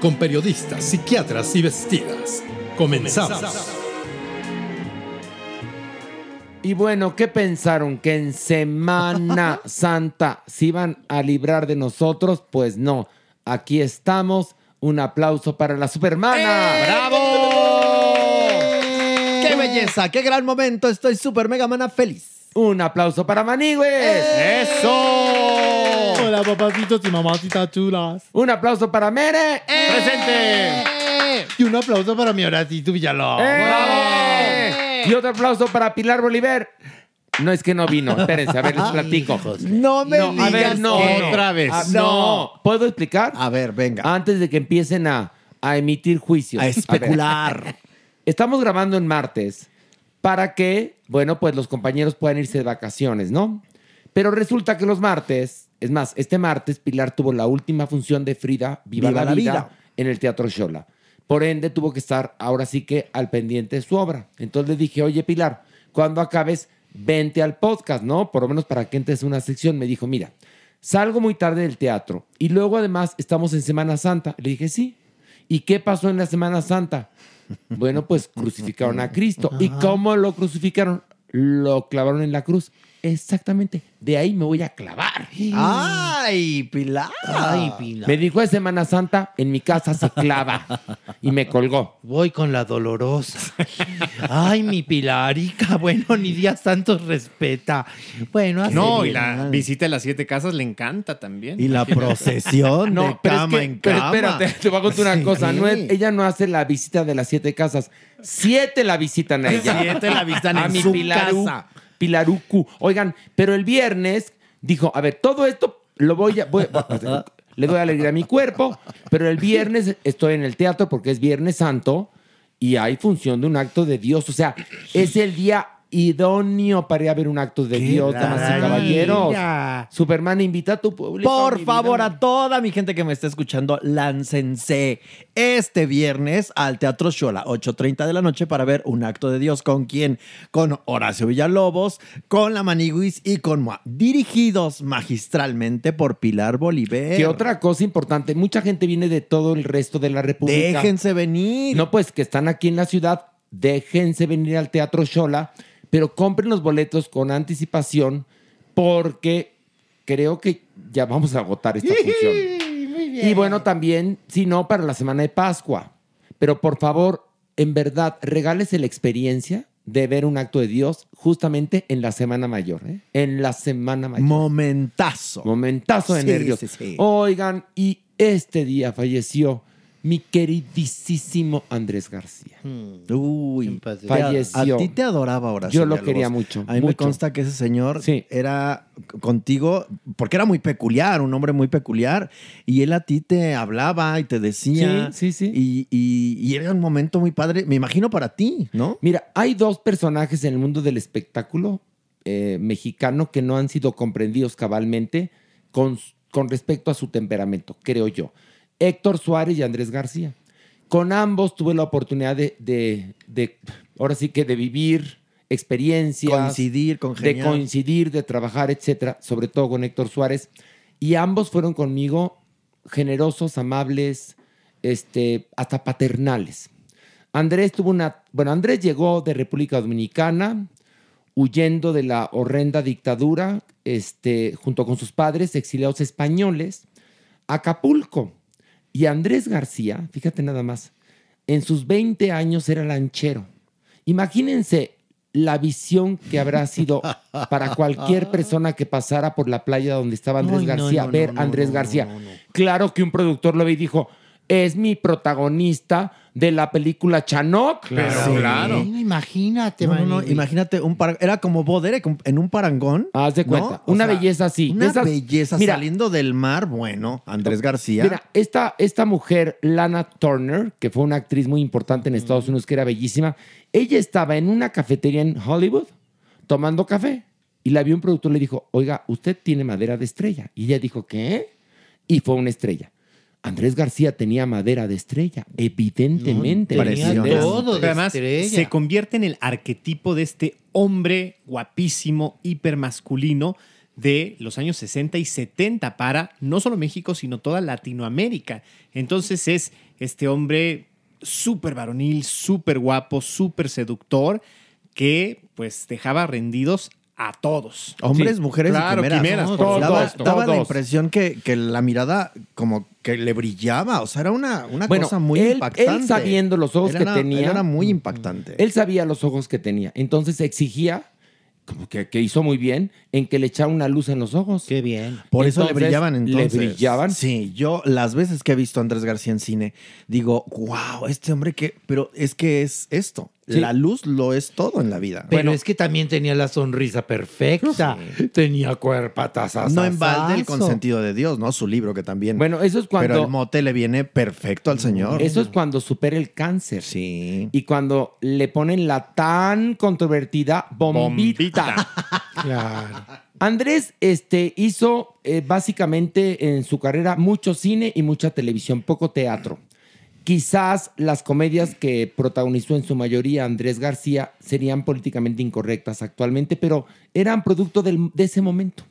con periodistas, psiquiatras y vestidas. Comenzamos. Y bueno, ¿qué pensaron? ¿Que en Semana Santa se iban a librar de nosotros? Pues no. Aquí estamos. Un aplauso para la Supermana. ¡Bravo! ¡Qué belleza! ¡Qué gran momento! Estoy super mega mana feliz. Un aplauso para Manigües. ¡Eso! Hola, papacitos y mamacitas chulas. Un aplauso para Mere. ¡Presente! Y un aplauso para mi Horacito Villalobos. ¡Eh! Y otro aplauso para Pilar Bolívar. No es que no vino. Espérense, a ver, les platico. No me No, a digas ver, no. que- Otra vez. Ah, no. ¿Puedo explicar? A ver, venga. Antes de que empiecen a, a emitir juicios. A especular. Estamos grabando en martes para que, bueno, pues los compañeros puedan irse de vacaciones, ¿no? Pero resulta que los martes, es más, este martes Pilar tuvo la última función de Frida, Viva, Viva la, la vida, vida. en el Teatro Shola. Por ende, tuvo que estar ahora sí que al pendiente de su obra. Entonces le dije, oye Pilar, cuando acabes, vente al podcast, ¿no? Por lo menos para que entres en una sección. Me dijo, mira, salgo muy tarde del teatro y luego además estamos en Semana Santa. Le dije, sí. ¿Y qué pasó en la Semana Santa? Bueno, pues crucificaron a Cristo. ¿Y cómo lo crucificaron? Lo clavaron en la cruz. Exactamente. De ahí me voy a clavar. ¡Ay, Pilar! Ay, Pilar. Me dijo de Semana Santa, en mi casa se clava. Y me colgó. Voy con la dolorosa. Ay, mi Pilarica. Bueno, ni días santos respeta. Bueno, así No, y la visita a las siete casas le encanta también. Y la procesión de pero es cama que- en pero cama. espérate, te voy a contar una Sí. cosa. No es- ella no hace la visita de las siete casas. Siete la visitan a ella. Siete la visitan a en mi su casa. Pilarucu. Oigan, pero el viernes dijo, a ver, todo esto lo voy a... voy- le doy alegría a mi cuerpo, pero el viernes estoy en el teatro porque es Viernes Santo y hay función de un acto de Dios. O sea, es el día idóneo para ir a ver un acto de Dios, damas y caballeros. Superman, invita a tu público. Por favor, a toda mi gente que me está escuchando, láncense este viernes al Teatro Shola, 8.30 de la noche, para ver un acto de Dios. ¿Con quién? Con Horacio Villalobos, con La Maniguis y con Moa. Dirigidos magistralmente por Pilar Bolívar. Que otra cosa importante, mucha gente viene de todo el resto de la República. Déjense venir. No, pues que están aquí en la ciudad, déjense venir al Teatro Shola, pero compren los boletos con anticipación porque creo que ya vamos a agotar esta función. Y bueno, también, si no, para la semana de Pascua. Pero por favor, en verdad, regálese la experiencia de ver un acto de Dios justamente en la Semana Mayor. ¿eh? En la Semana Mayor. Momentazo. Momentazo de Sí, nervios. sí, sí. Oigan, y este día falleció mi queridísimo Andrés García. Uy, Falleció. A ti te adoraba Horacio Yo lo Villalobos. quería mucho, A mí me mucho. consta que ese señor era contigo, porque era muy peculiar, un hombre muy peculiar, y él a ti te hablaba y te decía. Sí, sí, sí. Y, y- y era un momento muy padre, me imagino para ti, ¿no? Mira, hay dos personajes en el mundo del espectáculo eh, mexicano que no han sido comprendidos cabalmente con, con respecto a su temperamento, creo yo. Héctor Suárez y Andrés García. Con ambos tuve la oportunidad de, de- de- ahora sí que de vivir experiencias. Coincidir, De coincidir, de trabajar, etcétera, sobre todo con Héctor Suárez. Y ambos fueron conmigo generosos, amables, este, hasta paternales. Andrés tuvo una. Bueno, Andrés llegó de República Dominicana, huyendo de la horrenda dictadura, este, junto con sus padres, exiliados españoles, a Acapulco. Y Andrés García, fíjate nada más, en sus 20 años era lanchero. Imagínense la visión que habrá sido para cualquier persona que pasara por la playa donde estaba Andrés Ay, García, no, ver no, Andrés García. Claro que un productor lo ve y dijo, es mi protagonista de la película Chanoc. Claro, claro. Imagínate, No, no, no, Manigui. imagínate, un par- era como Bodere en un parangón. Haz de cuenta, una belleza así. Una Esas- belleza Mira. saliendo del mar, bueno, Andrés García. Mira, esta, esta mujer, Lana Turner, que fue una actriz muy importante en Estados Unidos, que era bellísima, ella estaba en una cafetería en Hollywood tomando café y la vio un productor y le dijo, oiga, usted tiene madera de estrella. Y ella dijo, ¿qué? Y fue una estrella. Andrés García tenía madera de estrella, evidentemente. Todo Pero además se convierte en el arquetipo de este hombre guapísimo, hipermasculino de los años 60 y 70 para no solo México, sino toda Latinoamérica. Entonces es este hombre súper varonil, súper guapo, súper seductor, que pues dejaba rendidos a todos. Hombres, Sí, mujeres claro, y quimeras. quimeras, por Todos, daba, la impresión que, que la mirada como que le brillaba. O sea, era una, una Bueno, cosa muy él- impactante. él sabiendo los ojos que tenía- era muy impactante. Él sabía los ojos que tenía. Entonces exigía, como que, que hizo muy bien, en que le echara una luz en los ojos. Qué bien. Por eso le brillaban entonces. Le brillaban. Sí, yo las veces que he visto a Andrés García en cine, digo, wow, este hombre que... Pero es que es esto. Sí. La luz lo es todo en la vida. Pero es que también tenía la sonrisa perfecta. Tenía cuerpatazas. No en balde el consentido de Dios, ¿no? Su libro que también. Bueno, eso es cuando- Pero el mote le viene perfecto al señor. Eso es cuando supera el cáncer. Sí. Y cuando le ponen la tan controvertida bombita. Andrés este, hizo eh, básicamente en su carrera mucho cine y mucha televisión, poco teatro. Quizás las comedias que protagonizó en su mayoría Andrés García serían políticamente incorrectas actualmente, pero eran producto del- de ese momento.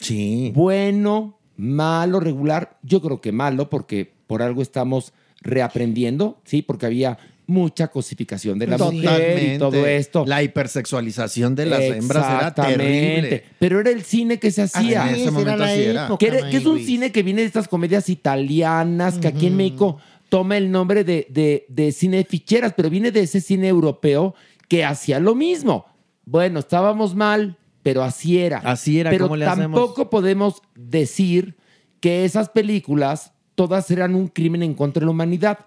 Sí. Bueno, malo, regular. Yo creo que malo porque por algo estamos reaprendiendo, ¿sí? Porque había mucha cosificación de la mujer y todo esto. La hipersexualización de las hembras era Exactamente. terrible. Pero era el cine que se hacía. en ese momento sí era. Que, era- que es un cine que viene de estas comedias italianas, que aquí en México toma el nombre de, de- de cine de ficheras, pero viene de ese cine europeo que hacía lo mismo. Bueno, estábamos mal, pero así era. Así era, Pero ¿cómo le hacemos? tampoco podemos decir que esas películas todas eran un crimen en contra de la humanidad.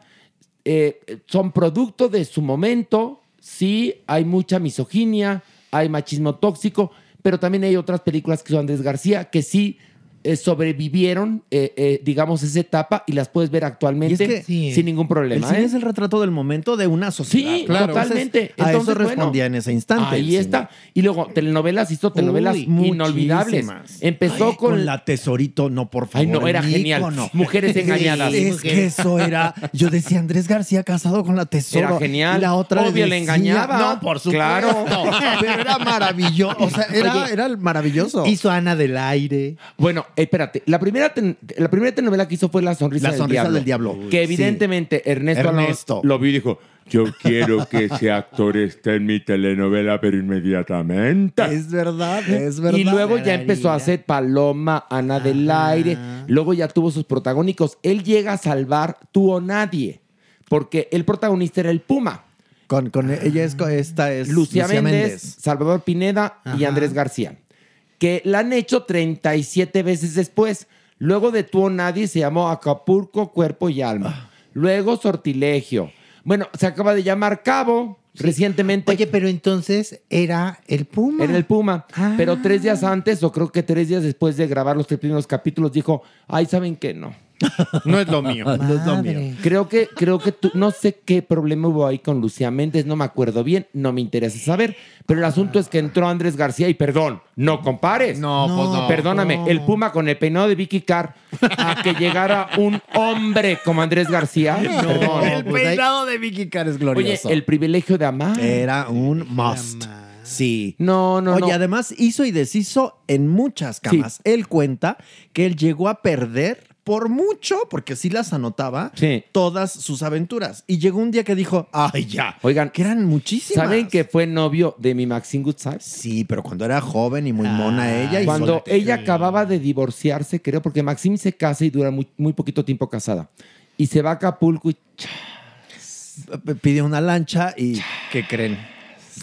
Eh, son producto de su momento, sí, hay mucha misoginia, hay machismo tóxico, pero también hay otras películas que son Andrés García que sí eh, sobrevivieron, eh, eh, digamos, esa etapa y las puedes ver actualmente Y es que sin ningún El problema. cine ¿eh? es el retrato del momento de una sociedad. Sí, totalmente. Entonces, a Entonces, eso respondía bueno, en ese instante. el Ahí está. Y luego, telenovelas, hizo telenovelas Uy, inolvidables. muchísimas. Empezó Ay, con, la Tesorito, no, por favor. Ay, no, era el genial. Mujeres engañadas. Es que eso era. Yo decía, Andrés García casado con la Tesoro. Era genial. La otra Obvio, le engañaba. No, por supuesto. Claro. Pero era maravilloso. O sea, era, Oye, era el maravilloso. Hizo Ana del Aire. Bueno, espérate. La primera, ten- la primera telenovela que hizo fue La Sonrisa, La del, Sonrisa Diablo, del Diablo. Que Sí. evidentemente Ernesto, Ernesto. Alonso lo vio y dijo, Yo quiero que ese actor esté en mi telenovela, pero inmediatamente. Es verdad, es verdad. Y luego ya empezó a hacer Paloma, Ana del Aire. Luego ya tuvo sus protagónicos. Él llega a salvar Tú o Nadie. Porque el protagonista era el Puma. Con, con ella es, esta es Lucía, Méndez, Salvador Pineda y. Andrés García. Que la han hecho 37 veces después. Luego de Tú o Nadie se llamó Acapulco, Cuerpo y Alma. Luego Sortilegio. Bueno, se acaba de llamar Cabo recientemente. Oye, pero entonces era el Puma. Era el Puma. Pero tres días antes, o creo que tres días después de grabar los tres primeros capítulos, dijo, ay, ¿saben qué? No. No es lo mío. No es lo mío. Creo que, creo que tú, no sé qué problema hubo ahí con Lucía Méndez, no me acuerdo bien, no me interesa saber, pero el asunto es que entró Andrés García y perdón, no compares. No, pues no. Perdóname, el Puma con el peinado de Vicky Carr a que llegara un hombre como Andrés García. perdón. el peinado de Vicky Carr es Oye, glorioso. el privilegio de amar. Era un must. Sí. No, no, Oye, no. además hizo y deshizo en muchas camas. Él cuenta que él llegó a perder por mucho, porque sí las anotaba, Sí. todas sus aventuras. Y llegó un día que dijo, ay, ya. Oigan, que eran muchísimas. ¿Saben que fue novio de mi Maxine Goodside? Sí, pero cuando era joven y muy mona ella. Y Cuando soltera. ella acababa de divorciarse, creo, porque Maxine se casa y dura muy, muy poquito tiempo casada. Y se va a Acapulco y P- pidió una lancha y ¿qué creen?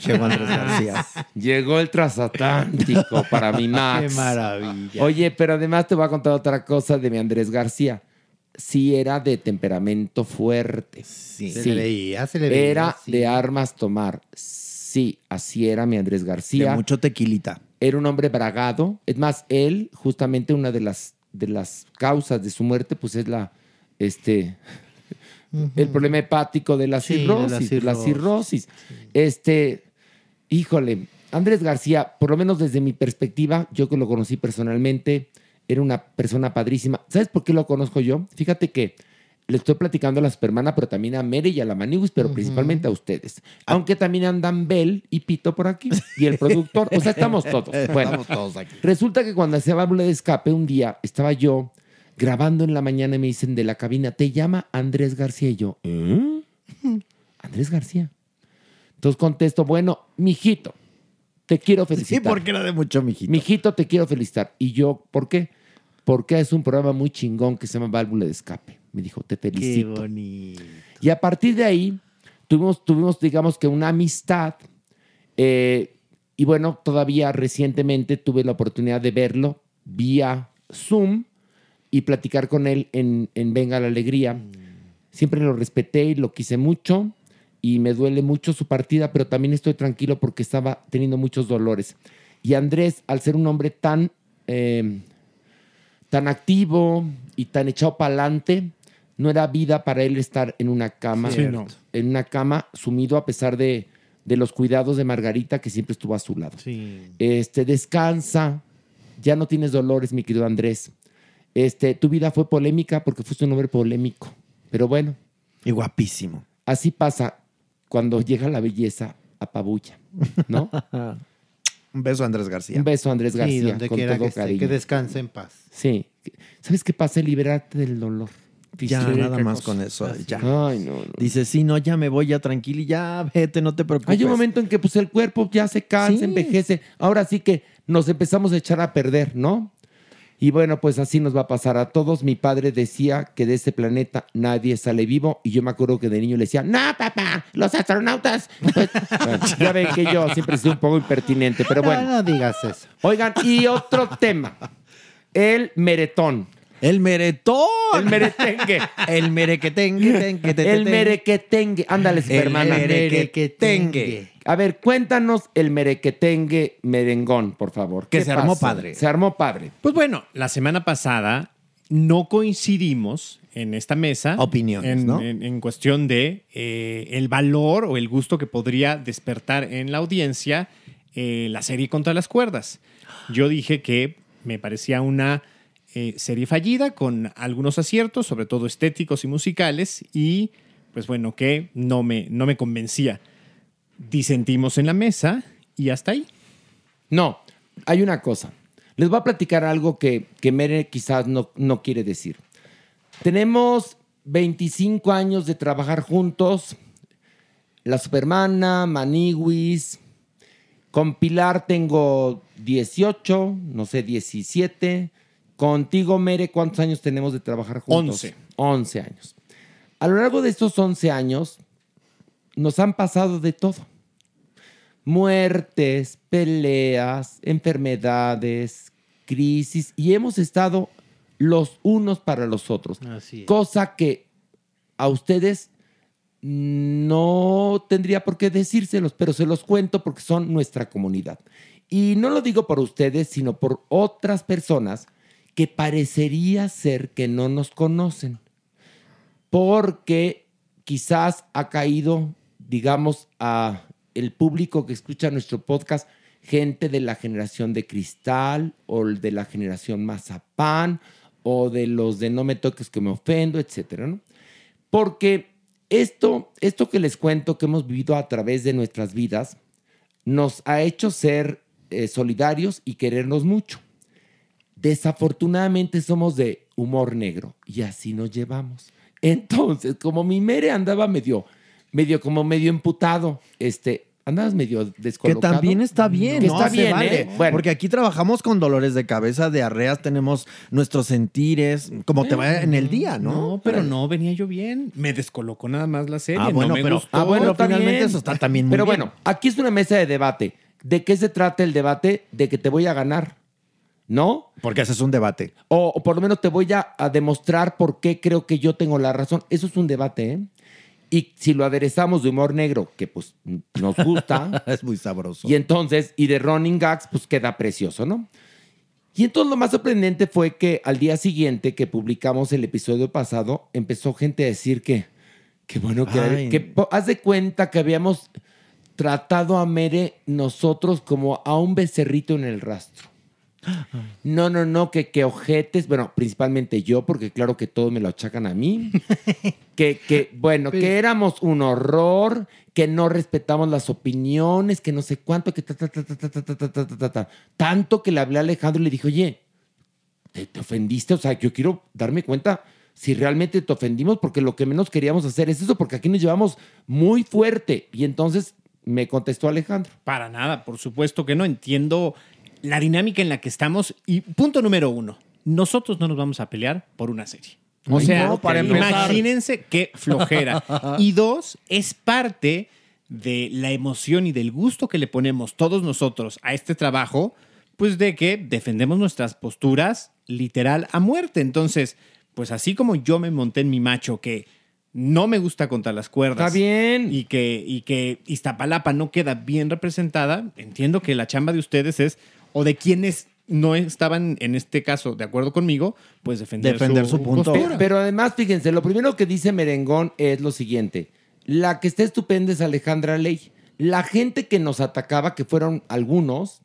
Llegó Andrés García. llegó el transatlántico para mi Max. Qué maravilla. Oye, pero además te voy a contar otra cosa de mi Andrés García. Sí era de temperamento fuerte. Sí. Se le veía, se le veía. Era sí. de armas tomar. Sí, así era mi Andrés De García. mucho tequilita. Era un hombre bragado. Es más, él, justamente una de las, de las causas de su muerte, pues es la, este, el problema hepático de la Sí, de la cirrosis. la cirrosis. cirrosis. Este, híjole, Andrés García, por lo menos desde mi perspectiva, yo que lo conocí personalmente, era una persona padrísima. ¿Sabes por qué lo conozco yo? Fíjate que le estoy platicando a la Supermana, pero también a Mary y a la Maniguis, pero principalmente a ustedes. Aunque también andan Bel y Pito por aquí, y el productor. O sea, estamos todos. Bueno, Estamos todos aquí. Resulta que cuando hacía válvula de escape, un día estaba yo grabando en la mañana y me dicen de la cabina, te llama Andrés García. Y yo, ¿eh? Andrés García. Entonces contesto, bueno, mijito, te quiero Sí, felicitar. porque era de mucho mijito. Mijito, te quiero felicitar. Y yo, ¿por qué? Porque es un programa muy chingón que se llama Válvula de Escape. Me dijo, te Qué felicito. bonito. Y a partir de ahí tuvimos, tuvimos digamos que una amistad. eh, y bueno, todavía recientemente tuve la oportunidad de verlo vía Zoom y platicar con él en, en Venga la Alegría. Siempre lo respeté y lo quise mucho y me duele mucho su partida, pero también estoy tranquilo porque estaba teniendo muchos dolores. Y Andrés, al ser un hombre tan, eh, tan activo y tan echado para adelante, no era vida para él estar en una cama, Sí, no. en una cama sumido a pesar de, de los cuidados de Margarita que siempre estuvo a su lado. Sí. Este, descansa, ya no tienes dolores, mi querido Andrés. Este, tu vida fue polémica porque fuiste un hombre polémico, pero bueno, Y guapísimo. así pasa cuando llega la belleza apabulla, ¿no? Un beso a Andrés García. Un beso, Andrés Sí, García, donde con quiera todo que esté, que descanse en paz. Sí. ¿Sabes qué pasa? Liberarte del dolor. Ya, nada más cosa. con eso. Así Ya. Ay, no, no. Dice, sí, no, ya me voy, ya tranquilo y ya vete, no te preocupes. Hay un momento en que pues el cuerpo ya se cansa, Sí. envejece. Ahora sí que nos empezamos a echar a perder, ¿no? Y bueno, pues así nos va a pasar a todos. Mi padre decía que de este planeta nadie sale vivo y yo me acuerdo que de niño le decía, no, papá, los astronautas. Pues, bueno, ya ven que yo siempre soy un poco impertinente, pero No, bueno. no digas eso. Oigan, y otro tema, el meretón, El meretón. el meretengue, El merequetengue. tengue, te, te, el te. merequetengue. Ándale, El Supermana. merequetengue. A ver, cuéntanos el merequetengue merengón, por favor. Que ¿Qué se armó padre. Se armó padre. Pues bueno, la semana pasada no coincidimos en esta mesa. Opiniones, en, ¿no? En, en cuestión de eh, el valor o el gusto que podría despertar en la audiencia eh, la serie Contra las Cuerdas. Yo dije que me parecía una eh, serie fallida con algunos aciertos, sobre todo estéticos y musicales, y pues bueno, que no me, no me convencía. Disentimos en la mesa y hasta ahí. No, hay una cosa. Les voy a platicar algo que, que Mere quizás no, no quiere decir. Tenemos 25 años de trabajar juntos. La Supermana, Maniwis. Con Pilar tengo 18, no sé, 17. Contigo, Mere, ¿cuántos años tenemos de trabajar juntos? 11. 11 años. A lo largo de estos 11 años, nos han pasado de todo. Muertes, peleas, enfermedades, crisis, y hemos estado los unos para los otros. Así es. Cosa que a ustedes no tendría por qué decírselos, pero se los cuento porque son nuestra comunidad. Y no lo digo por ustedes, sino por otras personas que parecería ser que no nos conocen, porque quizás ha caído, digamos, a el público que escucha nuestro podcast, gente de la generación de cristal o de la generación mazapán o de los de no me toques que me ofendo, etcétera, ¿no? Porque esto, esto que les cuento que hemos vivido a través de nuestras vidas nos ha hecho ser eh, solidarios y querernos mucho. Desafortunadamente somos de humor negro y así nos llevamos. Entonces, como mi mere andaba medio, medio como medio emputado, este, andabas medio Que descolocado. también está bien, Que ¿no? está bien, vale. ¿eh? Bueno. Porque aquí trabajamos con dolores de cabeza, diarreas, tenemos nuestros sentires, como te va en el día, ¿no? No, pero no, venía yo bien. Me descolocó nada más la serie. Ah, no bueno, me pero- gustó. ah, bueno, Pero finalmente eso está también muy Pero bien. bueno, aquí es una mesa de debate. ¿De qué se trata el debate? De que te voy a ganar, ¿no? Porque ese es un debate. O, o por lo menos te voy a, a demostrar por qué creo que yo tengo la razón. Eso es un debate, ¿eh? Y si lo aderezamos de humor negro, que pues nos gusta, es muy sabroso. y entonces, y de running gags, pues queda precioso, ¿no? Y entonces lo más sorprendente fue que al día siguiente que publicamos el episodio pasado, empezó gente a decir que, que bueno, que, Ay. que haz de cuenta que habíamos tratado a Mere nosotros como a un becerrito en el rastro. No, no, no, que, que ojetes, bueno, principalmente yo, porque claro que todos me lo achacan a mí. que, que, bueno, que éramos un horror, que no respetamos las opiniones, que no sé cuánto, que ta, ta, ta, ta, ta, ta, ta, ta, ta, ta, ta, ta. Tanto que le hablé a Alejandro y le dije, oye, ¿te, te ofendiste? O sea, yo quiero darme cuenta si realmente te ofendimos, porque lo que menos queríamos hacer es eso, porque aquí nos llevamos muy fuerte. Y entonces me contestó Alejandro. Para nada, por supuesto que no. Entiendo la dinámica en la que estamos. Y punto número uno, nosotros no nos vamos a pelear por una serie. O Ay, sea, no, para empezar. imagínense qué flojera. y dos, es parte de la emoción y del gusto que le ponemos todos nosotros a este trabajo, pues de que defendemos nuestras posturas literal a muerte. Entonces, pues así como yo me monté en mi macho que no me gusta contar las cuerdas. Está bien. Y que, y que Iztapalapa no queda bien representada, entiendo que la chamba de ustedes es, o de quienes no estaban en este caso de acuerdo conmigo, pues defender, Defender su punto. postura. Pero además, fíjense, lo primero que dice Merengón es lo siguiente. La que está estupenda es Alejandra Ley. La gente que nos atacaba, que fueron algunos,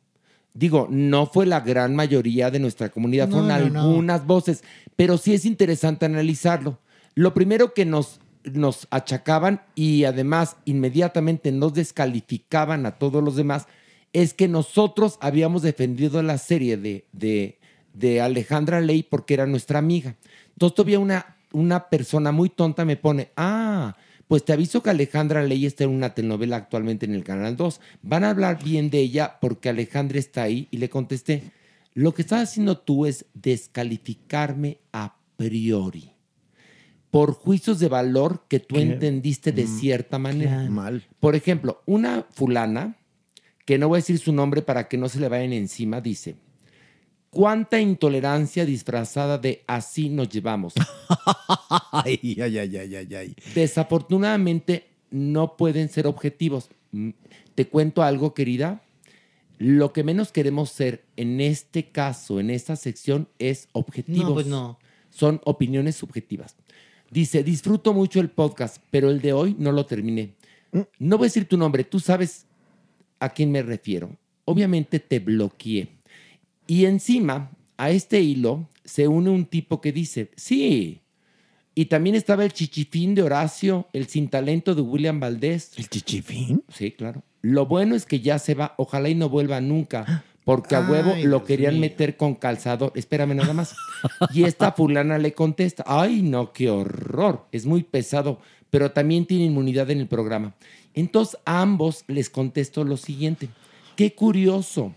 digo, no fue la gran mayoría de nuestra comunidad, No, fueron no, no. algunas voces, pero sí es interesante analizarlo. Lo primero que nos, nos achacaban y además inmediatamente nos descalificaban a todos los demás es que nosotros habíamos defendido la serie de, de, de Alejandra Ley porque era nuestra amiga. Entonces todavía una, una persona muy tonta me pone, ah, pues te aviso que Alejandra Ley está en una telenovela actualmente en el Canal 2. Van a hablar bien de ella porque Alejandra está ahí. Y le contesté, lo que estás haciendo tú es descalificarme a priori por juicios de valor que tú ¿Qué? entendiste de Mm, cierta manera. Mal. Por ejemplo, una fulana, que no voy a decir su nombre para que no se le vayan encima, dice, ¿cuánta intolerancia disfrazada de así nos llevamos? Ay, ay, ay, ay, ay. Desafortunadamente no pueden ser objetivos. Mm, Te cuento algo, querida. Lo que menos queremos ser en este caso, en esta sección, es objetivos. No, pues no. Son opiniones subjetivas. Dice, disfruto mucho el podcast, pero el de hoy no lo terminé. No voy a decir tu nombre, tú sabes a quién me refiero. Obviamente te bloqueé. Y encima, a este hilo se une un tipo que dice, sí. Y también estaba el chichifín de Horacio, el sin talento de William Valdés. ¿El chichifín? Sí, claro. Lo bueno es que ya se va, ojalá y no vuelva nunca, porque a huevo Ay, lo Dios querían mío. meter con calzador. Espérame nada más. Y esta fulana le contesta, ay no, qué horror, es muy pesado, pero también tiene inmunidad en el programa. Entonces a ambos les contesto lo siguiente, qué curioso.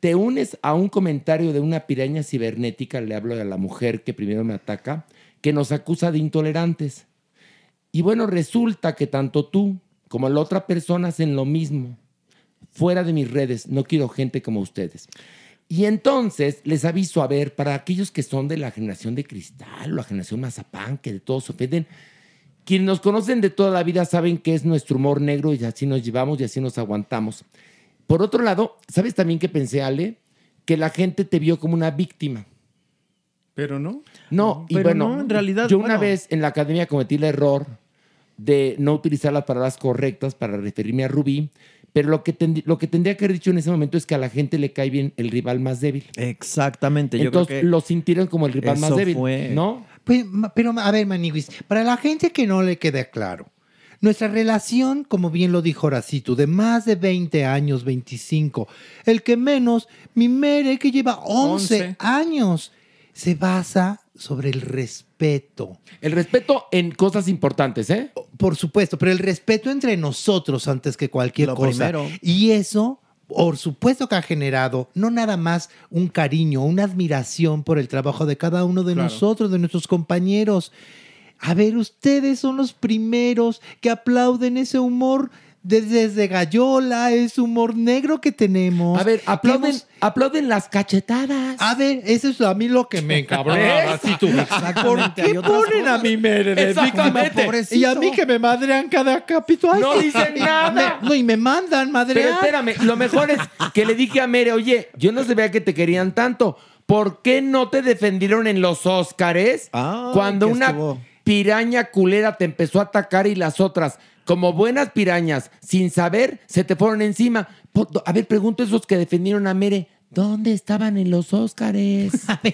Te unes a un comentario de una piraña cibernética, le hablo a la mujer que primero me ataca, que nos acusa de intolerantes. Y bueno, resulta que tanto tú como la otra persona hacen lo mismo. Fuera de mis redes, no quiero gente como ustedes. Y entonces les aviso, a ver, para aquellos que son de la generación de cristal o la generación mazapán, que de todos se ofenden, quienes nos conocen de toda la vida saben que es nuestro humor negro y así nos llevamos y así nos aguantamos. Por otro lado, ¿sabes también que pensé, Ale? Que la gente te vio como una víctima. Pero no. No, y Pero bueno, no, en realidad, yo una bueno. vez en la academia cometí el error de no utilizar las palabras correctas para referirme a Rubí, pero lo que, lo que tendría que haber dicho en ese momento es que a la gente le cae bien el rival más débil. Exactamente. Yo Entonces creo que lo sintieron como el rival más débil, fue- ¿no? Pues, pero a ver, Maniguis, para la gente que no le quede claro, nuestra relación, como bien lo dijo Horacito, de más de 20 años, 25, el que menos, mi Mere, que lleva 11, 11. años, se basa sobre el respeto. El respeto en cosas importantes, ¿eh? Por supuesto, pero el respeto entre nosotros antes que cualquier Lo cosa. primero. Y eso, por supuesto que ha generado no nada más un cariño, una admiración por el trabajo de cada uno de Claro. nosotros, de nuestros compañeros. A ver, ustedes son los primeros que aplauden ese humor desde Gallola, ese humor negro que tenemos. A ver, aplauden, aplauden las cachetadas. A ver, eso es a mí lo que me encabrona. ¿Ves? Horacito. ¿Por Exactamente, hay qué otras ponen a cosas. mi Mere Exactamente. Y a mí que me madrean cada capítulo. Ay, No sí. dicen nada. Me- no, y me mandan madrear. Pero espérame, lo mejor es que le dije a Mere, oye, yo no sabía que te querían tanto. ¿Por qué no te defendieron en los Óscares Ay, cuando que una estuvo. piraña culera te empezó a atacar y las otras, como buenas pirañas, sin saber, se te fueron encima? A ver, pregunto a esos que defendieron a Mere. ¿Dónde estaban en los Óscares?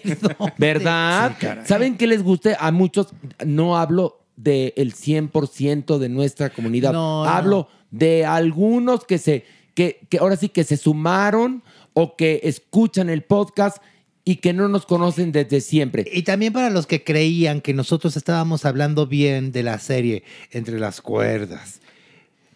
¿Verdad? ¿Saben qué les guste? A muchos, no hablo del 100% de nuestra comunidad. No, no. hablo de algunos que se, que, que ahora sí que se sumaron o que escuchan el podcast y que no nos conocen desde siempre. Y también para los que creían que nosotros estábamos hablando bien de la serie Entre las cuerdas.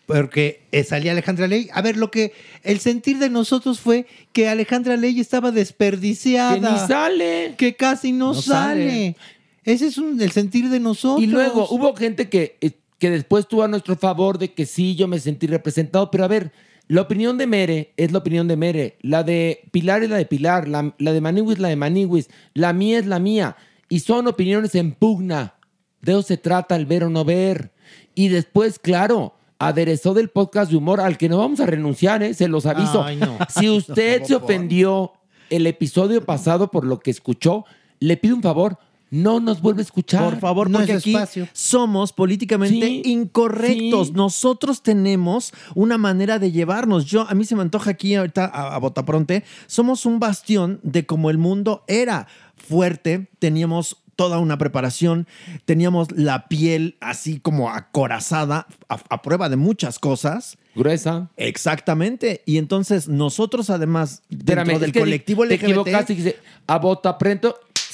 Porque eh, salía Alejandra Ley. A ver, lo que el sentir de nosotros fue que Alejandra Ley estaba desperdiciada. Que ni sale. Que casi no, No sale. sale. Ese es un- el sentir de nosotros. Y luego hubo gente que, eh, que después tuvo a nuestro favor de que sí, yo me sentí representado, pero a ver, la opinión de Mere es la opinión de Mere, la de Pilar es la de Pilar, la, la de Maniwis es la de Maniwis, la mía es la mía, y son opiniones en pugna. De eso se trata el ver o no ver. Y después, claro, aderezó del podcast de humor al que no vamos a renunciar, ¿eh? se los aviso. Ay, no. Si usted se ofendió el episodio pasado por lo que escuchó, le pido un favor, no nos vuelve a escuchar. Por favor, No porque es aquí espacio. somos políticamente Sí, incorrectos. sí. Nosotros tenemos una manera de llevarnos. Yo, a mí se me antoja aquí ahorita a, a Botapronte, somos un bastión de como el mundo era fuerte, teníamos toda una preparación, teníamos la piel así como acorazada a, a prueba de muchas cosas. Gruesa. Exactamente. Y entonces nosotros además dentro del colectivo te LGBT equivocaste y dice, a bota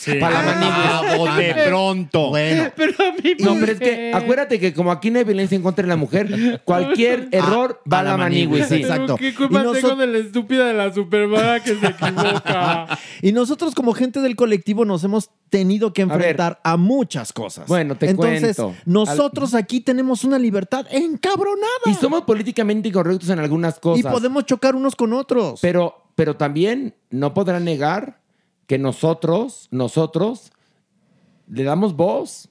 prento para la manigüis. Ah, de pronto. Bueno, Pero a mí No, pero es que acuérdate que como aquí no hay violencia en contra de la mujer, cualquier error va a la manigüis. sí. Exacto. ¿Qué culpa tengo de la estúpida de la supermana que se equivoca? Y nosotros como gente del colectivo nos hemos tenido que enfrentar a, muchas cosas. Bueno, te Entonces, cuento. nosotros aquí tenemos una libertad encabronada. Y somos políticamente incorrectos en algunas cosas. Y podemos chocar unos con otros. Pero, pero también no podrán negar que nosotros, nosotros, le damos voz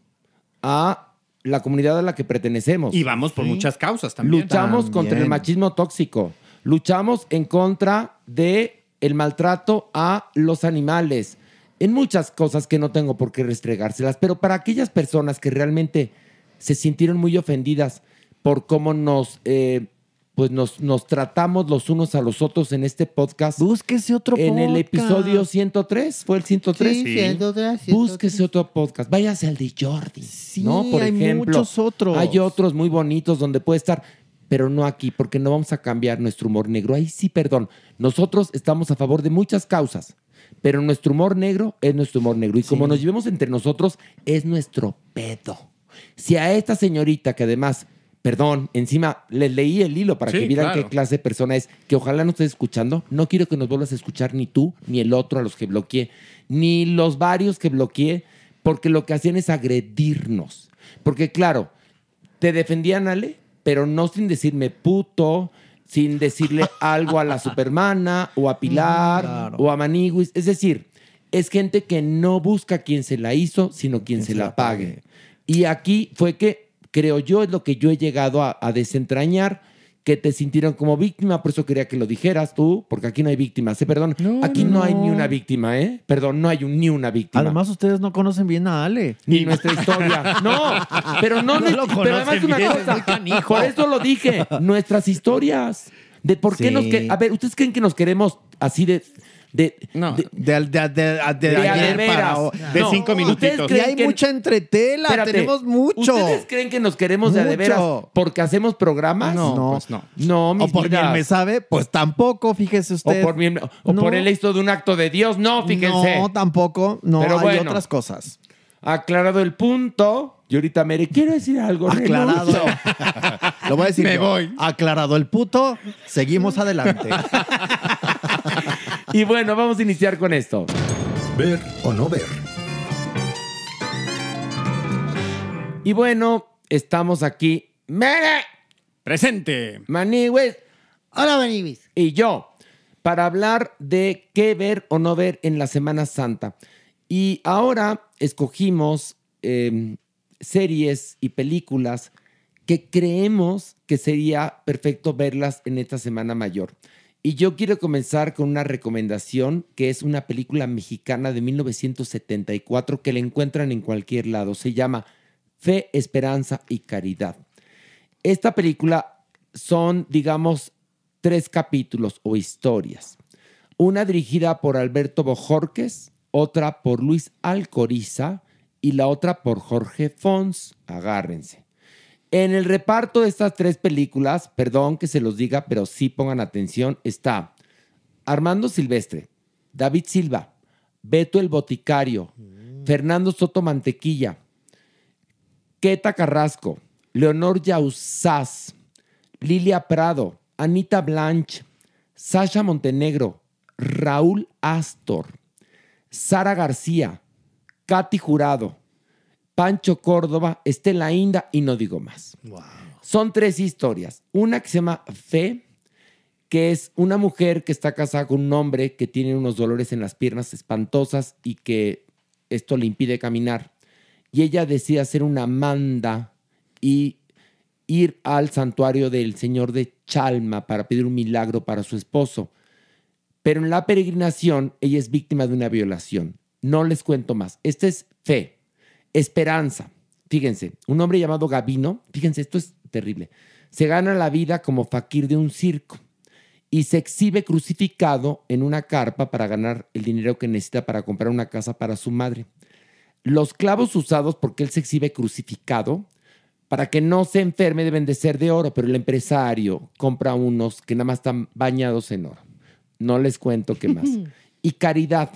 a la comunidad a la que pertenecemos. Y vamos por muchas causas también. Luchamos También. contra el machismo tóxico. Luchamos en contra de el maltrato a los animales. En muchas cosas que no tengo por qué restregárselas, pero para aquellas personas que realmente se sintieron muy ofendidas por cómo nos, eh, pues nos, nos tratamos los unos a los otros en este podcast. Búsquese otro En el podcast. episodio 103, ¿fue el 103? Sí, siendo de- Búsquese otro podcast. Váyase al de Jordi. ¿no? Por hay ejemplo. muchos otros. Hay otros muy bonitos donde puede estar, pero no aquí, porque no vamos a cambiar nuestro humor negro. Ahí sí, perdón. Nosotros estamos a favor de muchas causas, pero nuestro humor negro es nuestro humor negro. Y como nos llevemos entre nosotros, es nuestro pedo. Si a esta señorita, que además, perdón, encima le leí el hilo para Sí, que vieran claro. qué clase de persona es, que ojalá no estés escuchando, no quiero que nos vuelvas a escuchar ni tú, ni el otro a los que bloqueé, ni los varios que bloqueé, porque lo que hacían es agredirnos. Porque claro, te defendían, Ale, pero no sin decirme puto, sin decirle algo a la Supermana o a Pilar Claro. o a Maniguis. Es decir, es gente que no busca quien se la hizo, sino quien se, la pague. Y aquí fue que, creo yo, es lo que yo he llegado a, a desentrañar, que te sintieron como víctima, por eso quería que lo dijeras tú, porque aquí no hay víctimas, ¿eh? Perdón, aquí no, hay ni una víctima, ¿eh? Perdón, no hay un- ni una víctima. Además, ustedes no conocen bien a Ale. Ni nuestra historia. No, pero no, No lo pero además una bien, es cosa. canijo. Por eso lo dije. Nuestras historias. De por qué Sí. nos que- A ver, ¿ustedes creen que nos queremos así de. De, de, De, de, de, de, de ayer de para hoy. No. De cinco ¿Ustedes minutitos. Y hay que- mucha entretela. Espérate, Tenemos mucho. ¿Ustedes creen que nos queremos de a de Mucho. veras porque hacemos programas? No, pues no. No, O por quien me sabe, pues tampoco, fíjese O usted. por, mi- o No. por el éxito de un acto de Dios. No, fíjense. No, tampoco. No, Pero hay bueno. otras cosas. Aclarado el punto. Y ahorita, Mere, quiero decir algo. Aclarado. Lo voy a decir Me yo. voy. Aclarado el puto, seguimos adelante. Y bueno, vamos a iniciar con esto. Ver o no ver. Y bueno, estamos aquí. Mere, Presente. Manigües Hola, Benibis. y yo para hablar de qué ver o no ver en la Semana Santa. Y ahora escogimos eh, series y películas que creemos que sería perfecto verlas en esta Semana Mayor. Y yo quiero comenzar con una recomendación que es una película mexicana de 1974 que la encuentran en cualquier lado. Se llama Fe, Esperanza y Caridad. Esta película son, digamos, tres capítulos o historias. Una dirigida por Alberto Bojorques, otra por Luis Alcoriza y la otra por Jorge Fons. Agárrense. En el reparto de estas tres películas, perdón que se los diga, pero sí pongan atención, está Armando Silvestre, David Silva, Beto el Boticario, Fernando Soto Mantequilla, Queta Carrasco, Leonor Yausaz, Lilia Prado, Anita Blanch, Sasha Montenegro, Raúl Astor, Sara García, Katy Jurado, Pancho Córdoba, Estela Inda y no digo más. Son tres historias. Una que se llama Fe, que es una mujer que está casada con un hombre que tiene unos dolores en las piernas espantosas y que esto le impide caminar. Y ella decide hacer una manda y ir al santuario del Señor de Chalma para pedir un milagro para su esposo. Pero en la peregrinación ella es víctima de una violación. No les cuento más. Esta es fe, esperanza. Fíjense, un hombre llamado Gavino, fíjense, esto es terrible, se gana la vida como faquir de un circo y se exhibe crucificado en una carpa para ganar el dinero que necesita para comprar una casa para su madre. Los clavos usados porque él se exhibe crucificado para que no se enferme deben de ser de oro, pero el empresario compra unos que nada más están bañados en oro. No les cuento qué más. Y caridad.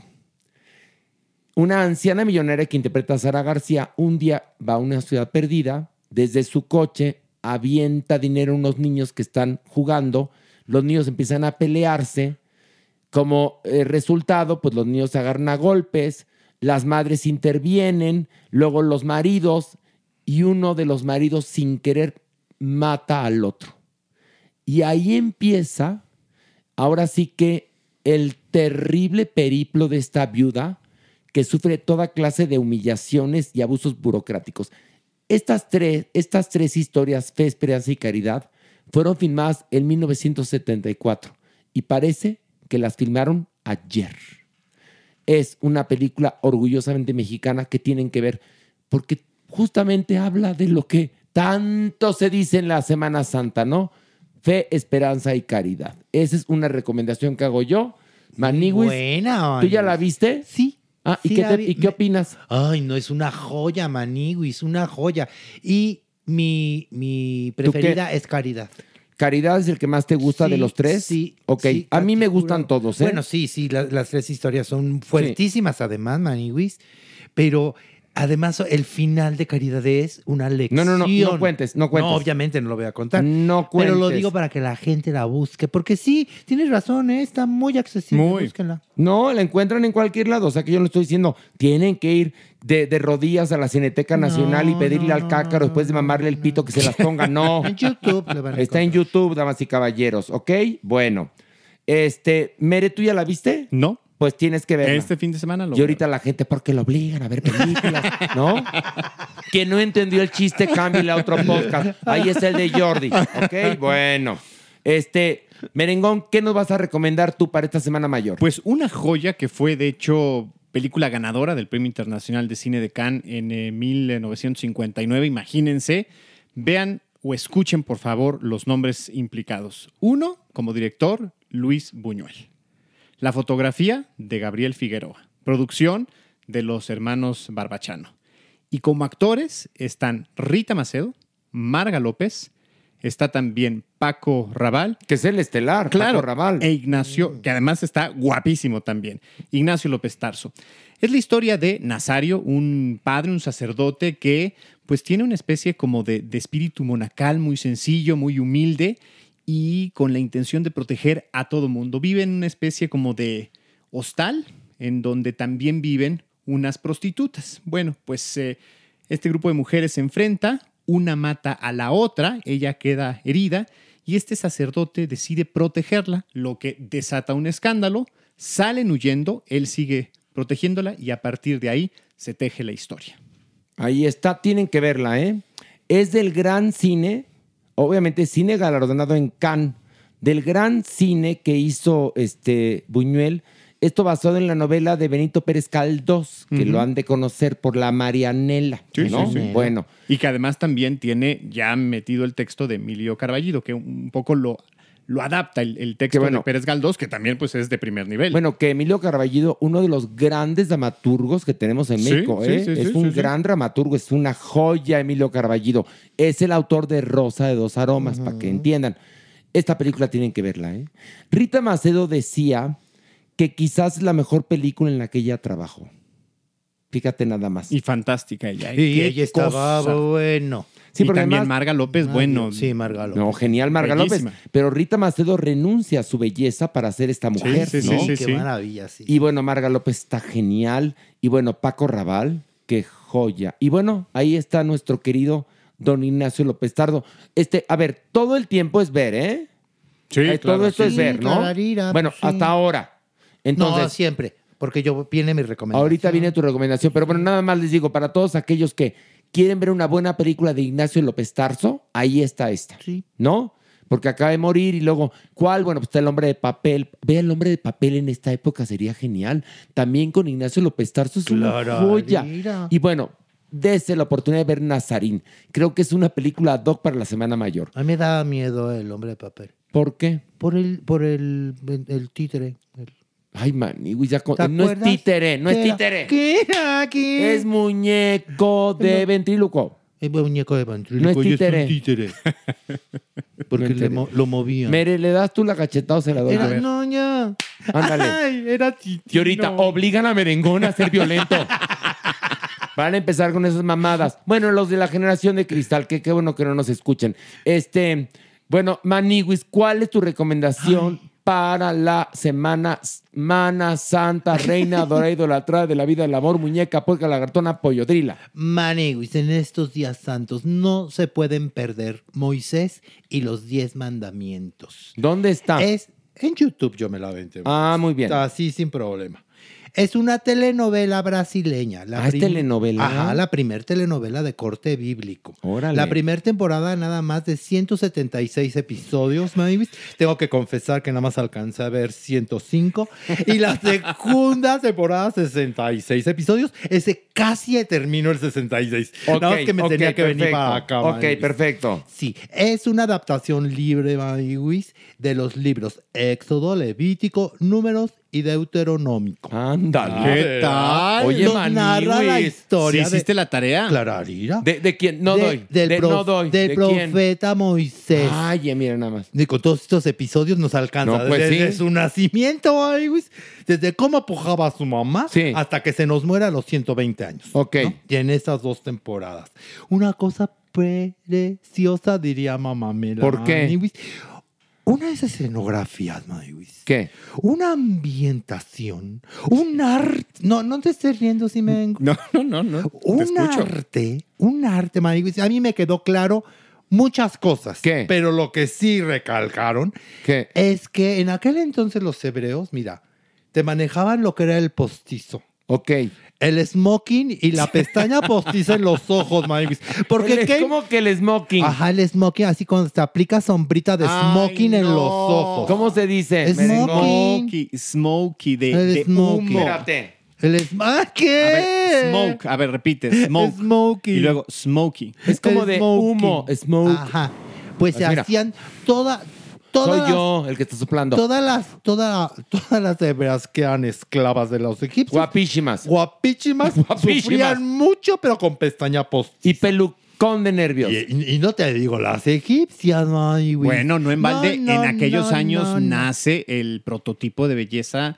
Una anciana millonaria que interpreta a Sara García un día va a una ciudad perdida, desde su coche avienta dinero a unos niños que están jugando, los niños empiezan a pelearse, como eh, resultado, pues los niños se agarran a golpes, las madres intervienen, luego los maridos, y uno de los maridos sin querer mata al otro. Y ahí empieza, ahora sí que el terrible periplo de esta viuda que sufre toda clase de humillaciones y abusos burocráticos. Estas tres, estas tres historias, Fe, Esperanza y Caridad, fueron filmadas en 1974 y parece que las filmaron ayer. Es una película orgullosamente mexicana que tienen que ver porque justamente habla de lo que tanto se dice en la Semana Santa, ¿no? Fe, esperanza y caridad. Esa es una recomendación que hago yo. Maniguis, Buena. ¿tú ya la viste? Sí. Ah, ¿y, sí qué te- y qué Me- opinas? Ay, no, es una joya, Maniguis, una joya. Y mi, mi preferida es Caridad. ¿Caridad es el que más te gusta de los tres? Sí. Ok, sí, a mí me gustan todos, ¿eh? Bueno, sí, sí, la- las tres historias son fuertísimas además, Maniguis. Pero Además, el final de Caridad es una lección. No, no, no, no cuentes, no cuentes. No, obviamente no lo voy a contar. No Pero lo cuentes. digo para que la gente la busque. Porque sí, tienes razón, ¿eh? está muy accesible. Búsquenla. No, la encuentran en cualquier lado. O sea que yo no estoy diciendo, tienen que ir de, de rodillas a la Cineteca Nacional y pedirle al cácaro después de mamarle el pito que se las ponga. No. En YouTube le van a Está en YouTube, damas y caballeros, ¿ok? Bueno. Este, Mere, ¿tú ya la viste? No. Pues tienes que verla. Este fin de semana lo Y ahorita la gente, porque lo obligan a ver películas, ¿no? Quien no entendió el chiste, cámbiale a otro podcast. Ahí está el de Jordi, ¿ok? Bueno. Este, Merengón, ¿qué nos vas a recomendar tú para esta Semana Mayor? Pues una joya que fue, de hecho, película ganadora del Premio Internacional de Cine de Cannes en eh, 1959. Imagínense, vean o escuchen, por favor, los nombres implicados. Uno, como director, Luis Buñuel. La fotografía de Gabriel Figueroa. Producción de los hermanos Barbachano. Y como actores están Rita Macedo, Marga López, está también Paco Raval. Que es el estelar, claro, Paco Raval. E Ignacio, que además está guapísimo también. Ignacio López Tarso. Es la historia de Nazario, un padre, un sacerdote que pues tiene una especie como de, de espíritu monacal, muy sencillo, muy humilde y con la intención de proteger a todo mundo. Vive en una especie como de hostal, en donde también viven unas prostitutas. Bueno, pues eh, este grupo de mujeres se enfrenta, una mata a la otra, ella queda herida y este sacerdote decide protegerla, lo que desata un escándalo, salen huyendo, él sigue protegiéndola y a partir de ahí se teje la historia. Ahí está, tienen que verla, ¿eh? Es del gran cine, obviamente cine galardonado en Cannes, del gran cine que hizo este Buñuel. Esto basado en la novela de Benito Pérez Caldós, que lo han de conocer por La Marianela. ¿no? Bueno, Y que además también tiene ya metido el texto de Emilio Carballido, que un poco lo, lo adapta el, el texto bueno. de Pérez Galdós, que también pues es de primer nivel. Bueno, que Emilio Carballido, uno de los grandes dramaturgos que tenemos en México, sí, ¿eh? sí, es sí, un sí, sí. gran dramaturgo, es una joya Emilio Carballido. Es el autor de Rosa de dos aromas, para que entiendan. Esta película tienen que verla, ¿eh? Rita Macedo decía que quizás es la mejor película en la que ella trabajó. Fíjate nada más. Y fantástica ella. ¿eh? Y Qué ella estaba cosa. bueno. Sí, y porque también además- Marga López, bueno. Sí, Marga López. No, genial Marga Bellísima. López. Pero Rita Macedo renuncia a su belleza para ser esta mujer, sí, sí, ¿no? sí, Qué sí. maravilla, sí. Y bueno, Marga López está genial. Y bueno, Paco Raval, qué joya. Y bueno, ahí está nuestro querido don Ignacio López Tardo. Este, a ver, todo el tiempo es ver, ¿eh? Sí, Eh, claro, todo esto sí. es ver, ¿no? Clararira, bueno, sí. hasta ahora. Entonces, no, siempre. Porque yo viene mi recomendación. ahorita viene tu recomendación. Pero bueno, nada más les digo, para todos aquellos que quieren ver una buena película de Ignacio López Tarso, ahí está esta. Sí. ¿No? Porque acaba de morir y luego, ¿cuál? Bueno, pues está el hombre de papel. Vea el hombre de papel en esta época, sería genial. También con Ignacio López Tarso es una Clararira. joya. Y bueno, dése la oportunidad de ver Nazarín. Creo que es una película ad hoc para la Semana Mayor. A mí me da miedo el hombre de papel. ¿Por qué? Por el, por el, el títere. El- Ay, manigui, ya con- ¿Te no es títere, no es títere. ¿Qué era aquí? Es muñeco de ventríloco. Es muñeco de ventríloco No es y un títere. títere. Porque es le títere. mo- lo movía. Mere, ¿le das tú la cachetada o se la doy? Era- A ver. no, ya. Ándale. Ay, era Titi. Y ahorita obligan a Merengón a ser violento. Van a empezar con esas mamadas. Bueno, los de la generación de cristal, que qué bueno que no nos escuchen. Este, bueno, Maniguis, ¿cuál es tu recomendación para la semana Mana Santa, Reina, Dorada, Idolatrada de la vida, del amor, muñeca, puerca, lagartona, pollodrila? Maniguis, en estos días santos no se pueden perder Moisés y los diez mandamientos. ¿Dónde está? Es en YouTube, yo me la aventé. Ah, muy bien. Así sin problema. Es una telenovela brasileña. La Ah, ¿es telenovela? Ajá, la primer telenovela de corte bíblico. Órale. La primera temporada nada más de 176 episodios, Maniguis. Tengo que confesar que nada más alcancé a ver 105. Y la segunda temporada, 66 episodios. Ese casi termino el 66. nada más que me ok, tenía que venir perfecto. para acá. Ok, perfecto. Sí, es una adaptación libre, Maniguis, de los libros Éxodo, Levítico, Números y deuteronómico. Ándale. ¿Qué tal? Oye, Nos narra la historia ¿Sí hiciste de la tarea? Clararira. ¿De, de quién? No De- doy. Del, De- prof- no doy. del ¿De quién? profeta Moisés. Ay, mira nada más. Y con todos estos episodios nos alcanza. No, pues desde sí. su nacimiento, ay, güey, desde cómo apujaba a su mamá Sí. hasta que se nos muera a los 120 años. Ok. ¿no? Y en esas dos temporadas. Una cosa preciosa, diría mamá Mela. ¿Por qué? Maniwis. Una de esas escenografías, Maniwis. ¿Qué? Una ambientación, un arte. No, no te estés riendo si me. No, no, no, no. Un arte, un arte, Maniwis. A mí me quedó claro muchas cosas. ¿Qué? Pero lo que sí recalcaron ¿Qué? es que en aquel entonces los hebreos, mira, te manejaban lo que era el postizo. Ok. El smoking y la pestaña postiza en los ojos, Maniwis. Porque El- qué? ¿Cómo que el smoking? Ajá, el smoking, así cuando te aplica sombrita de Ay, smoking en los ojos. ¿Cómo se dice? Smoking. Smokey, smokey, de, El de smokey. humo. Espérate. El ¿Ah, A ¿Qué? ver, smoke. A ver, repite. Smoke. Smoking. Y luego smokey. Es como El de smoking. humo. Smoke. Ajá. Pues se Pues mira. hacían toda, todas Soy las- yo el que está soplando. Todas las, toda- todas las hebreas que eran esclavas de los egipcios. Guapísimas. Guapísimas. Guapísimas. Sufrían mucho, pero con pestaña post. Y pelucón de nervios. Y, y no te digo, las egipcias, güey. Bueno, no en balde, No, no, en aquellos no, años no, no. nace el prototipo de belleza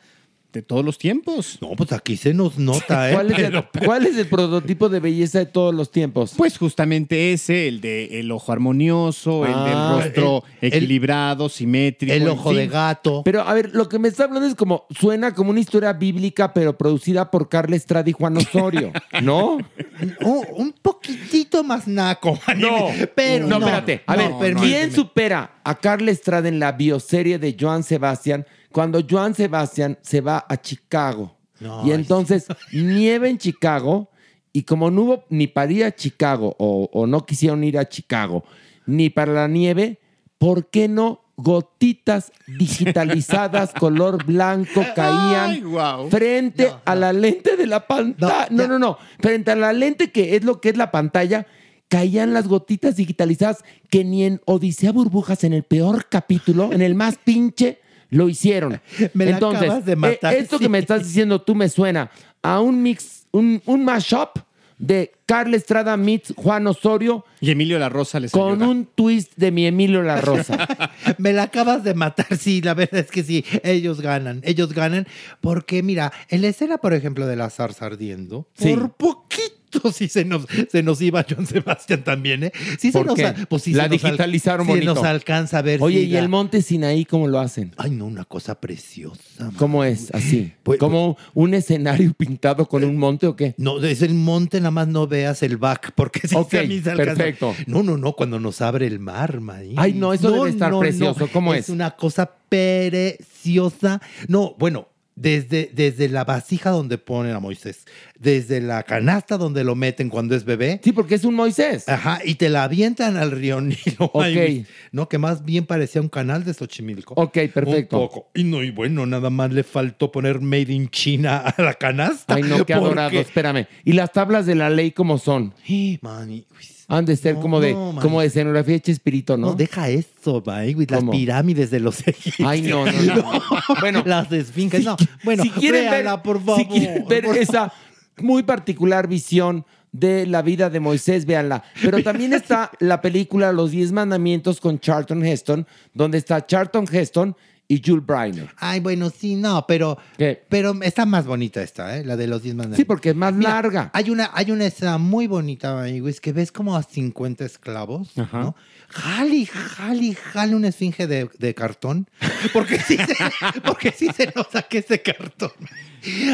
de todos los tiempos. No, pues aquí se nos nota, ¿eh? ¿Cuál es, el, Pero- cuál es el prototipo de belleza de todos los tiempos? Pues justamente ese, el de el ojo armonioso, el Ah, del rostro el- equilibrado, simétrico. el en ojo fin. de gato. Pero a ver, lo que me está hablando es como, suena como una historia bíblica, pero producida por Carla Estrada y Juan Osorio, ¿no? un, un poquitito más naco. No, pero no, espérate. A no, ver, permíteme. ¿quién supera a Carla Estrada en la bioserie de Joan Sebastián cuando Joan Sebastián se va a Chicago? No, y ay, entonces nieva en Chicago y como no hubo ni para ir a Chicago o, o no quisieron ir a Chicago ni para la nieve, ¿por qué no gotitas digitalizadas color blanco caían Ay, guau. frente a la lente de la pantalla? No, No, no, no, frente a la lente que es lo que es la pantalla, caían las gotitas digitalizadas que ni en Odisea Burbujas, en el peor capítulo, en el más pinche, lo hicieron. Me la Entonces, acabas de matar, eh, esto sí. que me estás diciendo tú me suena a un mix, un, un mashup de Carla Estrada meets Juan Osorio Y Emilio La Rosa les con ayuda. un twist de mi Emilio La Rosa. Me la acabas de matar, sí, la verdad es que sí, ellos ganan, ellos ganan, porque mira, en la escena, por ejemplo, de la zarza ardiendo, Sí. por poquito sí se nos, se nos iba John Sebastián también, ¿eh? Sí se ¿Por nos, pues sí La se nos al- digitalizaron sí bonito. nos alcanza a ver. Oye, ¿y la- el monte Sinaí cómo lo hacen? Ay, no, una cosa preciosa. man. ¿Cómo es? Así. Pues- ¿Como un escenario pintado con un monte o qué? No, es el monte, nada más no veas el back, porque sí Ok, se a mí se alcanza. perfecto. No, no, no, cuando nos abre el mar, Maí. Ay, no, eso debe estar precioso. ¿Cómo es? Es una cosa preciosa. No, bueno, desde, desde la vasija donde ponen a Moisés, desde la canasta donde lo meten cuando es bebé. Sí, porque es un Moisés. Ajá, y te la avientan al río Nilo. Ok. No, que más bien parecía un canal de Xochimilco. Ok, perfecto. Un poco. Y no, y bueno, nada más le faltó poner Made in China a la canasta. Ay, no, qué porque- adorado. Espérame. ¿Y las tablas de la ley cómo son? Mani, uy, Han de ser No, como de, no, como de escenografía de Chespirito, ¿no? No, deja eso, güey, las ¿Cómo? pirámides de los egipcios. Ay, no, no, no. Bueno, las esfinges. no, bueno, si quieren ver, véala, por favor. si quieren ver esa muy particular visión de la vida de Moisés, véanla. Pero también está la película Los Diez Mandamientos con Charlton Heston, donde está Charlton Heston y Jules Briner. Ay, bueno, sí, no, pero, ¿Qué? pero está más bonita esta, ¿eh? La de los 10 mandamientos. Sí, porque es más Mira, larga. Hay una, hay una escena muy bonita, es que ves como a 50 esclavos, ¿no? Jali, jali, jali una esfinge de, de cartón. Porque sí, se, porque sí se nota que es de cartón.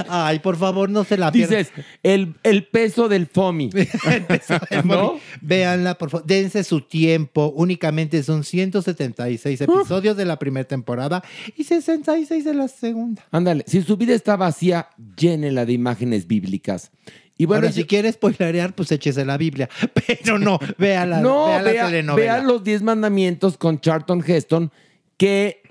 Ay, por favor, no se la pierdan. Dices, el, el peso del FOMI. ¿No? Véanla, por favor. Dense su tiempo. Únicamente son 176 episodios de la primera temporada y 66 de la segunda. Ándale, si su vida está vacía, llénela de imágenes bíblicas. Y bueno, Ahora, si quieres spoilerear, pues échese la Biblia. Pero no, vea la vea, telenovela. vea los 10 mandamientos con Charlton Heston, que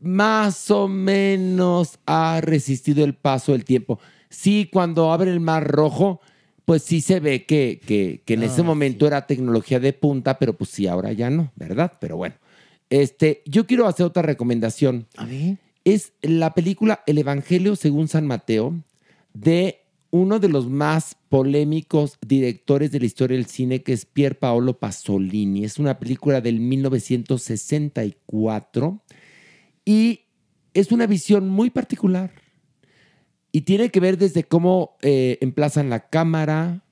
más o menos ha resistido el paso del tiempo. Sí, cuando abre el mar rojo, pues sí se ve que, que- que en ese Ah, momento era tecnología de punta, pero pues sí, ahora ya no, ¿verdad? Pero bueno, este, yo quiero hacer otra recomendación. A ver. es la película El Evangelio según San Mateo de uno de los más polémicos directores de la historia del cine, que es Pier Paolo Pasolini. Es una película del 1964 y es una visión muy particular. Y tiene que ver desde cómo eh, emplazan la cámara,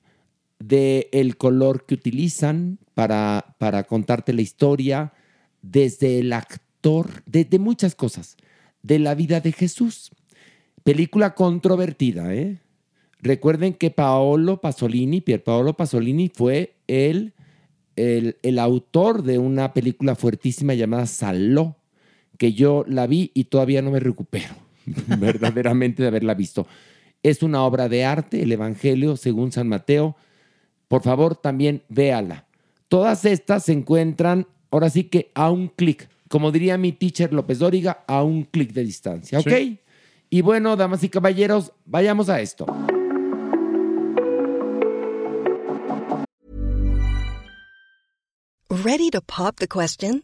de el color que utilizan para, para contarte la historia, desde el actor, desde muchas cosas, de la vida de Jesús. Película controvertida, ¿eh? Recuerden que Paolo Pasolini, Pier Paolo Pasolini, fue el, el, el autor de una película fuertísima llamada Saló, que yo la vi y todavía no me recupero verdaderamente de haberla visto. Es una obra de arte, el Evangelio según San Mateo. Por favor, también véala. Todas estas se encuentran, ahora sí que a un clic, como diría mi teacher López Dóriga, a un clic de distancia, ¿ok? Sí. Y bueno, damas y caballeros, vayamos a esto. Ready to pop the question?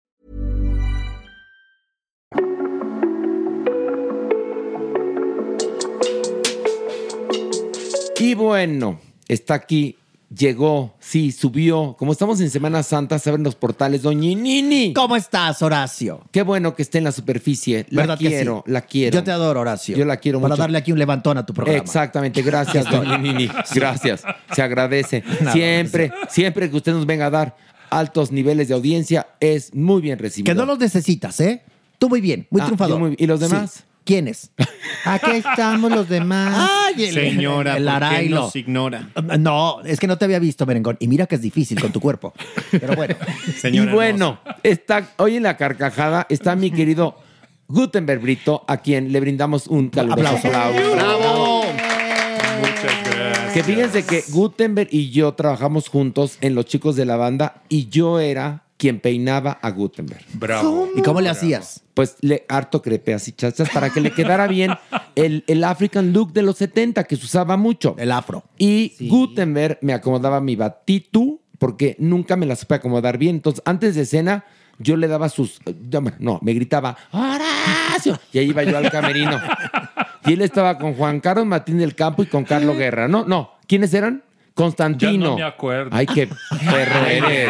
Y bueno, está aquí, llegó, sí, subió. Como estamos en Semana Santa, saben los portales, Doña Nini. ¿Cómo estás, Horacio? Qué bueno que esté en la superficie. La ¿Verdad que quiero, sí? la quiero. Yo te adoro, Horacio. Yo la quiero Para mucho. darle aquí un levantón a tu programa. Exactamente, gracias, doña Nini. Gracias. Se agradece. Siempre, siempre que usted nos venga a dar altos niveles de audiencia, es muy bien recibido. Que no los necesitas, ¿eh? Tú muy bien, muy Ah, triunfador. yo muy- ¿y los demás? Sí. ¿Quiénes? Aquí estamos los demás. Ay, el, Señora, el ¿por qué Arailo. nos ignora? No, es que no te había visto, Merengón. Y mira que es difícil con tu cuerpo. Pero bueno. y bueno, está hoy en la carcajada está mi querido Gutenberg Brito, a quien le brindamos un caluroso Aplauso. aplauso. ¡Bravo! Muchas gracias. Que fíjense que Gutenberg y yo trabajamos juntos en Los Chicos de la Banda y yo era quien peinaba a Gutenberg. Bravo. ¿Y cómo le hacías? Pues le harto crepe así, chachas, para que le quedara bien el, el African look de los 70 que se usaba mucho. El afro. Y Gutenberg me acomodaba mi batitu porque nunca me la supe acomodar bien. Entonces, antes de cena, yo le daba sus. No, me gritaba, ¡Horacio! Y ahí iba yo al camerino. Y él estaba con Juan Carlos Martín del Campo y con Carlos Guerra. No, no. ¿Quiénes eran? Constantino. Ya no me acuerdo. Ay, qué perro eres.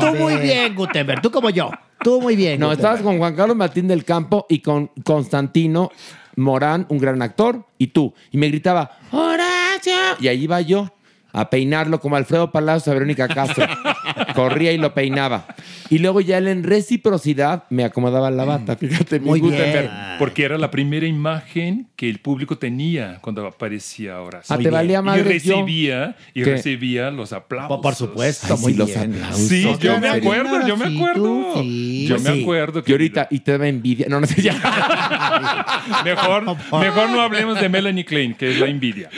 Tú muy bien, Gutenberg. Tú como yo. Tú muy bien. No, Gutenberg. estabas con Juan Carlos Martín del Campo y con Constantino Morán, un gran actor, y tú. Y me gritaba, ¡Horacio! Y ahí iba yo a peinarlo como Alfredo Palacios a Verónica Castro. Corría y lo peinaba. Y luego ya él en reciprocidad me acomodaba la bata, fíjate, mi Gutenberg. Porque era la primera imagen que el público tenía cuando aparecía ahora. Ah, te valía Y madres yo. recibía, y ¿Qué? recibía los aplausos. Por supuesto, Ay, sí, los aplausos. Sí, yo me acuerdo, yo me acuerdo. sí. Yo me acuerdo. Y ahorita, y te da envidia. No, no sé, ya. Mejor, mejor no hablemos de Melanie Klein, que es la envidia.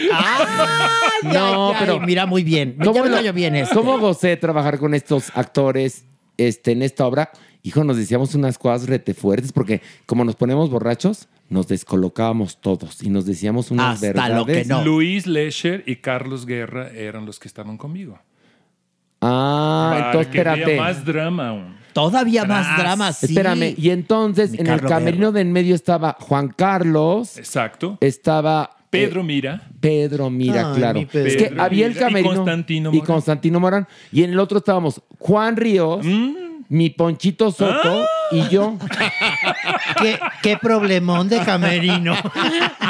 no, ay, pero. mira muy bien. Ya me lo- bien este. ¿Cómo gocé trabajar con estos actores este, en esta obra? Hijo, nos decíamos unas cosas rete fuertes porque como nos ponemos borrachos, nos descolocábamos todos y nos decíamos unas verdades. Luis Lesher y Carlos Guerra eran los que estaban conmigo. Ah, Para entonces que espérate. más drama aún. Todavía más Tras. drama, sí. Espérame, y entonces Mi en el camerino de en medio estaba Juan Carlos. Exacto. Estaba Pedro eh, Mira. Pedro Mira, Ay, claro. mi Pedro. Es que Pedro había el Mira y camerino. Constantino y Morán. Constantino Morán. Y en el otro estábamos Juan Ríos, Mm. Mi Ponchito Soto y yo. ¿Qué, qué problemón de camerino.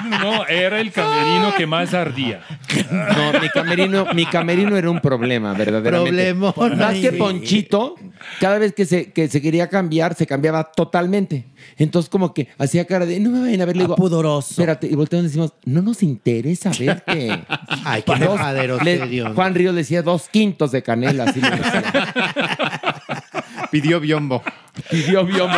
No, era el camerino que más ardía. No, mi camerino, mi camerino era un problema, verdaderamente. Problemón. Más que. Ponchito, cada vez que se, que se quería cambiar, se cambiaba totalmente. Entonces, como que hacía cara de, no me vayan a ver, le digo, pudoroso. Espérate, y volteamos y decimos, no nos interesa verte. Ay, qué Dos- majadero, le- serio. Juan Ríos decía dos quintos de canela, así le decía. Pidió biombo. Pidió biombo.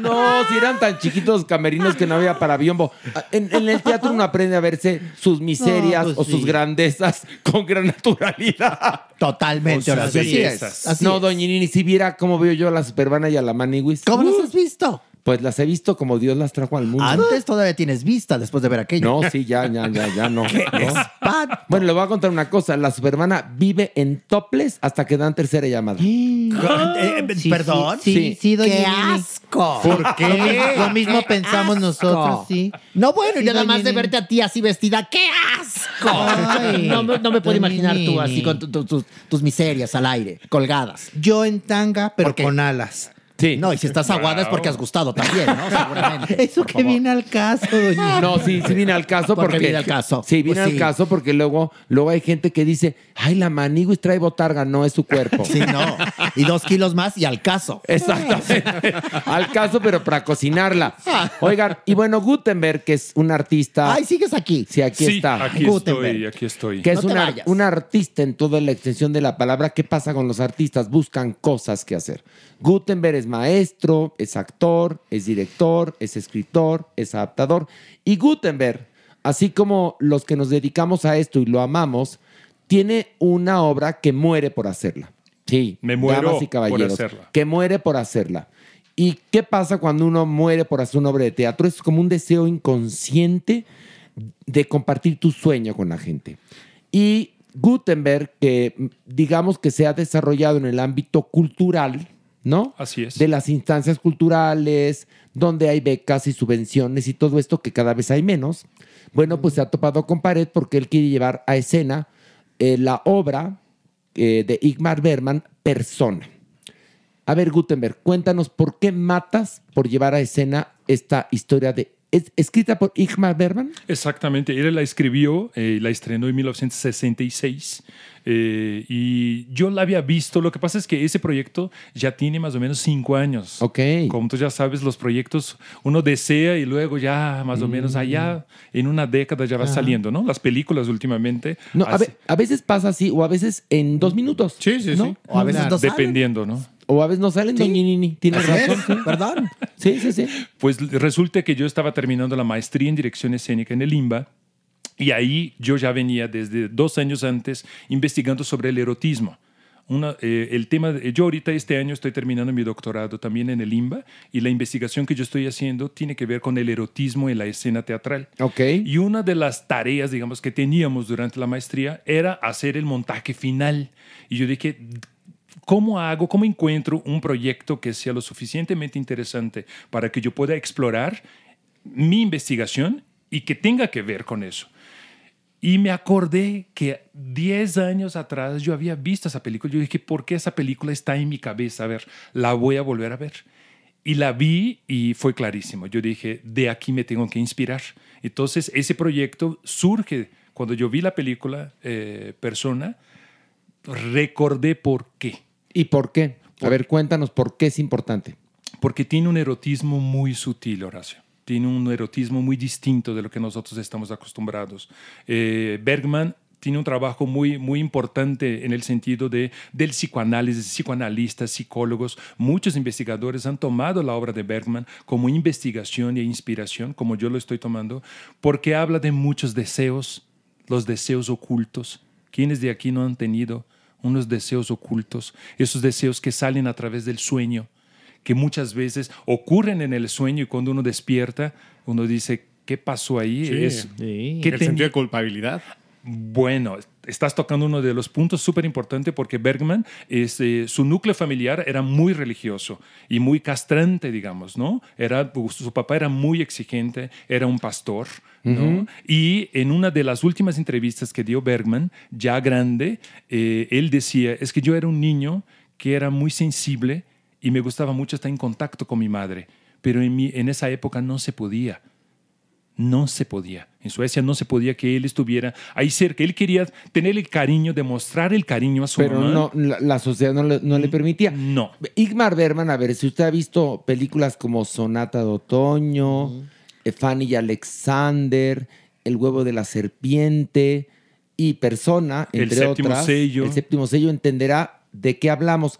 No, si eran tan chiquitos los camerinos que no había para biombo. En, en el teatro uno aprende a verse sus miserias No, pues o sí. sus grandezas con gran naturalidad. Totalmente, O sus Horacio, así es, así no, es. doña Nini, si viera cómo veo yo a la Supervana y a la Maniwis. ¿Cómo las has visto? Pues las he visto como Dios las trajo al mundo. Antes todavía tienes vista después de ver aquello. No, sí, ya, ya, ya, ya no. ¡Qué. Bueno, le voy a contar una cosa. La Supermana vive en toples hasta que dan tercera llamada. Eh, Sí, ¿Perdón? Sí, sí, sí, doña ¡Qué Nini. asco! ¿Por qué? Lo mismo, lo mismo ¡Qué pensamos asco! nosotros, sí. No, bueno, y Sí, nada más de verte a ti así vestida. ¡Qué asco! Ay, no, me- no me puedo imaginar tú así con tu- tu- tus- tus miserias al aire, colgadas. Yo en tanga, pero con alas. Sí. No, y si estás aguada es porque has gustado también, ¿no? Seguramente. Eso que viene al caso, doña No, sí, sí viene al caso Porque porque. viene al caso. Sí, viene Pues al sí. caso porque luego, luego hay gente que dice, ay, la maniguis trae botarga, no es su cuerpo. Sí, no. Y dos kilos más y al caso. Exactamente. al caso, pero para cocinarla. Oigan, y bueno, Gutenberg, que es un artista. Ay, sigues aquí. Sí, aquí sí, está. aquí Gutenberg. estoy, aquí estoy. que es No una- un artista en toda la extensión de la palabra. ¿Qué pasa con los artistas? Buscan cosas que hacer. Gutenberg es maestro, es actor, es director, es escritor, es adaptador. Y Gutenberg, así como los que nos dedicamos a esto y lo amamos, tiene una obra que muere por hacerla. Sí, Me muero damas y por caballeros, hacerla. que muere por hacerla. ¿Y qué pasa cuando uno muere por hacer una obra de teatro? Es como un deseo inconsciente de compartir tu sueño con la gente. Y Gutenberg, que digamos que se ha desarrollado en el ámbito cultural, ¿no? Así es. De las instancias culturales, donde hay becas y subvenciones y todo esto, que cada vez hay menos. Bueno, pues se ha topado con pared porque él quiere llevar a escena eh, la obra eh, de Igmar Berman, Persona. A ver, Gutenberg, cuéntanos por qué matas por llevar a escena esta historia de. ¿Es escrita por Igmar Berman? Exactamente, él la escribió, eh, la estrenó en 1966 eh, y yo la había visto. Lo que pasa es que ese proyecto ya tiene más o menos cinco años. Ok. Como tú ya sabes, los proyectos uno desea y luego ya más o menos allá en una década ya va Ajá. saliendo, ¿no? Las películas últimamente. No, a, ve- a veces pasa así, o a veces en dos minutos. Sí, sí, ¿no? sí. O a veces no salen. Dependiendo, ¿no? O a veces no salen, doña Nini. Tienes Así es, razón. sí. ¿Perdón? Sí, sí, sí. Pues resulta que yo estaba terminando la maestría en dirección escénica en el IMBA y ahí yo ya venía desde dos años antes investigando sobre el erotismo. Una, eh, el tema, de- yo ahorita este año estoy terminando mi doctorado también en el IMBA y la investigación que yo estoy haciendo tiene que ver con el erotismo en la escena teatral. Ok. Y una de las tareas, digamos, que teníamos durante la maestría era hacer el montaje final. Y yo dije, ¿cómo hago, cómo encuentro un proyecto que sea lo suficientemente interesante para que yo pueda explorar mi investigación y que tenga que ver con eso? Y me acordé que 10 años atrás yo había visto esa película. Yo dije, ¿por qué esa película está en mi cabeza? A ver, la voy a volver a ver. Y la vi y fue clarísimo. Yo dije, de aquí me tengo que inspirar. Entonces, ese proyecto surge cuando yo vi la película eh, Persona, recordé por qué. ¿Y por qué? A ver, cuéntanos por qué es importante. Porque tiene un erotismo muy sutil, Horacio. Tiene un erotismo muy distinto de lo que nosotros estamos acostumbrados. Eh, Bergman tiene un trabajo muy, muy importante en el sentido de, del psicoanálisis, psicoanalistas, psicólogos. Muchos investigadores han tomado la obra de Bergman como investigación e inspiración, como yo lo estoy tomando, porque habla de muchos deseos, los deseos ocultos. ¿Quiénes de aquí no han tenido unos deseos ocultos? Esos deseos que salen a través del sueño, que muchas veces ocurren en el sueño y cuando uno despierta, uno dice, ¿qué pasó ahí? Sí, Es- sí. ¿qué el sentido de culpabilidad. bueno, estás tocando uno de los puntos súper importantes porque Bergman, este, su núcleo familiar era muy religioso y muy castrante, digamos, ¿no? Era, su papá era muy exigente, era un pastor, ¿no? Ujú. Y en una de las últimas entrevistas que dio Bergman, ya grande, eh, él decía, es que yo era un niño que era muy sensible y me gustaba mucho estar en contacto con mi madre, pero en, mi, en esa época no se podía. No se podía. En Suecia no se podía que él estuviera ahí cerca. Él quería tener el cariño, demostrar el cariño a su Pero mamá. no, la, la sociedad no le, no le permitía. No. Igmar Berman, a ver, si usted ha visto películas como Sonata de Otoño, eh, Fanny y Alexander, El huevo de la serpiente y Persona, El entre séptimo otras, sello. el séptimo sello entenderá de qué hablamos.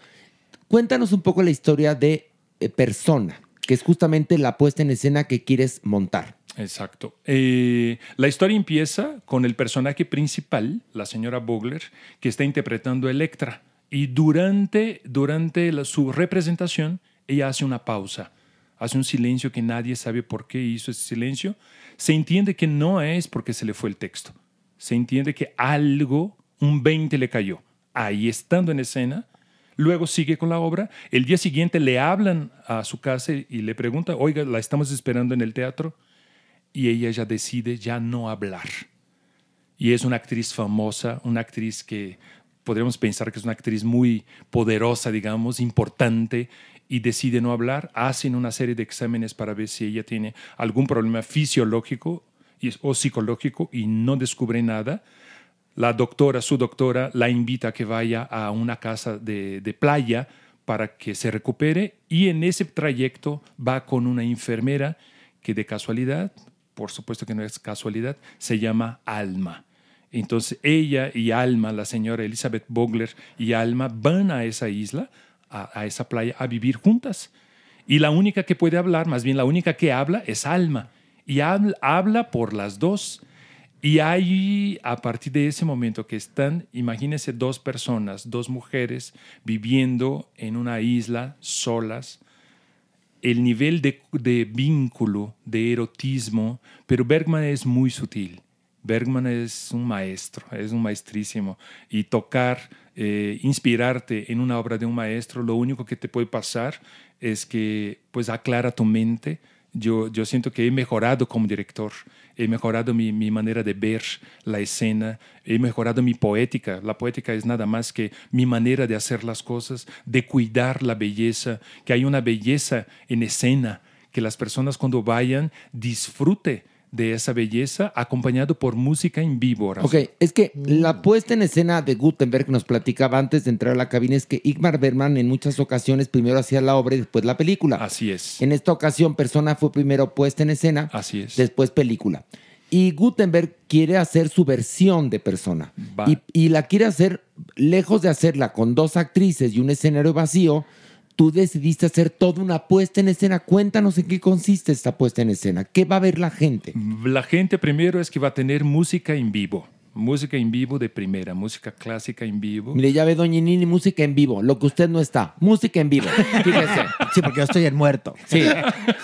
Cuéntanos un poco la historia de eh, Persona, que es justamente la puesta en escena que quieres montar. Exacto. Eh, la historia empieza con el personaje principal, la señora Bogler, que está interpretando a Electra. Y durante, durante su representación, ella hace una pausa, hace un silencio que nadie sabe por qué hizo ese silencio. Se entiende que no es porque se le fue el texto. Se entiende que algo, un 20 le cayó. Ahí estando en escena, Luego sigue con la obra. El día siguiente le hablan a su casa y le preguntan, oiga, la estamos esperando en el teatro. Y ella ya decide ya no hablar. Y es una actriz famosa, una actriz que podríamos pensar que es una actriz muy poderosa, digamos, importante, y decide no hablar. Hacen una serie de exámenes para ver si ella tiene algún problema fisiológico o psicológico y no descubre nada. La doctora, su doctora, la invita a que vaya a una casa de, de playa para que se recupere y en ese trayecto va con una enfermera que de casualidad, por supuesto que no es casualidad, se llama Alma. Entonces ella y Alma, la señora Elizabeth Bogler y Alma van a esa isla, a, a esa playa, a vivir juntas. Y la única que puede hablar, más bien la única que habla, es Alma. Y habla, habla por las dos. Y ahí, a partir de ese momento que están, imagínense dos personas, dos mujeres viviendo en una isla solas, el nivel de, vínculo, de erotismo, pero Bergman es muy sutil. Bergman es un maestro, es un maestrísimo. Y tocar, eh, inspirarte en una obra de un maestro, lo único que te puede pasar es que pues aclara tu mente. Yo, yo siento que he mejorado como director, he mejorado mi, mi manera de ver la escena, he mejorado mi poética. La poética es nada más que mi manera de hacer las cosas, de cuidar la belleza, que hay una belleza en escena, que las personas cuando vayan disfrute de esa belleza acompañado por música en vivo. Ok, es que la puesta en escena de Gutenberg nos platicaba antes de entrar a la cabina es que Igmar Bergman en muchas ocasiones primero hacía la obra y después la película. Así es. En esta ocasión, Persona fue primero puesta en escena, Así es. después película. Y Gutenberg quiere hacer su versión de Persona. Y la quiere hacer, lejos de hacerla con dos actrices y un escenario vacío, tú decidiste hacer toda una puesta en escena. Cuéntanos en qué consiste esta puesta en escena. ¿Qué va a ver la gente? La gente primero es que va a tener música en vivo. Música en vivo de primera, música clásica en vivo. Mire, ya ve Doña Nini, música en vivo. Lo que usted no está, música en vivo. Fíjese. Sí, porque yo estoy en muerto. Sí,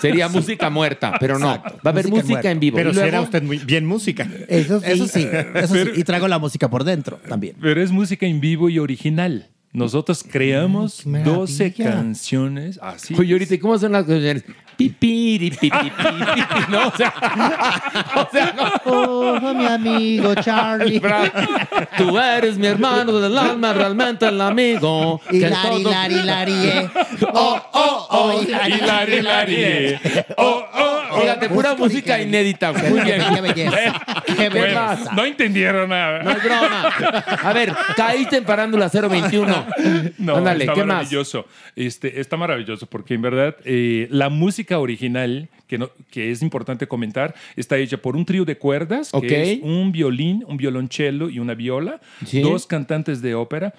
sería música muerta, pero no. Va a haber música, en, vivo. Pero luego- será usted muy bien música. Eso sí, eso sí, eso sí. Y traigo la música por dentro también. Pero es música en vivo y original. Nosotros creamos 12 canciones así. Oye, ahorita, ¿y ¿cómo son las canciones? Pipiri, pipi, pipi, ¿no? O sea, o sea, no. Oh, mi amigo Charlie. Tú eres mi hermano del alma, realmente el amigo. Hilari, hilari, hilari. Oh, oh, oh, Hilari, hilari, eh. Oh, oh, Fíjate, pura música inédita. Muy bien. Qué belleza. Qué ¿Qué belleza. No entendieron nada. No es broma. A ver, caíste en Parándula 021. No, está ¿qué más? maravilloso. Este, está maravilloso porque en verdad la música original, que, no- que es importante comentar, está hecha por un trío de cuerdas, que es un violín, un violonchelo y una viola, Sí. dos cantantes de ópera,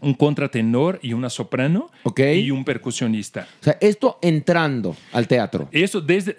un contratenor y una soprano Ok. y un percusionista. O sea, esto entrando al teatro. Eso desde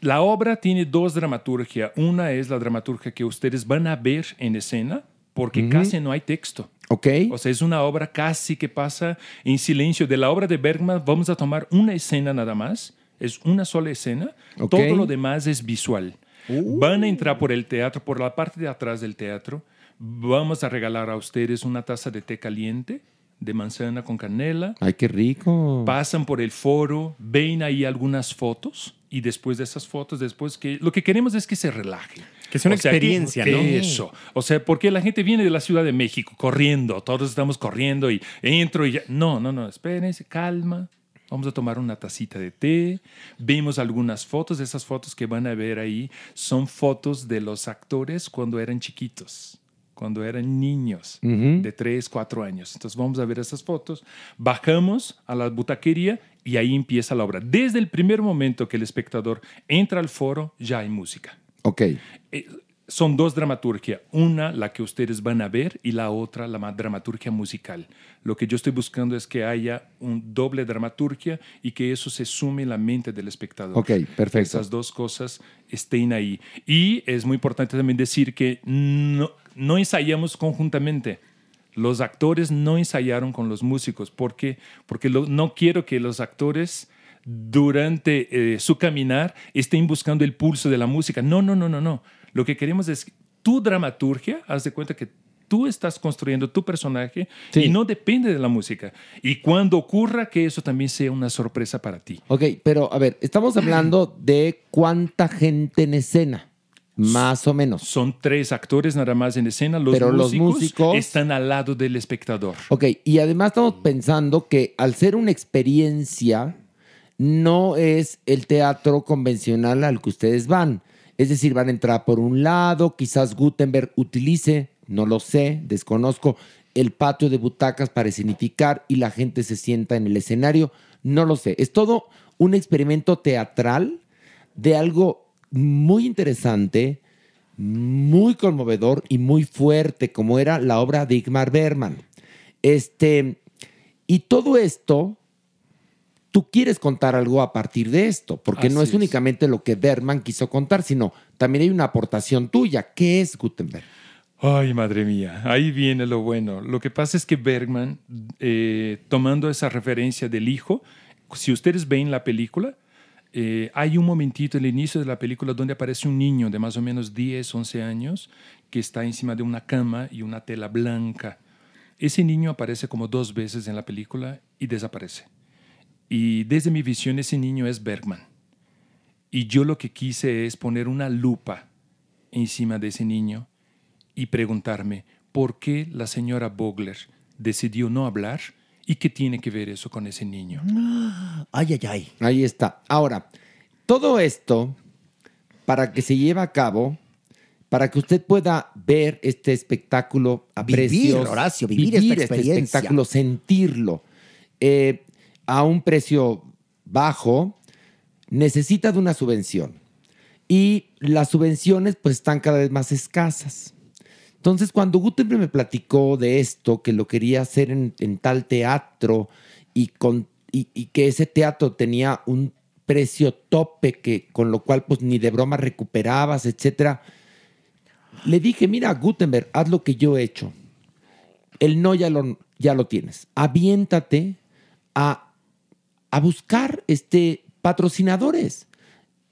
la obra tiene dos dramaturgias. Una es la dramaturgia que ustedes van a ver en escena, porque casi no hay texto. Ok. O sea, es una obra casi que pasa en silencio. De la obra de Bergman vamos a tomar una escena nada más. Es una sola escena. Ok. Todo lo demás es visual. Van a entrar por el teatro, por la parte de atrás del teatro. Vamos a regalar a ustedes una taza de té caliente de manzana con canela. Ay, qué rico. Pasan por el foro, ven ahí algunas fotos y después de esas fotos, después que lo que queremos es que se relaje. Que sea una O sea, experiencia, ¿no? Eso. O sea, porque la gente viene de la Ciudad de México corriendo, todos estamos corriendo y entro y ya. No, no, no, espérense, calma. Vamos a tomar una tacita de té. Vemos algunas fotos. Esas fotos que van a ver ahí son fotos de los actores cuando eran chiquitos, cuando eran niños de 3, 4 años. Entonces vamos a ver esas fotos, bajamos a la butaquería y ahí empieza la obra. Desde el primer momento que el espectador entra al foro, ya hay música. Ok. Son dos dramaturgias, una la que ustedes van a ver y la otra la ma- dramaturgia musical. Lo que yo estoy buscando es que haya un doble dramaturgia y que eso se sume en la mente del espectador. Ok, perfecto. Esas dos cosas estén ahí. Y es muy importante también decir que no, no ensayamos conjuntamente. Los actores no ensayaron con los músicos. ¿Por qué? Porque lo- no quiero que los actores durante eh, su caminar estén buscando el pulso de la música. No, no, no, no, no. Lo que queremos es tu dramaturgia, haz de cuenta que tú estás construyendo tu personaje y no depende de la música. Y cuando ocurra que eso también sea una sorpresa para ti. Ok, pero a ver, estamos hablando de cuánta gente en escena, más o menos. Son tres actores nada más en escena. Los, Pero los músicos, músicos- están al lado del espectador. Ok, y además estamos pensando que al ser una experiencia, no es el teatro convencional al que ustedes van. Es decir, van a entrar por un lado, quizás Gutenberg utilice, no lo sé, desconozco, el patio de butacas para significar y la gente se sienta en el escenario, no lo sé. Es todo un experimento teatral de algo muy interesante, muy conmovedor y muy fuerte, como era la obra de Igmar Bergman. Este, y todo esto, tú quieres contar algo a partir de esto, porque no es, es. únicamente lo que Bergman quiso contar, sino también hay una aportación tuya. ¿Qué es Gutenberg? Ay, madre mía, ahí viene lo bueno. Lo que pasa es que Bergman, eh, tomando esa referencia del hijo, si ustedes ven la película, eh, hay un momentito en el inicio de la película donde aparece un niño de más o menos 10, 11 años que está encima de una cama y una tela blanca. Ese niño aparece como dos veces en la película y desaparece. Y desde mi visión ese niño es Bergman. Y yo lo que quise es poner una lupa encima de ese niño y preguntarme por qué la señora Bogler decidió no hablar y qué tiene que ver eso con ese niño. Ay, ay, ay. Ahí está. Ahora, todo esto, para que se lleve a cabo, para que usted pueda ver este espectáculo a Vivir, precios, Horacio, vivir esta este experiencia. espectáculo, sentirlo eh, a un precio bajo, necesita de una subvención. Y las subvenciones pues están cada vez más escasas. Entonces, cuando Gutenberg me platicó de esto, que lo quería hacer en, tal teatro y, con, y que ese teatro tenía un precio tope, que, con lo cual pues ni de broma recuperabas, etcétera, le dije, mira, Gutenberg, haz lo que yo he hecho. El no ya lo, ya lo tienes. Aviéntate a, a buscar este, patrocinadores.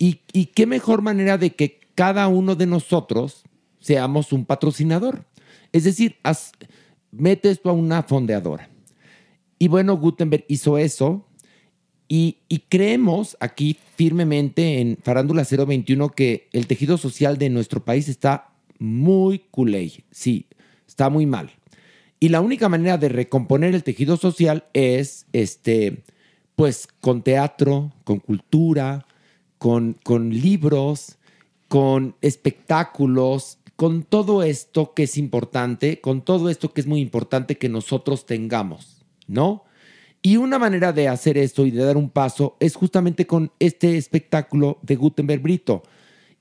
Y, y qué mejor manera de que cada uno de nosotros seamos un patrocinador. Es decir, haz- mete esto a una fondeadora. Y bueno, Gutenberg hizo eso. Y, y creemos aquí firmemente en Farándula 021 que el tejido social de nuestro país está muy culé. Sí, está muy mal. Y la única manera de recomponer el tejido social es, este, pues, con teatro, con cultura, con, con libros, con espectáculos, con todo esto que es importante, con todo esto que es muy importante que nosotros tengamos, ¿no? Y una manera de hacer esto y de dar un paso es justamente con este espectáculo de Gutenberg Brito.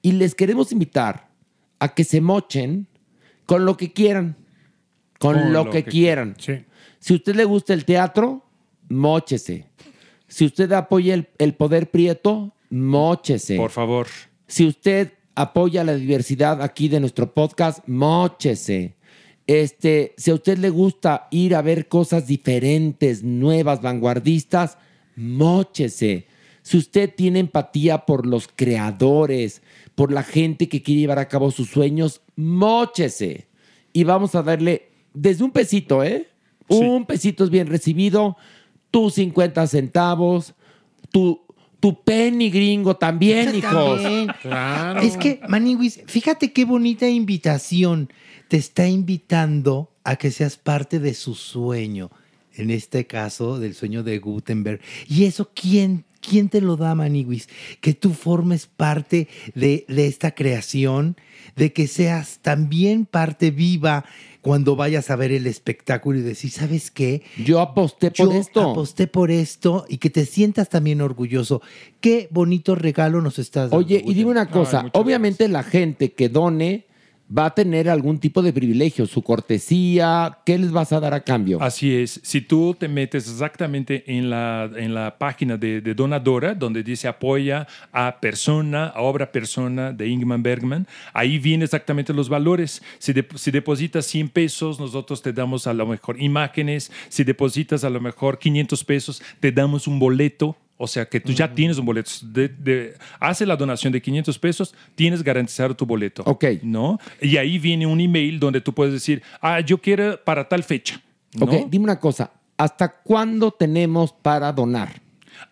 Y les queremos invitar a que se mochen con lo que quieran, con, lo, que, quieran. Si a usted le gusta el teatro, móchese. Si usted apoya el, el poder prieto, móchese. Por favor. Si usted apoya la diversidad aquí de nuestro podcast, móchese. Este, si a usted le gusta ir a ver cosas diferentes, nuevas, vanguardistas, móchese. Si usted tiene empatía por los creadores, por la gente que quiere llevar a cabo sus sueños, móchese. Y vamos a darle desde un pesito, ¿eh? Un pesito es bien recibido, tus 50 centavos, tu, tu penny gringo también, hijos. También. Es que, Maniwis, fíjate qué bonita invitación. Te está invitando a que seas parte de su sueño. En este caso, del sueño de Gutenberg. ¿Y eso quién, quién te lo da, Maniwis? Que tú formes parte de, de esta creación, de que seas también parte viva cuando vayas a ver el espectáculo y decir, ¿sabes qué? Yo aposté por Yo esto. aposté por esto y que te sientas también orgulloso. Qué bonito regalo nos estás dando. Oye, y dime una cosa, obviamente la gente que done va a tener algún tipo de privilegio, su cortesía, ¿qué les vas a dar a cambio? Así es. Si tú te metes exactamente en la, en la página de, de Donadora, donde dice apoya a persona, a obra persona de Ingman Bergman, ahí vienen exactamente los valores. Si, de- si depositas 100 pesos, nosotros te damos a lo mejor imágenes. Si depositas a lo mejor 500 pesos, te damos un boleto. O sea que tú ya tienes un boleto. De, de- hace la donación de 500 pesos, tienes garantizado tu boleto. Ok. ¿No? Y ahí viene un email donde tú puedes decir, ah, yo quiero para tal fecha. ¿no? Ok, dime una cosa, ¿hasta cuándo tenemos para donar?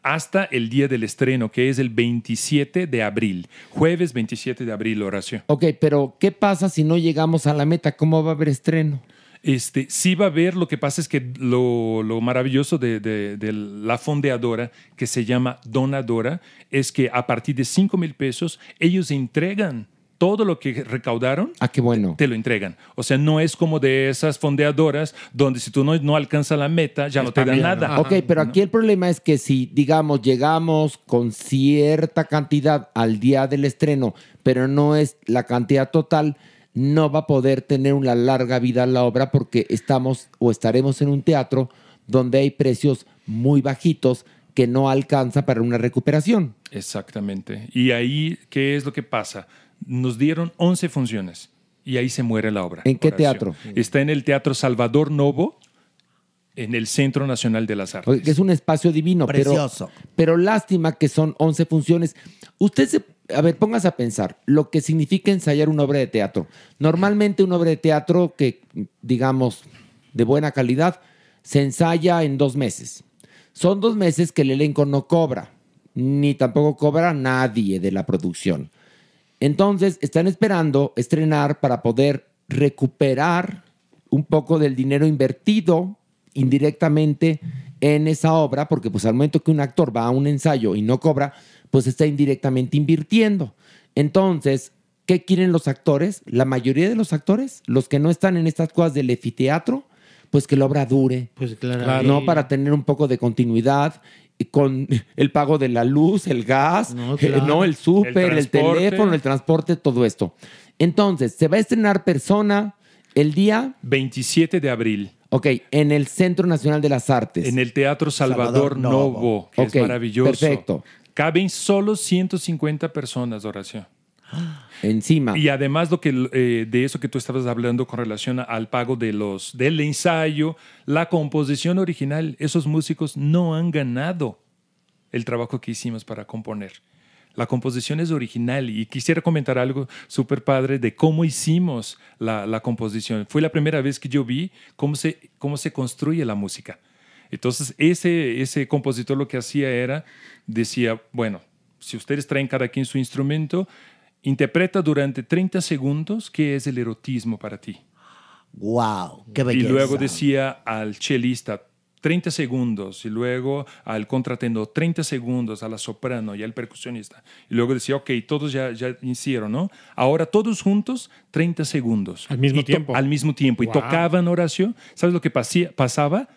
hasta el día del estreno, que es el 27 de abril. Jueves 27 de abril, Horacio. Ok, pero ¿qué pasa si no llegamos a la meta? ¿Cómo va a haber estreno? Este, sí va a haber, lo que pasa es que lo, lo maravilloso de, de- de la fondeadora, que se llama Donadora, es que a partir de 5 mil pesos, ellos entregan todo lo que recaudaron. Ah, qué bueno. Te lo entregan. O sea, no es como de esas fondeadoras donde si tú no, no alcanzas la meta, ya no te dan nada. Ok, pero aquí el problema es que si, digamos, llegamos con cierta cantidad al día del estreno, pero no es la cantidad total, no va a poder tener una larga vida la obra porque estamos o estaremos en un teatro donde hay precios muy bajitos que no alcanza para una recuperación. Exactamente. Y ahí, ¿qué es lo que pasa? Nos dieron 11 funciones y ahí se muere la obra. ¿En qué Horacio. teatro? Está en el Teatro Salvador Novo, en el Centro Nacional de las Artes. Que es un espacio divino, pero- Precioso. Pero, lástima que son 11 funciones. Usted se, a ver, póngase a pensar lo que significa ensayar una obra de teatro. Normalmente una obra de teatro que, digamos, de buena calidad, se ensaya en dos meses. Son dos meses que el elenco no cobra, ni tampoco cobra nadie de la producción. Entonces, están esperando estrenar para poder recuperar un poco del dinero invertido indirectamente en esa obra, porque pues al momento que un actor va a un ensayo y no cobra, pues está indirectamente invirtiendo. Entonces, ¿qué quieren los actores? La mayoría de los actores, los que no están en estas cosas del efiteatro, pues que la obra dure. Pues claro. No para tener un poco de continuidad y con el pago de la luz, el gas, No, eh, el súper, El el, teléfono, el transporte, todo esto. Entonces, se va a estrenar Persona el día, 27 de abril. Ok, en el Centro Nacional de las Artes. En el Teatro Salvador, Salvador Novo, Novo. que Ok, es maravilloso. perfecto. Caben solo 150 personas, Horacio. Encima. Y además lo que, eh, de eso que tú estabas hablando con relación al pago de los, del ensayo, la composición original, esos músicos no han ganado el trabajo que hicimos para componer. La composición es original y quisiera comentar algo súper padre de cómo hicimos la, la composición. Fue la primera vez que yo vi cómo se, cómo se construye la música. Entonces, ese, ese compositor lo que hacía era, decía, bueno, si ustedes traen cada quien su instrumento, interpreta durante 30 segundos qué es el erotismo para ti. ¡Wow! ¡Qué Y belleza! luego decía al chelista, 30 segundos y luego al contratenor 30 segundos, a la soprano y al percusionista. Y luego decía, ok, todos ya, ya hicieron, ¿no? Ahora todos juntos 30 segundos. Al mismo Y tiempo. Al mismo tiempo. Wow. Y tocaban Horacio. ¿Sabes lo que pasía- pasaba?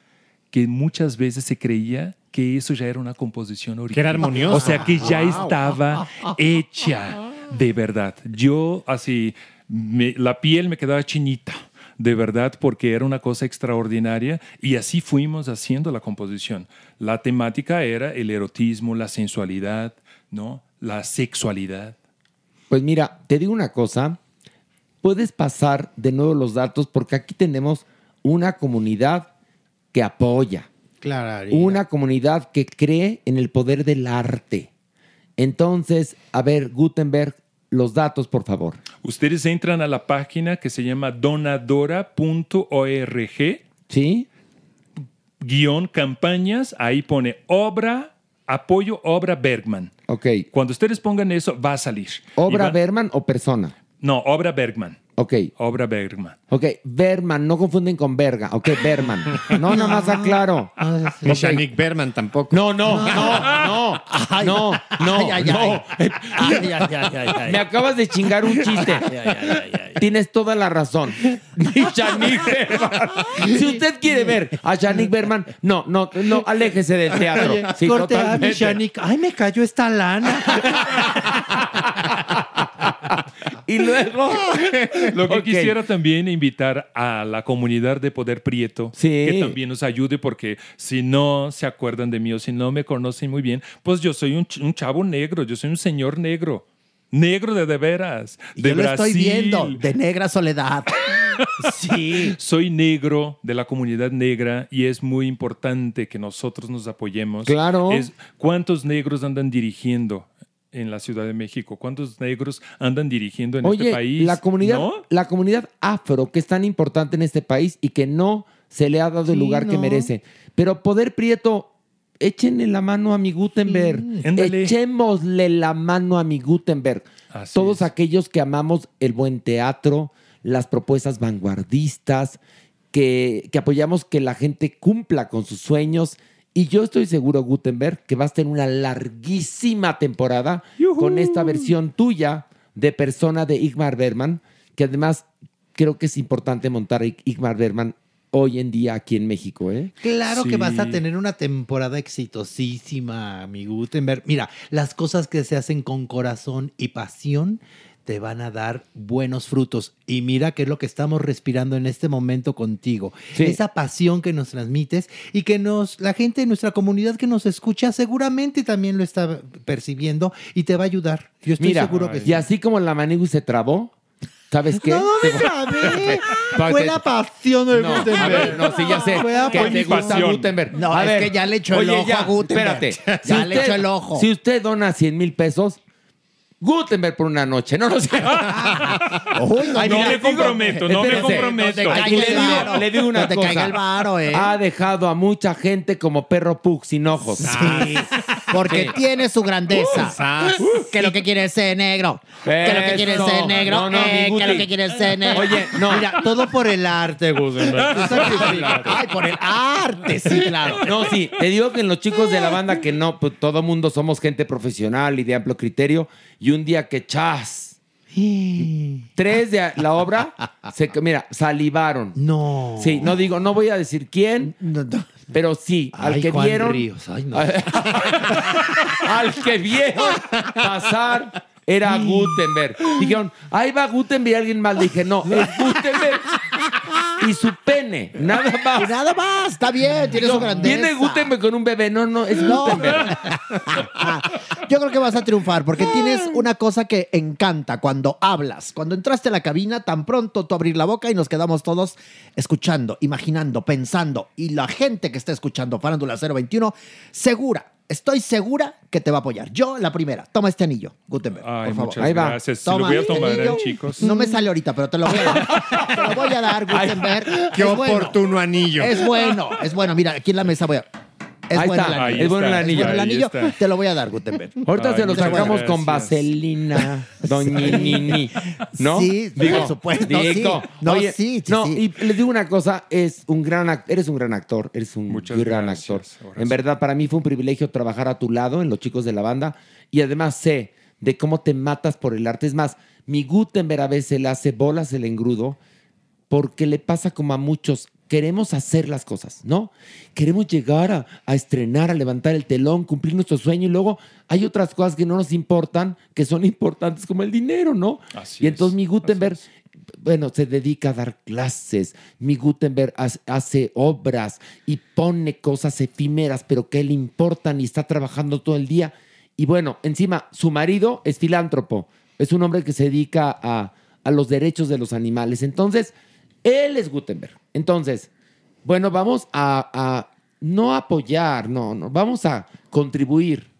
Que muchas veces se creía que eso ya era una composición original. Que era armoniosa. O sea, que ya Wow. estaba hecha de verdad. Yo así, me- la piel me quedaba chinita. De verdad, porque era una cosa extraordinaria y así fuimos haciendo la composición. La temática era el erotismo, la sensualidad, ¿no? La sexualidad. Pues mira, te digo una cosa, puedes pasar de nuevo los datos porque aquí tenemos una comunidad que apoya, Claro. una comunidad que cree en el poder del arte. Entonces, a ver, Gutenberg, los datos, por favor. Ustedes entran a la página que se llama donadora.org. Sí. Guión campañas, ahí pone obra, apoyo obra Bergman. Ok. Cuando ustedes pongan eso, va a salir. ¿Obra Berman o persona? No, obra Bergman. Ok. Obra Bergman. Ok, Berman, no confunden con Verga. Ok, Berman. No, nada más aclaro. Y Shanik Berman tampoco. No, no, no, no, no, no, ay, ay, no. ay. Ay, ay, ay, ay, ay. Me acabas de chingar un chiste. Tienes toda la razón. Berman. Si usted quiere ver a Shanik Berman, no, no, no, aléjese del teatro. Sí, corte a mi totalmente. Shanik. Ay, me cayó esta lana. Y luego. Lo que Ok. quisiera también invitar a la comunidad de Poder Prieto Sí. que también nos ayude porque si no se acuerdan de mí o si no me conocen muy bien, pues yo soy un, un chavo negro, yo soy un señor negro. Negro de de veras. De Yo lo estoy Brasil. viendo, de negra soledad. Sí. Soy negro de la comunidad negra y es muy importante que nosotros nos apoyemos. Claro. Es, ¿Cuántos negros andan dirigiendo en la Ciudad de México? ¿Cuántos negros andan dirigiendo en Oye, este país? la comunidad, ¿No? la comunidad afro, que es tan importante en este país y que no se le ha dado el lugar que merece. Pero Poder Prieto, échenle la mano a mi Gutenberg. Echémosle la mano a mi Gutenberg. Así Todos es. aquellos que amamos el buen teatro, las propuestas vanguardistas, que, que apoyamos que la gente cumpla con sus sueños. Y yo estoy seguro, Gutenberg, que vas a tener una larguísima temporada con esta versión tuya de persona de Igmar Berman, que además creo que es importante montar Igmar Berman hoy en día aquí en México, ¿eh? Claro que vas a tener una temporada exitosísima, mi Gutenberg. Mira, las cosas que se hacen con corazón y pasión te van a dar buenos frutos. Y mira qué es lo que estamos respirando en este momento contigo. Sí. Esa pasión que nos transmites y que nos, la gente de nuestra comunidad que nos escucha seguramente también lo está percibiendo y te va a ayudar. Yo estoy Mira, seguro que sí. y así como la Manigu se trabó, ¿sabes qué? No me Fue la pasión de No, Gutenberg. a ver, no, sí, ya sé. Que te gusta. Gutenberg. No, A es ver, que ya le echó el ojo a Gutenberg. Espérate. Ya le echó el ojo. Si usted dona 100 mil pesos, Gutenberg por una noche. No, no sé. Uy, no, Ay, no mira, me digo- comprometo, no me espérense. comprometo. No caiga Aquí le digo, le digo una No te cosa. caiga el varo, ¿eh? Ha dejado a mucha gente como perro pug sin ojos. Sí, porque Sí. tiene su grandeza. Sas. que lo que quiere es ser negro. Que lo que quiere es Eso. ser negro. No, no, eh, que lo que quiere es ser negro. Oye, no. Mira, todo por el arte, Gutenberg. Ay, por el arte, sí, claro. No, sí, te digo que los chicos de la banda que no, pues todo mundo somos gente profesional y de amplio criterio, y un día que chas, tres de la obra, se, mira, salivaron. No. Sí, no digo, no voy a decir quién, No, no. pero sí, al que Juan vieron, Ríos. Ay, no. al que vieron pasar era Gutenberg. Dijeron, ahí va Gutenberg y alguien más. Le dije, no, es Gutenberg y su pene, nada más. Y nada más, está bien, tiene su grandeza. Viene Gutenberg con un bebé, no, no, es No. Gutenberg. Yo creo que vas a triunfar porque tienes una cosa que encanta cuando hablas. Cuando entraste a la cabina, tan pronto tú abrir la boca y nos quedamos todos escuchando, imaginando, pensando. Y la gente que está escuchando Farándula 021, segura, estoy segura que te va a apoyar. Yo, la primera. Toma este anillo, Gutenberg, Ay, por favor. Ahí va. gracias. Toma lo voy a este tomar, ¿eh, anillo. chicos. No me sale ahorita, pero te lo voy a dar. te lo voy a dar, Gutenberg. Qué Es bueno. oportuno anillo. Es bueno, es bueno. Mira, aquí en la mesa voy a. Es Ahí bueno está, el anillo. es bueno el anillo. bueno el Ahí anillo. está. Te lo voy a dar, Gutenberg. Ahorita se lo sacamos con vaselina, doñinini, ¿no? Sí, por supuesto, digo, sí. No, oye, sí, sí, no, sí. y les digo una cosa, es un gran act- eres un gran actor, eres un gran actor. En verdad, para mí fue un privilegio trabajar a tu lado en Los Chicos de la Banda y además sé de cómo te matas por el arte. Es más, mi Gutenberg a veces le hace bolas el engrudo porque le pasa como a muchos. Queremos hacer las cosas, ¿no? Queremos llegar a, a estrenar, a levantar el telón, cumplir nuestro sueño y luego hay otras cosas que no nos importan, que son importantes como el dinero, ¿no? y entonces mi Gutenberg, bueno, se dedica a dar clases. Mi Gutenberg hace, hace obras y pone cosas efímeras, pero que le importan y está trabajando todo el día. Y bueno, encima, su marido es filántropo. Es un hombre que se dedica a, a los derechos de los animales. Entonces, él es Gutenberg. Entonces, bueno, vamos a, a no apoyar, no, no, vamos a contribuir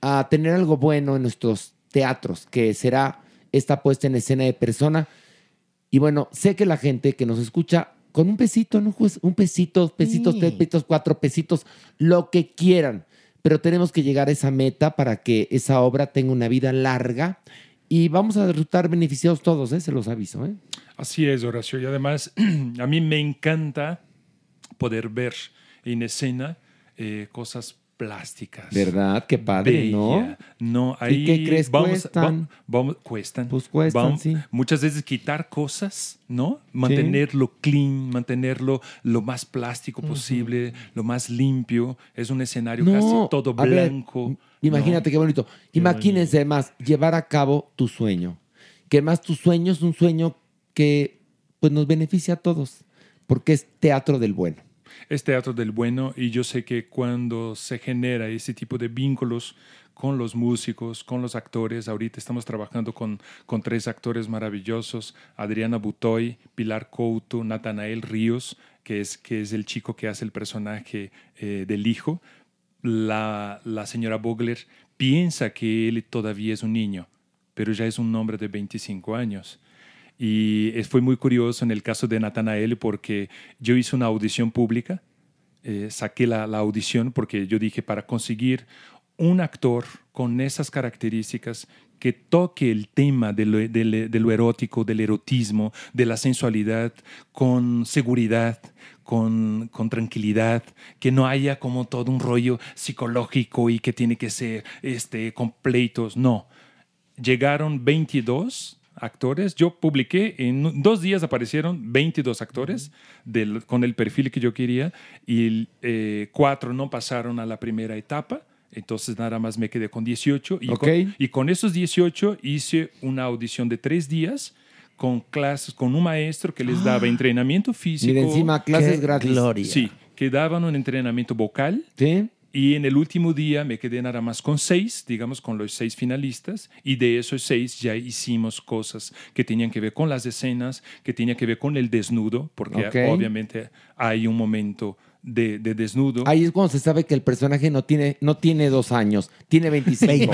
a tener algo bueno en nuestros teatros, que será esta puesta en escena de persona. Y bueno, sé que la gente que nos escucha, con un pesito, ¿no? Un pesito, pesitos, Sí. tres pesitos, cuatro pesitos, lo que quieran. Pero tenemos que llegar a esa meta para que esa obra tenga una vida larga y vamos a resultar beneficiados todos, ¿eh? se los aviso. ¿eh? Así es, Horacio. Y además, a mí me encanta poder ver en escena eh, cosas plásticas. ¿Verdad? Qué padre, ¿no? Bella. No, ¿Y ahí qué crees vamos, cuestan? vamos- cuestan. Pues cuestan, Vamos- sí. Muchas veces quitar cosas, ¿no? Mantenerlo clean, mantenerlo lo más plástico posible, lo más limpio. Es un escenario casi todo ver, imagínate qué bonito. Imagínense más llevar a cabo tu sueño. Que más tu sueño es un sueño que pues nos beneficia a todos, porque es teatro del bueno. es teatro del bueno y yo sé que cuando se genera ese tipo de vínculos con los músicos, con los actores, ahorita estamos trabajando con, con tres actores maravillosos, Adriana Butoy, Pilar Couto, Natanael Ríos, que es, que es el chico que hace el personaje eh, del hijo. La, la señora Bogler piensa que él todavía es un niño, pero ya es un hombre de 25 años. Y fue muy curioso en el caso de Natanael porque yo hice una audición pública, eh, saqué la, la audición porque yo dije para conseguir un actor con esas características que toque el tema de lo, de de lo erótico, del erotismo, de la sensualidad, con seguridad, con, con tranquilidad, que no haya como todo un rollo psicológico y que tiene que ser este, completos, no llegaron 22 actores. Yo publiqué, en dos días aparecieron 22 actores del- con el perfil que yo quería y eh, cuatro no pasaron a la primera etapa. Entonces nada más me quedé con 18 y, Ok. con, y con esos 18 hice una audición de tres días con clases, con un maestro que les daba entrenamiento físico. Mira, encima, clases Qué gratis. gloria. Sí, que daban un entrenamiento vocal. Sí. Y en el último día me quedé nada más con seis, digamos, con los seis finalistas, y de esos seis ya hicimos cosas que tenían que ver con las escenas, que tenían que ver con el desnudo, porque obviamente hay un momento de, de desnudo. Ahí es cuando se sabe que el personaje no tiene, no tiene dos años, tiene 25.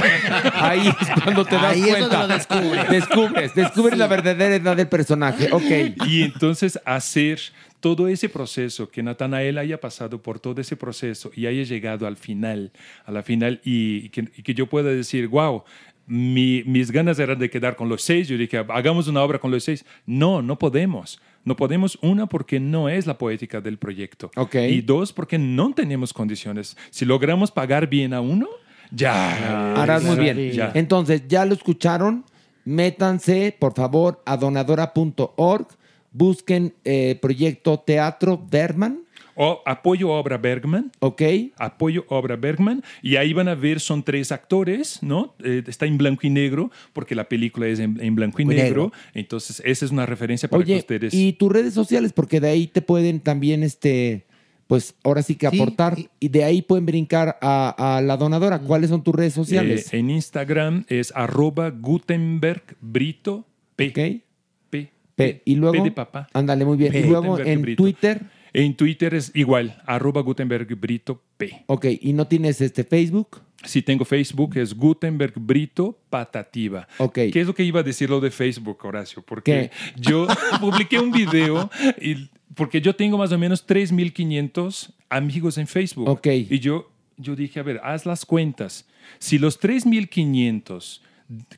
Ahí es cuando te das Ahí es cuenta. donde lo descubres. Descubres, descubres la verdadera edad del personaje. Ok. Y entonces hacer todo ese proceso, que Natanael haya pasado por todo ese proceso y haya llegado al final, a la final, y, y que, y que yo pueda decir, wow, mi- mis ganas eran de quedar con los seis, yo dije, hagamos una obra con los seis. No, no podemos. No podemos, una, porque no es la poética del proyecto. Y dos, porque no tenemos condiciones. Si logramos pagar bien a uno, ya. Harás muy bien. Ya. Entonces, ya lo escucharon. Métanse, por favor, a donadora.org. Busquen eh, Proyecto Teatro Berman. O apoyo obra Bergman. Ok. Apoyo obra Bergman. Y ahí van a ver, son tres actores, ¿no? Eh, está en blanco y negro, porque la película es en, en blanco y negro. negro. Entonces, esa es una referencia para que ustedes. y tus redes sociales, porque de ahí te pueden también, este, pues ahora sí que Sí, aportar. Y de ahí pueden brincar a, a la donadora. ¿Cuáles son tus redes sociales? Eh, en Instagram es arroba Gutenberg Brito P. P. P. Y luego. P de papá. Ándale, muy bien. Y luego Gutenberg en Brito. Twitter. En Twitter es igual, arroba Gutenberg Brito P. Ok, ¿y no tienes este Facebook? Si tengo Facebook, es Gutenberg Brito Patativa. Ok. ¿Qué es lo que iba a decir lo de Facebook, Horacio? Porque yo publiqué un video y, porque yo tengo más o menos 3.500 amigos en Facebook. Ok. Y yo yo dije, a ver, haz las cuentas. Si los 3.500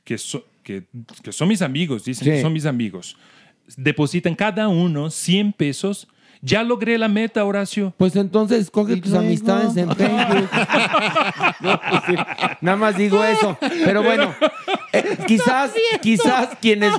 que, so- que, que son mis amigos, dicen Sí. que son mis amigos, depositan cada uno 100 pesos, ya logré la meta, Horacio. Pues entonces coge tus amistades en Facebook. No, pues sí. Nada más digo eso. Pero bueno, eh, quizás, quizás quienes.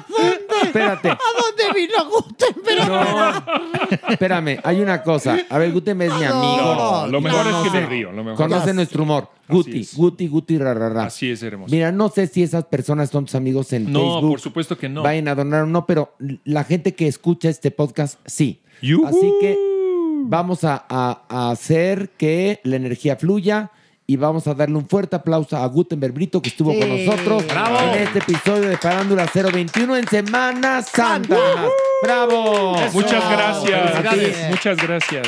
Espérate. ¿A dónde vino Gutenberg? No, espérame, hay una cosa. A ver, Guti es mi amigo. No, lo mejor es que me río, lo mejor. Conoce nuestro humor. Guti. Guti, Guti, rarara. Así es, hermoso. Mira, no sé si esas personas son tus amigos en No, Facebook. por supuesto que no. Vayan a donar o no, pero la gente que escucha este podcast, sí. Así que vamos a, a- a hacer que la energía fluya y vamos a darle un fuerte aplauso a Gutenberg Brito que estuvo con nosotros ¡Bravo! en este episodio de Parándula 021 en Semana Santa. ¡Bravo! Muchas gracias. Muchas gracias.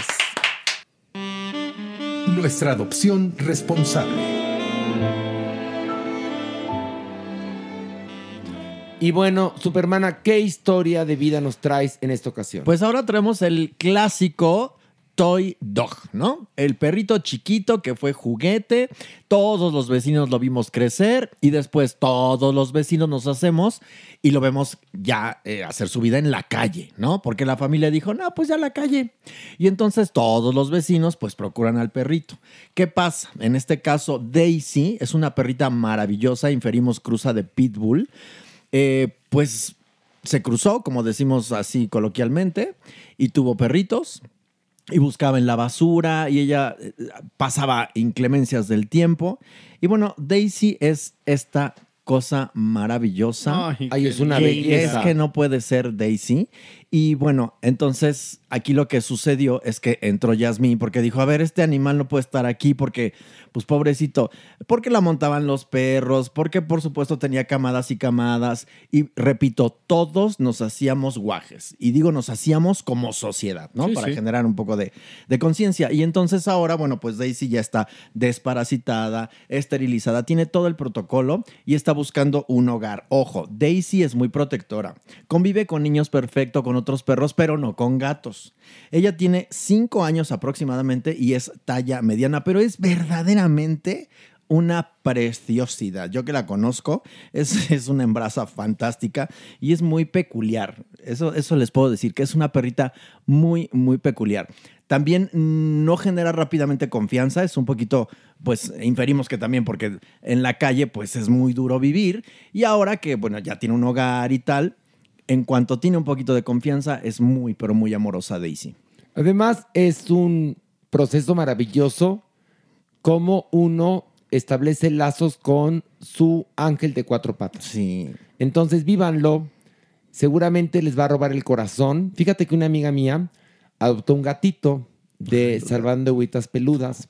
Nuestra adopción responsable. Y bueno, Supermana, ¿qué historia de vida nos traes en esta ocasión? Pues ahora traemos el clásico Toy Dog, ¿no? El perrito chiquito que fue juguete, todos los vecinos lo vimos crecer y después todos los vecinos nos hacemos y lo vemos ya eh, hacer su vida en la calle, ¿no? Porque la familia dijo, no, pues ya la calle. Y entonces todos los vecinos pues procuran al perrito. ¿Qué pasa? En este caso, Daisy es una perrita maravillosa, inferimos cruza de Pitbull. Eh, pues se cruzó, como decimos así coloquialmente, y tuvo perritos y buscaba en la basura y ella eh, pasaba inclemencias del tiempo. Y bueno, Daisy es esta cosa maravillosa. Ay, Ay, es una belleza. Es que no puede ser Daisy. Y bueno, entonces aquí lo que sucedió es que entró Yasmín porque dijo, a ver, este animal no puede estar aquí porque, pues pobrecito, porque la montaban los perros, porque por supuesto tenía camadas y camadas. Y repito, todos nos hacíamos guajes. Y digo, nos hacíamos como sociedad, ¿no? Sí, Para sí. generar un poco de, de conciencia. Y entonces ahora, bueno, pues Daisy ya está desparasitada, esterilizada, tiene todo el protocolo y está buscando un hogar. Ojo, Daisy es muy protectora. Convive con niños perfecto, con otros perros, pero no con gatos. Ella tiene cinco años aproximadamente y es talla mediana, pero es verdaderamente una preciosidad. Yo que la conozco, es, es una embraza fantástica y es muy peculiar. Eso, eso les puedo decir, que es una perrita muy, muy peculiar. También no genera rápidamente confianza, es un poquito, pues inferimos que también porque en la calle pues es muy duro vivir y ahora que, bueno, ya tiene un hogar y tal, en cuanto tiene un poquito de confianza es muy, pero muy amorosa Daisy. Además, es un proceso maravilloso cómo uno establece lazos con su ángel de cuatro patas. Sí. Entonces, vívanlo. Seguramente les va a robar el corazón. Fíjate que una amiga mía adoptó un gatito de Salvando Agüitas Peludas.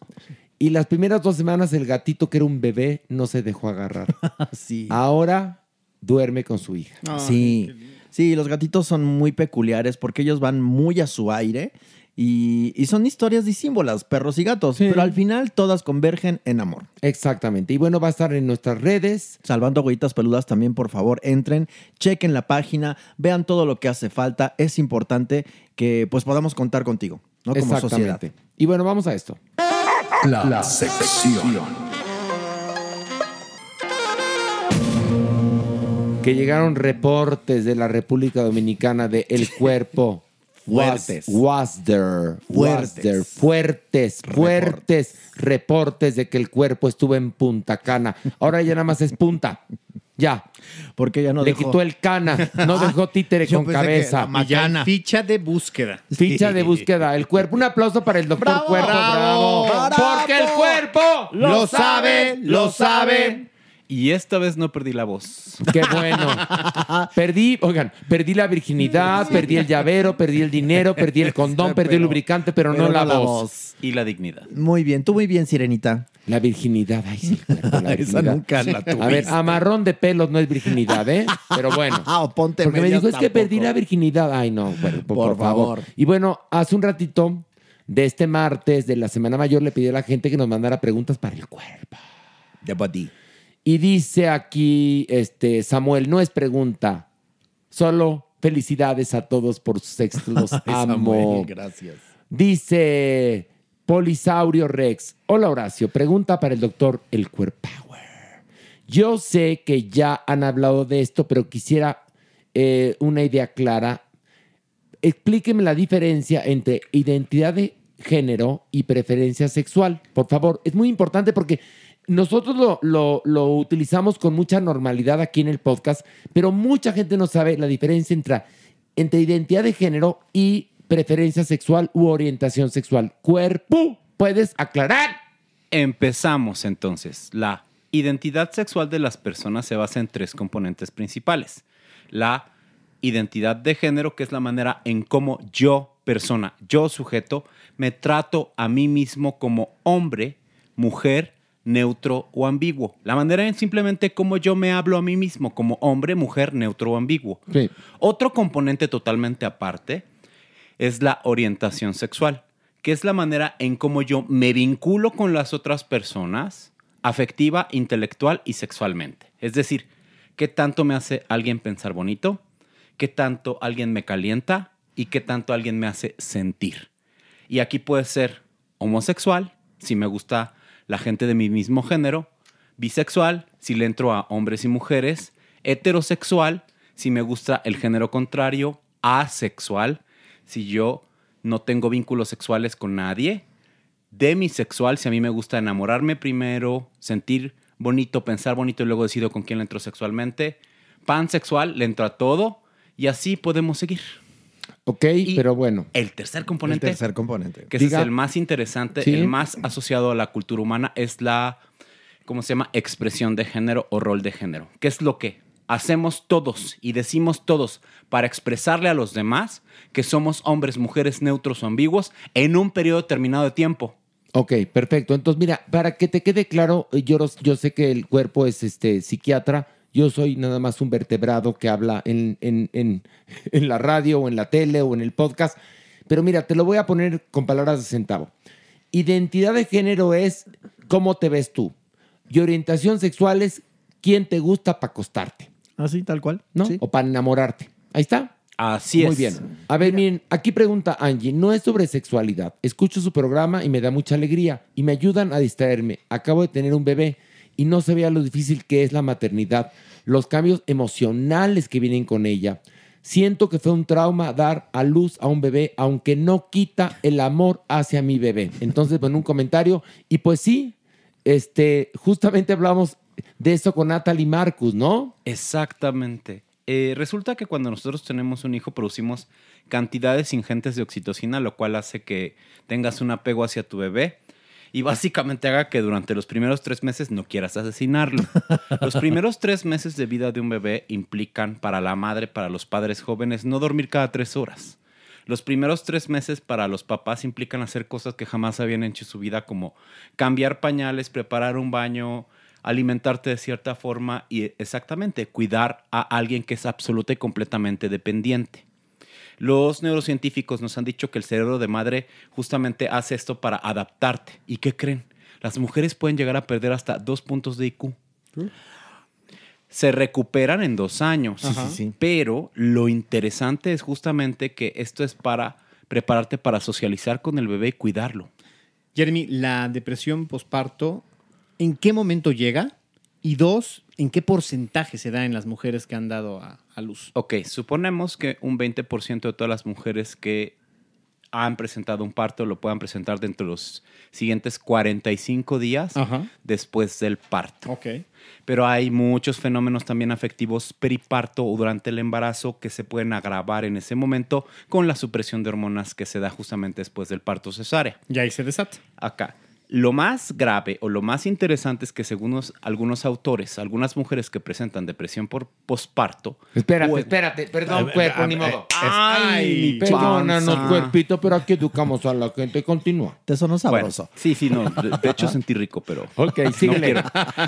Y las primeras dos semanas el gatito, que era un bebé, no se dejó agarrar. sí. Ahora duerme con su hija. Sí, sí, los gatitos son muy peculiares porque ellos van muy a su aire y, y son historias disímbolas, perros y gatos, pero al final todas convergen en amor. Exactamente. Y bueno, va a estar en nuestras redes. Salvando Agüitas Peludas también, por favor, entren, chequen la página, vean todo lo que hace falta. Es importante que pues podamos contar contigo, ¿no? Como sociedad. Exactamente. Y bueno, vamos a esto. La, la sección. Que llegaron reportes de la República Dominicana de el cuerpo. Fuertes. Was, was there, was Fuertes. there, fuertes, fuertes reportes de que el cuerpo estuvo en Punta Cana. Ahora ya nada más es punta. Ya. Porque ya no Le dejó- quitó el cana, no dejó títere Yo con pensé que cabeza. Y ya hay ficha de búsqueda. Ficha de búsqueda. El cuerpo. Un aplauso para el doctor Bravo, Cuerpo. Bravo. bravo. Porque el cuerpo Lo sabe, lo sabe. Y esta vez no perdí la voz. Qué bueno. Perdí, oigan, perdí la virginidad, perdí el llavero, perdí el dinero, perdí el condón, perdí el lubricante, pero, no, la, voz. Y la dignidad. Muy bien, tú muy bien, Sirenita. La virginidad, ay sí, la Esa virginidad. nunca la A ver, tuviste. amarrón de pelos no es virginidad, ¿eh? Pero bueno. Ah, o ponte Porque me dijo, es que tampoco. perdí la virginidad. Ay, no, por, Por favor. favor. Y bueno, hace un ratito de este martes de la Semana Mayor le pedí a la gente que nos mandara preguntas para el cuerpo. De body. Y dice aquí este Samuel, no es pregunta, solo felicidades a todos por sus éxitos. Los amo. Samuel, gracias. Dice Polisaurio Rex. Hola Horacio, pregunta para el doctor El Cuerpower. Yo sé que ya han hablado de esto, pero quisiera eh, una idea clara. Explíqueme la diferencia entre identidad de género y preferencia sexual. Por favor, es muy importante porque nosotros lo, lo- utilizamos con mucha normalidad aquí en el podcast, pero mucha gente no sabe la diferencia entre, entre identidad de género y preferencia sexual u orientación sexual. Cuerpo, ¿puedes aclarar? Empezamos entonces. La identidad sexual de las personas se basa en tres componentes principales. La identidad de género, que es la manera en cómo yo, persona, yo, sujeto, me trato a mí mismo como hombre, mujer, neutro o ambiguo. La manera en simplemente cómo yo me hablo a mí mismo como hombre, mujer, neutro o ambiguo. Otro componente totalmente aparte es la orientación sexual, que es la manera en cómo yo me vinculo con las otras personas, afectiva, intelectual y sexualmente. Es decir, qué tanto me hace alguien pensar bonito, qué tanto alguien me calienta y qué tanto alguien me hace sentir. Y aquí puede ser homosexual, si me gusta la gente de mi mismo género, bisexual, si le entro a hombres y mujeres, heterosexual, si me gusta el género contrario, asexual, si yo no tengo vínculos sexuales con nadie, demisexual, si a mí me gusta enamorarme primero, sentir bonito, pensar bonito y luego decido con quién le entro sexualmente, pansexual, le entro a todo y así podemos seguir. Ok, pero bueno. El tercer componente. El tercer componente. Que ese Diga. es el más interesante, Sí. el más asociado a la cultura humana, es la, ¿cómo se llama? Expresión de género o rol de género. ¿Qué es lo que hacemos todos y decimos todos para expresarle a los demás que somos hombres, mujeres, neutros o ambiguos en un periodo determinado de tiempo? Ok, perfecto. Entonces, mira, para que te quede claro, eh, yo, los- yo sé que el cuerpo es este psiquiatra. Yo soy nada más un vertebrado que habla en, en- en- en la radio o en la tele o en el podcast. Pero mira, te lo voy a poner con palabras de centavo. Identidad de género es cómo te ves tú. Y orientación sexual es quién te gusta para acostarte. Así, tal cual. ¿No? O para enamorarte. Ahí está. Así Muy es. bien. A ver, miren, aquí pregunta Angie, no es sobre sexualidad. Escucho su programa y me da mucha alegría y me ayudan a distraerme. Acabo de tener un bebé y no sabía lo difícil que es la maternidad, los cambios emocionales que vienen con ella. Siento que fue un trauma dar a luz a un bebé, aunque no quita el amor hacia mi bebé. Entonces, bueno, un comentario. Y pues sí, este, justamente hablamos de eso con Natalie Marcus, ¿no? Exactamente. Eh, resulta que cuando nosotros tenemos un hijo producimos cantidades ingentes de oxitocina, lo cual hace que tengas un apego hacia tu bebé y básicamente haga que durante los primeros tres meses no quieras asesinarlo. los primeros tres meses de vida de un bebé implican para la madre, para los padres jóvenes, no dormir cada tres horas. Los primeros tres meses para los papás implican hacer cosas que jamás habían hecho en su vida, como cambiar pañales, preparar un baño, alimentarte de cierta forma y exactamente cuidar a alguien que es absoluta y completamente dependiente. Los neurocientíficos nos han dicho que el cerebro de madre justamente hace esto para adaptarte. ¿Y qué creen? Las mujeres pueden llegar a perder hasta dos puntos de IQ. Se recuperan en dos años. Sí, sí, sí. Pero lo interesante es justamente que esto es para prepararte para socializar con el bebé y cuidarlo. Jeremy, la depresión posparto, ¿en qué momento llega? Y dos, ¿en qué porcentaje se da en las mujeres que han dado a, a luz? Ok, suponemos que un 20% de todas las mujeres que han presentado un parto lo puedan presentar dentro de los siguientes 45 días Ajá. después del parto. Ok. Pero hay muchos fenómenos también afectivos periparto o durante el embarazo que se pueden agravar en ese momento con la supresión de hormonas que se da justamente después del parto cesárea. Y ahí se desata. Acá. Lo más grave o lo más interesante es que según los- algunos autores, algunas mujeres que presentan depresión por posparto... Espérate, pueden- espérate, perdón, A cuerpo, a ni ver, modo. Ay, perdónanos, cuerpito, pero aquí educamos a la gente. Continúa. Te sonó Bueno, sí, sí, no. De, de hecho sentí rico, pero... Ok, no síguele.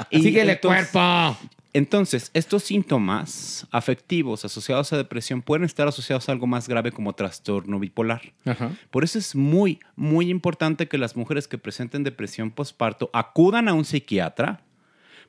Y Síguele, entonces- cuerpo. Entonces, estos síntomas afectivos asociados a depresión pueden estar asociados a algo más grave como trastorno bipolar. Ajá. Por eso es muy, muy importante que las mujeres que presenten depresión postparto acudan a un psiquiatra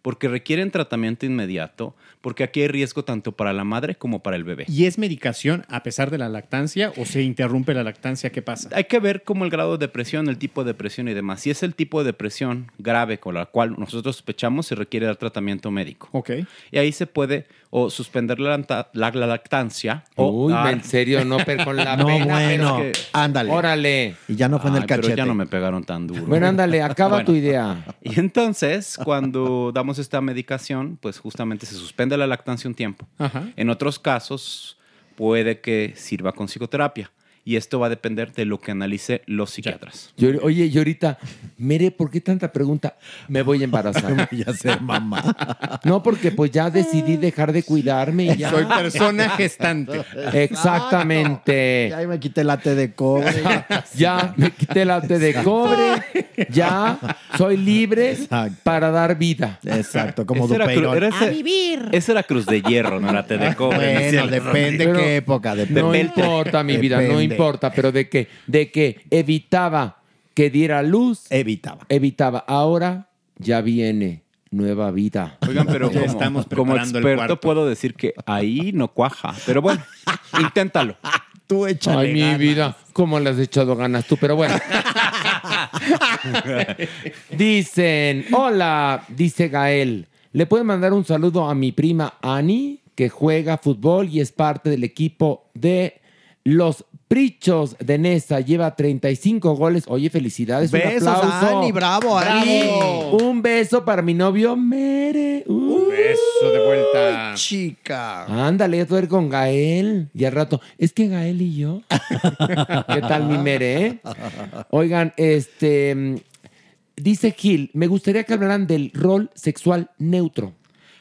porque requieren tratamiento inmediato, porque aquí hay riesgo tanto para la madre como para el bebé. ¿Y es medicación a pesar de la lactancia o se interrumpe la lactancia? ¿Qué pasa? Hay que ver cómo el grado de depresión, el tipo de depresión y demás. Si es el tipo de depresión grave con la cual nosotros sospechamos, se requiere dar tratamiento médico. Ok. Y ahí se puede o suspender la, lacta- la- la lactancia o Uy, en serio, no, pero con la No, pena, bueno, pero es que- ándale. Órale. Y ya no fue en el Ay, pero cachete. ya no me pegaron tan duro. Bueno, ándale, acaba Bueno. tu idea. Y entonces, cuando damos esta medicación, pues justamente se suspende la lactancia un tiempo. Ajá. En otros casos, puede que sirva con psicoterapia. Y esto va a depender de lo que analice los psiquiatras. Yo- oye, y ahorita, Mere, ¿por qué tanta pregunta? Me voy a embarazar. ya sé, mamá. No, porque pues ya decidí dejar de cuidarme y ya. Soy persona gestante. Exactamente. Ya me quité la té de cobre. Ya me quité la té de cobre. Ya soy libre para dar vida. Exacto, como era Dupeirón. era ese- Esa era cruz de hierro, no la té de cobre. Bueno, depende qué época. Depende. No importa, mi vida, no Depende. Importa, pero de que, de que evitaba que diera luz. Evitaba. Evitaba. Ahora ya viene nueva vida. Oigan, pero estamos como el experto cuarto. puedo decir que ahí no cuaja. Pero bueno, inténtalo. Tú échale Ay, mi ganas. vida, ¿cómo le has echado ganas tú? Pero bueno. Dicen, hola, dice Gael. ¿Le puede mandar un saludo a mi prima Ani, que juega fútbol y es parte del equipo de los Prichos de Nesa? Lleva 35 goles. Oye, felicidades. un Besos, aplauso. Ani, bravo, Ani. Un beso para mi novio Mere. Uh. Beso de vuelta. Chica. Ándale, ya tú eres con Gael. Y al rato, es que Gael y yo. ¿Qué tal mi mere, eh? Oigan, este. Dice Gil, me gustaría que hablaran del rol sexual neutro.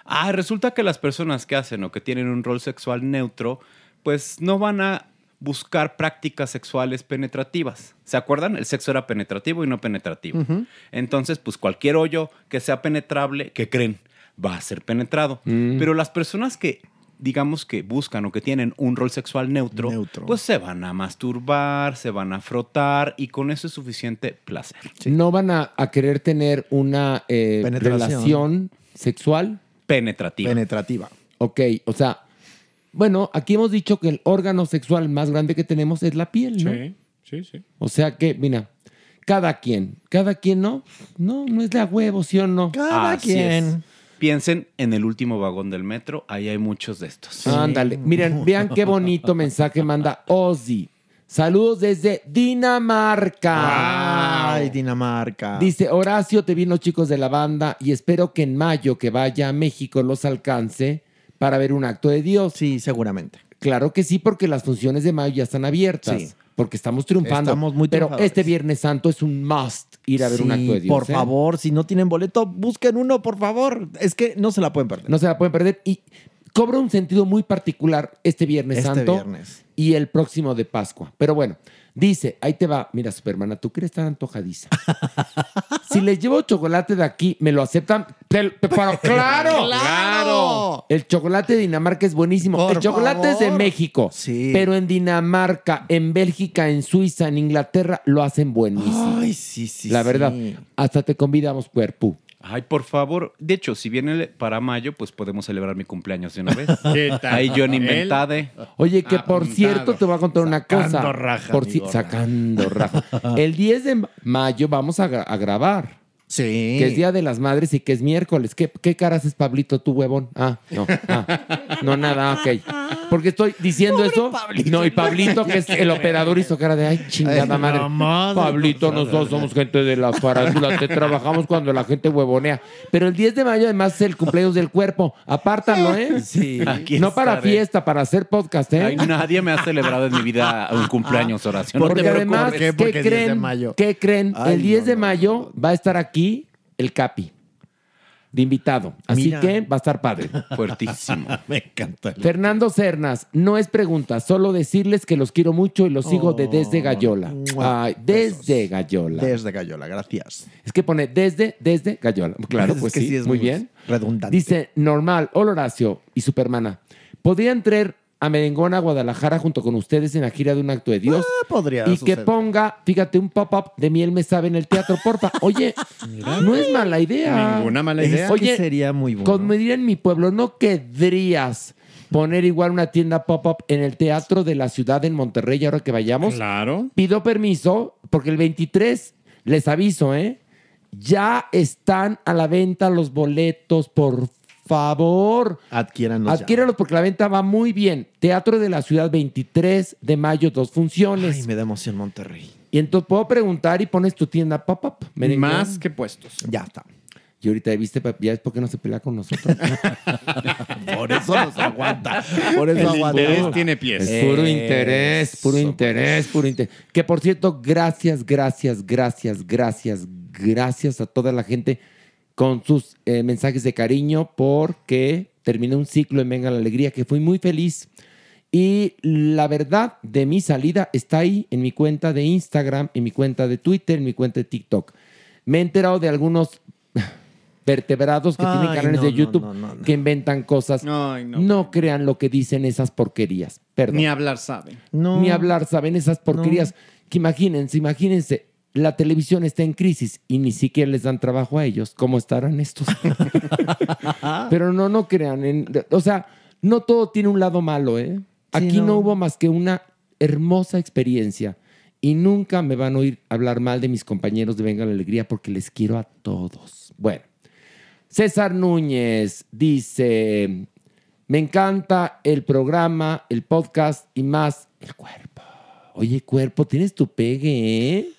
Ah, resulta que las personas que hacen o que tienen un rol sexual neutro, pues no van a buscar prácticas sexuales penetrativas. ¿Se acuerdan? El sexo era penetrativo y no penetrativo. Entonces, pues cualquier hoyo que sea penetrable, que creen, va a ser penetrado. Mm. Pero las personas que, digamos que buscan o que tienen un rol sexual neutro, pues se van a masturbar, se van a frotar y con eso es suficiente placer. No van a, a querer tener una eh, relación sexual. Penetrativa. Penetrativa. Ok, o sea, bueno, aquí hemos dicho que el órgano sexual más grande que tenemos es la piel, ¿no? Sí, sí, sí. O sea que, mira, cada quien, cada quien no, no, no es de a huevo, ¿sí o no? Así es. Piensen en el último vagón del metro, ahí hay muchos de estos. Ándale, miren, vean qué bonito mensaje manda Ozzy. Saludos desde Dinamarca. Ay, Dinamarca. Dice Horacio, te vi los chicos de la banda y espero que en mayo que vaya a México los alcance para ver un acto de Dios. Sí, seguramente. Claro que sí, porque las funciones de mayo ya están abiertas. Sí. Porque estamos triunfando. Estamos muy Pero este Viernes Santo es un must ir a ver un acto de Dios. Por ¿eh? favor, si no tienen boleto, busquen uno, por favor. Es que no se la pueden perder. No se la pueden perder. Y cobra un sentido muy particular este Viernes Este Santo viernes. y el próximo de Pascua. Pero bueno, dice, ahí te va. Mira, Supermana, tú quieres estar antojadiza. si les llevo chocolate de aquí, ¿me lo aceptan? Te- te- pero claro, ¡Claro! El chocolate de Dinamarca es buenísimo. Por el chocolate es de. México. Sí. Pero en Dinamarca, en Bélgica, en Suiza, en Inglaterra, lo hacen buenísimo. Ay, sí, sí. La sí. verdad, hasta te convidamos, cuerpo. Ay, por favor. De hecho, si viene para mayo, pues podemos celebrar mi cumpleaños de una vez. ¿Qué tal? Ahí yo ni Él- inventade. Oye, que por Apuntado. cierto, te voy a contar una cosa. Sacando raja, Por gorda. sacando raja. El 10 de mayo vamos a, gra- a grabar. Sí. Que es Día de las Madres y que es miércoles. ¿Qué, qué cara haces, Pablito, tú, huevón? Ah, no. ah, no, nada, ok. Porque estoy diciendo eso. No, y Pablito, que es el operador, hizo cara de ay, chingada madre. madre, Pablito, no nosotros somos gente de la farándula, te trabajamos cuando la gente huevonea. Pero el 10 de mayo, además, es el cumpleaños del cuerpo. Apártalo, ¿eh? Sí. Aquí No para fiesta, para hacer podcast, ¿eh? Ay, nadie me ha celebrado en mi vida un cumpleaños, oración. Porque te además, preocupes. ¿Por qué? ¿qué Porque 10 de creen? mayo. ¿Qué creen? Ay, el 10 no, de no, mayo va a estar aquí el Capi, de invitado. Así Mira. que va a estar padre. Fuertísimo. Me encanta. Fernando Cernas, no es pregunta, solo decirles que los quiero mucho y los sigo de desde Gallola. mua. Ay, desde Gallola. Desde Gallola, gracias. Es que pone desde, desde Gallola. Claro, Es pues que sí, sí es muy muy bien. redundante. Dice, normal, hola Horacio y Supermana. ¿Podrían traer a Merengón a Guadalajara junto con ustedes en la gira de un acto de Dios. Ah, podría Y que ponga, fíjate, un pop-up de miel me sabe en el teatro, porfa. Oye, no es mala idea. Ninguna mala idea. Es que Oye, sería muy bueno. como diría en mi pueblo, ¿no querrías poner igual una tienda pop-up en el teatro de la ciudad en Monterrey ahora que vayamos? Claro. Pido permiso porque el 23, les aviso, ¿eh? Ya están a la venta los boletos, por favor. Adquiéranlos ya. Adquiéralos porque la venta va muy bien. Teatro de la Ciudad, 23 de mayo, dos funciones. Ay, me da emoción Monterrey. Y entonces puedo preguntar y pones tu tienda pop-up. Más que puestos. Ya está. Y ahorita viste, ya es porque no se pelea con nosotros. Por eso nos aguanta. Por eso El aguanta. interés tiene pies. Es puro interés, puro Eso, interés, puro interés. Que por cierto, gracias, gracias, gracias, gracias, gracias a toda la gente con sus eh, mensajes de cariño porque terminé un ciclo en Venga la Alegría que fui muy feliz. Y la verdad de mi salida está ahí en mi cuenta de Instagram, en mi cuenta de Twitter, en mi cuenta de TikTok. Me he enterado de algunos vertebrados que tienen Ay, canales no, de no, YouTube no, no, no. que inventan cosas. Ay, no. no crean lo que dicen esas porquerías. Perdón. Ni hablar saben. No. Ni hablar, ¿saben? Esas porquerías. Que imagínense, imagínense, la televisión está en crisis y ni siquiera les dan trabajo a ellos. ¿Cómo estarán estos? Pero no, no crean. en- o sea, no todo tiene un lado malo, ¿eh? Aquí no. no. hubo más que una hermosa experiencia. Y nunca me van a oír hablar mal de mis compañeros de Venga la Alegría porque les quiero a todos. Bueno, César Núñez dice, me encanta el programa, el podcast y más el cuerpo. Oye, cuerpo, tienes tu pegue, ¿eh?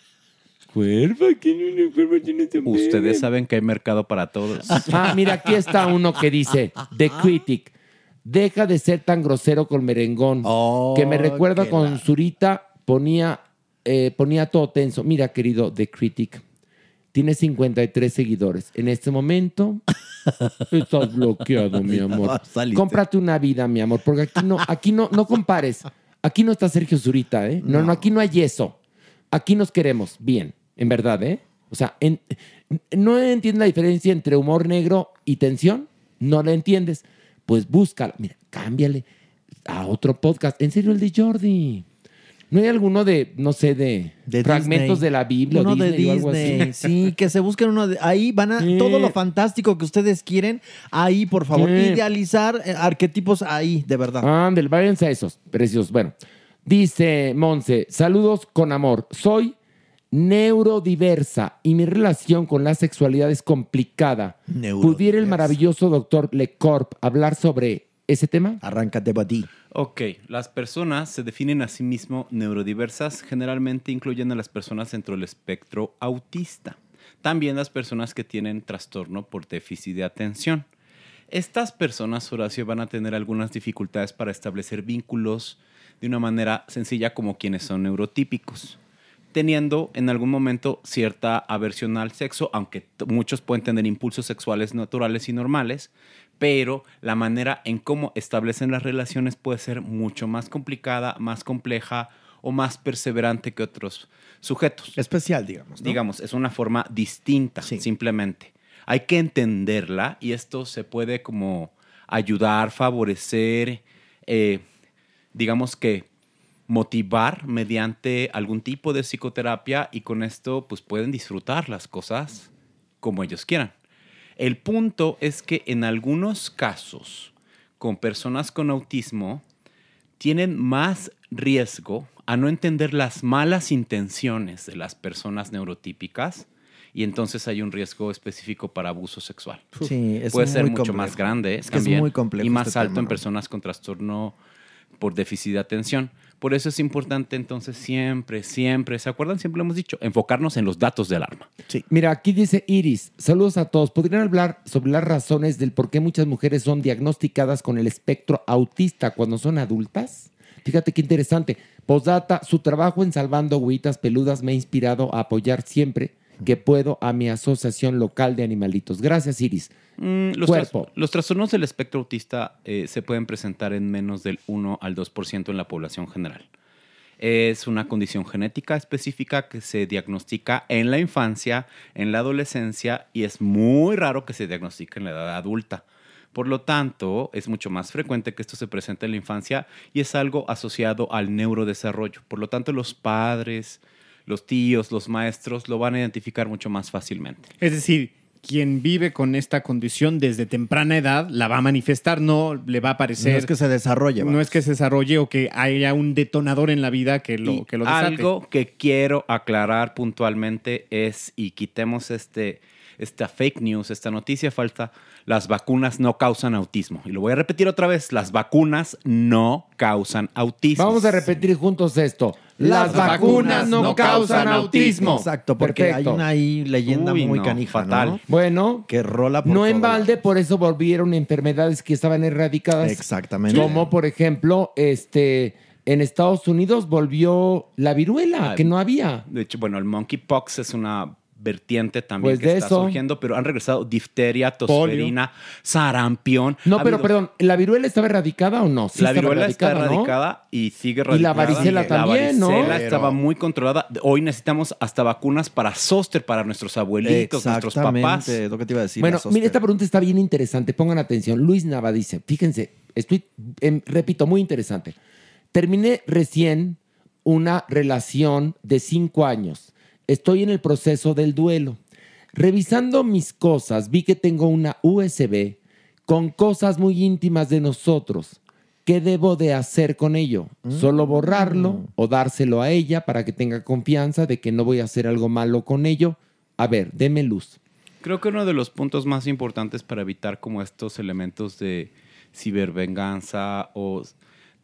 Ustedes saben que hay mercado para todos. Ah, mira, aquí está uno que dice, The Critic, deja de ser tan grosero con merengón, que me recuerda con la- Zurita, ponía, eh, ponía todo tenso. Mira, querido The Critic, tiene 53 seguidores. En este momento estás bloqueado, mi amor. Saliste. Cómprate una vida, mi amor, porque aquí no, aquí no, no compares. Aquí no está Sergio Zurita, ¿eh? No, no, aquí no hay eso. Aquí nos queremos bien, en verdad, ¿eh? O sea, en- ¿no entiendes la diferencia entre humor negro y tensión? ¿No la entiendes? Pues búscala. Mira, cámbiale a otro podcast. En serio, el de Jordi. ¿No hay alguno de, no sé, de, De fragmentos Disney. de la Biblia o Uno de Disney o algo así? Sí, que se busquen uno de. Ahí van a. Todo lo fantástico que ustedes quieren. Ahí, por favor. Idealizar eh, arquetipos ahí, de verdad. Ándale, váyanse a esos, preciosos. Bueno, dice Monse, saludos con amor. Soy neurodiversa y mi relación con la sexualidad es complicada. ¿Pudiera el maravilloso doctor Lecorp hablar sobre ese tema? Arráncate para ti. Ok, las personas se definen a sí mismo neurodiversas, generalmente incluyen a las personas dentro del espectro autista. También las personas que tienen trastorno por déficit de atención. Estas personas, Horacio, van a tener algunas dificultades para establecer vínculos de una manera sencilla como quienes son neurotípicos, teniendo en algún momento cierta aversión al sexo, aunque muchos pueden tener impulsos sexuales naturales y normales, pero la manera en cómo establecen las relaciones puede ser mucho más complicada, más compleja o más perseverante que otros sujetos. Especial, digamos. ¿no? Digamos, es una forma distinta, simplemente. Hay que entenderla y esto se puede como ayudar, favorecer, eh, digamos que motivar mediante algún tipo de psicoterapia y con esto pues pueden disfrutar las cosas como ellos quieran. El punto es que en algunos casos, con personas con autismo, tienen más riesgo a no entender las malas intenciones de las personas neurotípicas y entonces hay un riesgo específico para abuso sexual. Sí, es Puede ser muy mucho complejo. más grande Es que es también, muy complejo y más este alto tema, en ¿no? personas con trastorno por déficit de atención. Por eso es importante entonces siempre, siempre, ¿se acuerdan? Siempre lo hemos dicho, enfocarnos en los datos del arma. Mira, aquí dice Iris, saludos a todos. ¿Podrían hablar sobre las razones del por qué muchas mujeres son diagnosticadas con el espectro autista cuando son adultas? Fíjate qué interesante. Postdata, su trabajo en Salvando Huitas Peludas me ha inspirado a apoyar siempre que puedo a mi asociación local de animalitos. Gracias, Iris. Mm, los, Cuerpo. tras- los trastornos del espectro autista eh, se pueden presentar en menos del 1 al 2% en la población general. Es una condición genética específica que se diagnostica en la infancia, en la adolescencia y es muy raro que se diagnostique en la edad adulta. Por lo tanto, es mucho más frecuente que esto se presente en la infancia y es algo asociado al neurodesarrollo. Por lo tanto, los padres, los tíos, los maestros lo van a identificar mucho más fácilmente. Es decir, quien vive con esta condición desde temprana edad la va a manifestar, no le va a parecer. No es que se desarrolle. No es que se desarrolle o que haya un detonador en la vida que lo, que lo desate. Algo que quiero aclarar puntualmente es, y quitemos este, esta fake news, esta noticia falsa, las vacunas no causan autismo. Y lo voy a repetir otra vez, las vacunas no causan autismo. Vamos a repetir juntos esto. Las, vacunas no causan autismo. Exacto, porque Perfecto. hay una ahí leyenda Uy, muy no, canija, fatal. ¿no? Bueno, Que rola por no en balde, por eso volvieron enfermedades que estaban erradicadas. Exactamente. Como por ejemplo, este, en Estados Unidos volvió la viruela, Ah, que no había. De hecho, bueno, el monkeypox es una vertiente también Pues que de está eso. surgiendo, pero han regresado difteria, tosferina, sarampión. No, Ha pero habido- perdón, ¿la viruela estaba erradicada o no? Sí la viruela está ¿no? erradicada y sigue Y la erradicada. varicela también, ¿no? La varicela estaba muy controlada. Hoy necesitamos hasta vacunas para zóster para nuestros abuelitos, nuestros papás. Lo que te iba a decir. Bueno, mire, esta pregunta está bien interesante. Pongan atención. Luis Nava dice, fíjense, estoy, em, repito, muy interesante. Terminé recién una relación de cinco años. Estoy en el proceso del duelo. Revisando mis cosas, vi que tengo una USB con cosas muy íntimas de nosotros. ¿Qué debo de hacer con ello? ¿Solo borrarlo o dárselo a ella para que tenga confianza de que no voy a hacer algo malo con ello? A ver, deme luz. Creo que uno de los puntos más importantes para evitar como estos elementos de cibervenganza o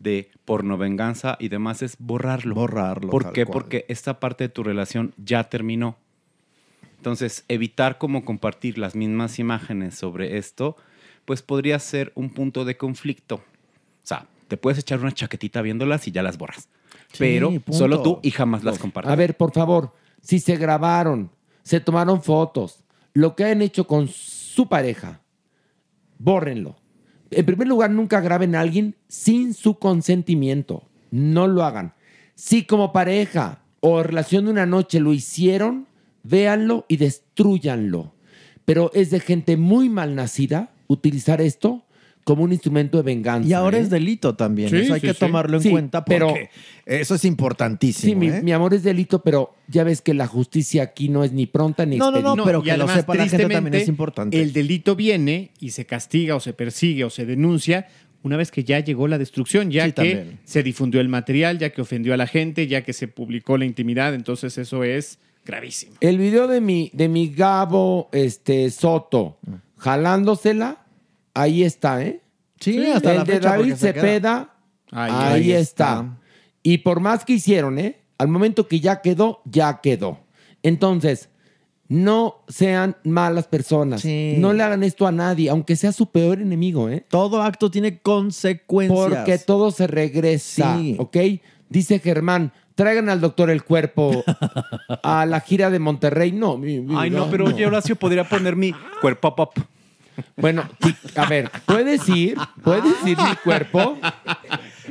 de pornovenganza y demás es borrarlo. Borrarlo, ¿Por qué? cual. Porque esta parte de tu relación ya terminó. Entonces, evitar como compartir las mismas imágenes sobre esto, pues podría ser un punto de conflicto. O sea, te puedes echar una chaquetita viéndolas y ya las borras. Sí, Pero punto. solo tú y jamás las compartes. A ver, por favor, si se grabaron, se tomaron fotos, lo que han hecho con su pareja, bórrenlo. En primer lugar, nunca graben a alguien sin su consentimiento. No lo hagan. Si como pareja o relación de una noche lo hicieron, véanlo y destruyanlo. Pero es de gente muy mal nacida utilizar esto como un instrumento de venganza. Y ahora ¿eh? es delito también. Sí, eso hay sí, que sí. tomarlo en Sí, cuenta pero- porque eso es importantísimo. Sí, mi, ¿eh? mi amor es delito, pero ya ves que la justicia aquí no es ni pronta ni No, no, no, expedita. pero que lo sepa la gente también es importante. El delito viene y se castiga o se persigue o se denuncia una vez que ya llegó la destrucción, ya Sí, que también. se difundió el material, ya que ofendió a la gente, ya que se publicó la intimidad. Entonces eso es gravísimo. El video de mi, de mi Gabo este, Soto jalándosela, ahí está, ¿eh? Sí, hasta El la de fecha, David se. Cepeda, Ahí, ahí, ahí está. está. Y por más que hicieron, ¿eh? Al momento que ya quedó, ya quedó. Entonces, no sean malas personas. Sí. No le hagan esto a nadie, aunque sea su peor enemigo, ¿eh? Todo acto tiene consecuencias. Porque todo se regresa, Sí. ¿ok? Dice Germán, traigan al doctor el cuerpo a la gira de Monterrey. No, mi- mi- Ay, no, pero oye, Horacio, podría poner mi cuerpo pop. Bueno, a ver, ¿puedes ir? ¿Puedes ir mi cuerpo?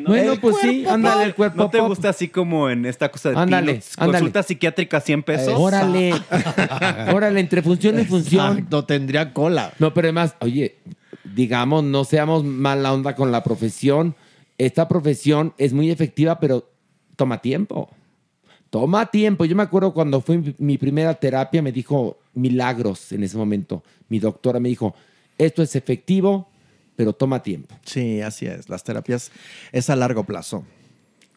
bueno, pues sí, ándale el cuerpo ¿No te pop. gusta así como en esta cosa de Ándale, ándale. Consulta psiquiátrica 100 pesos. Órale, órale, entre función y función. Exacto, tendría cola. No, pero además, oye, digamos, no seamos mala onda con la profesión. Esta profesión es muy efectiva, pero toma tiempo. Toma tiempo. Yo me acuerdo cuando fue mi primera terapia, me dijo milagros en ese momento. Mi doctora me dijo, esto es efectivo, pero toma tiempo. Sí, así es. Las terapias es a largo plazo.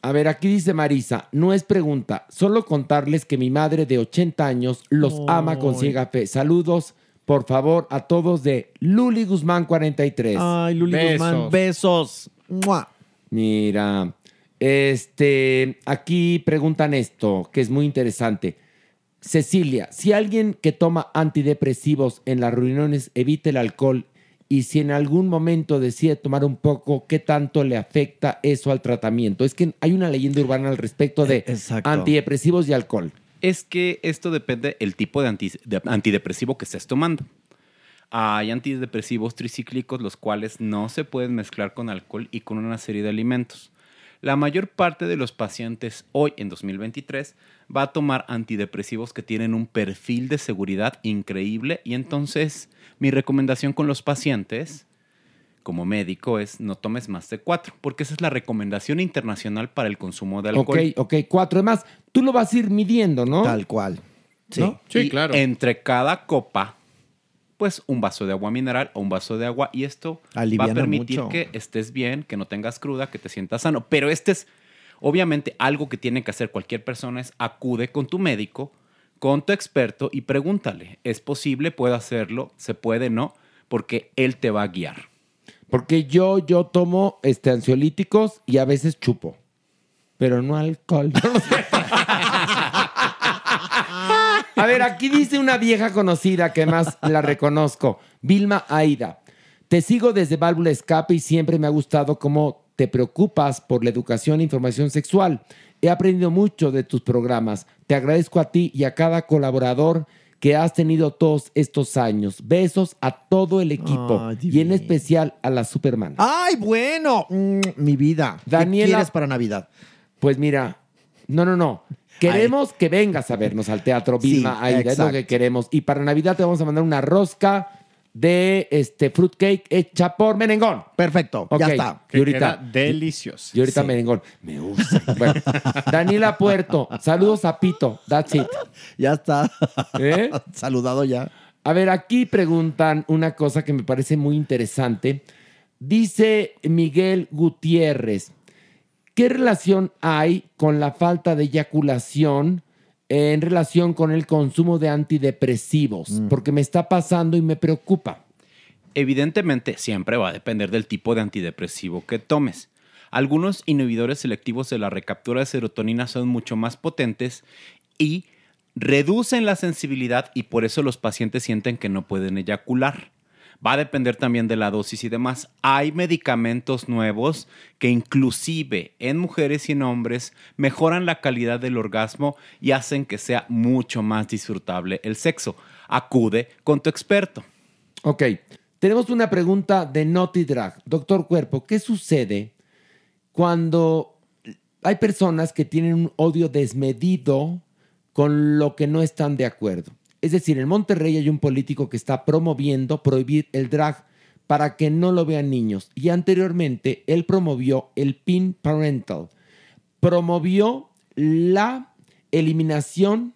A ver, aquí dice Marisa, no es pregunta, solo contarles que mi madre de 80 años los ama con ciega fe. Saludos, por favor, a todos de Luli Guzmán 43. Ay, Luli Guzmán, besos. ¡Mua! Mira, este, aquí preguntan esto, que es muy interesante. Cecilia, si alguien que toma antidepresivos en las reuniones evita el alcohol y si en algún momento decide tomar un poco, ¿qué tanto le afecta eso al tratamiento? Es que hay una leyenda urbana al respecto de antidepresivos y alcohol. Es que esto depende el tipo de, anti- de antidepresivo que estés tomando. Hay antidepresivos tricíclicos los cuales no se pueden mezclar con alcohol y con una serie de alimentos. La mayor parte de los pacientes hoy en 2023 va a tomar antidepresivos que tienen un perfil de seguridad increíble y entonces mi recomendación con los pacientes como médico es no tomes más de cuatro, porque esa es la recomendación internacional para el consumo de alcohol. Ok, ok, cuatro. Además, tú lo vas a ir midiendo, ¿no? Tal cual. ¿no? Y Entre cada copa, pues un vaso de agua mineral o un vaso de agua. Y esto va a permitir mucho. que estés bien, que no tengas cruda, que te sientas sano. Pero este es, obviamente, algo que tiene que hacer cualquier persona es acude con tu médico, con tu experto y pregúntale, ¿es posible? ¿Puedo hacerlo? ¿Se puede? ¿No? Porque él te va a guiar. Porque yo, yo tomo este, ansiolíticos y a veces chupo. Pero no alcohol. No sé. A ver, aquí dice una vieja conocida que más la reconozco, Vilma Aida. Te sigo desde Válvula Escape y siempre me ha gustado cómo te preocupas por la educación e información sexual. He aprendido mucho de tus programas. Te agradezco a ti y a cada colaborador que has tenido todos estos años. Besos a todo el equipo y en especial a la Superman. ¡Ay, bueno! Mm, mi vida. ¿Qué Daniela- quieres para Navidad? Pues mira, no, no, no. Queremos que vengas a vernos al teatro Vilma Sí, Aida, es lo que queremos. Y para Navidad te vamos a mandar una rosca de este fruitcake hecha por merengón. Perfecto, ya está. Y ahorita, Queda delicioso. y ahorita Sí. merengón. Me gusta. Bueno, Daniela Puerto, saludos a Pito. That's it. Ya está. ¿Eh? Saludado ya. A ver, aquí preguntan una cosa que me parece muy interesante. Dice Miguel Gutiérrez, ¿qué relación hay con la falta de eyaculación en relación con el consumo de antidepresivos? Porque me está pasando y me preocupa. Evidentemente, siempre va a depender del tipo de antidepresivo que tomes. Algunos inhibidores selectivos de la recaptura de serotonina son mucho más potentes y reducen la sensibilidad y por eso los pacientes sienten que no pueden eyacular. Va a depender también de la dosis y demás. Hay medicamentos nuevos que inclusive en mujeres y en hombres mejoran la calidad del orgasmo y hacen que sea mucho más disfrutable el sexo. Acude con tu experto. Ok, tenemos una pregunta de Naughty Drag. Doctor Cuerpo, ¿qué sucede cuando hay personas que tienen un odio desmedido con lo que no están de acuerdo? Es decir, en Monterrey hay un político que está promoviendo prohibir el drag para que no lo vean niños. Y anteriormente él promovió el PIN Parental. Promovió la eliminación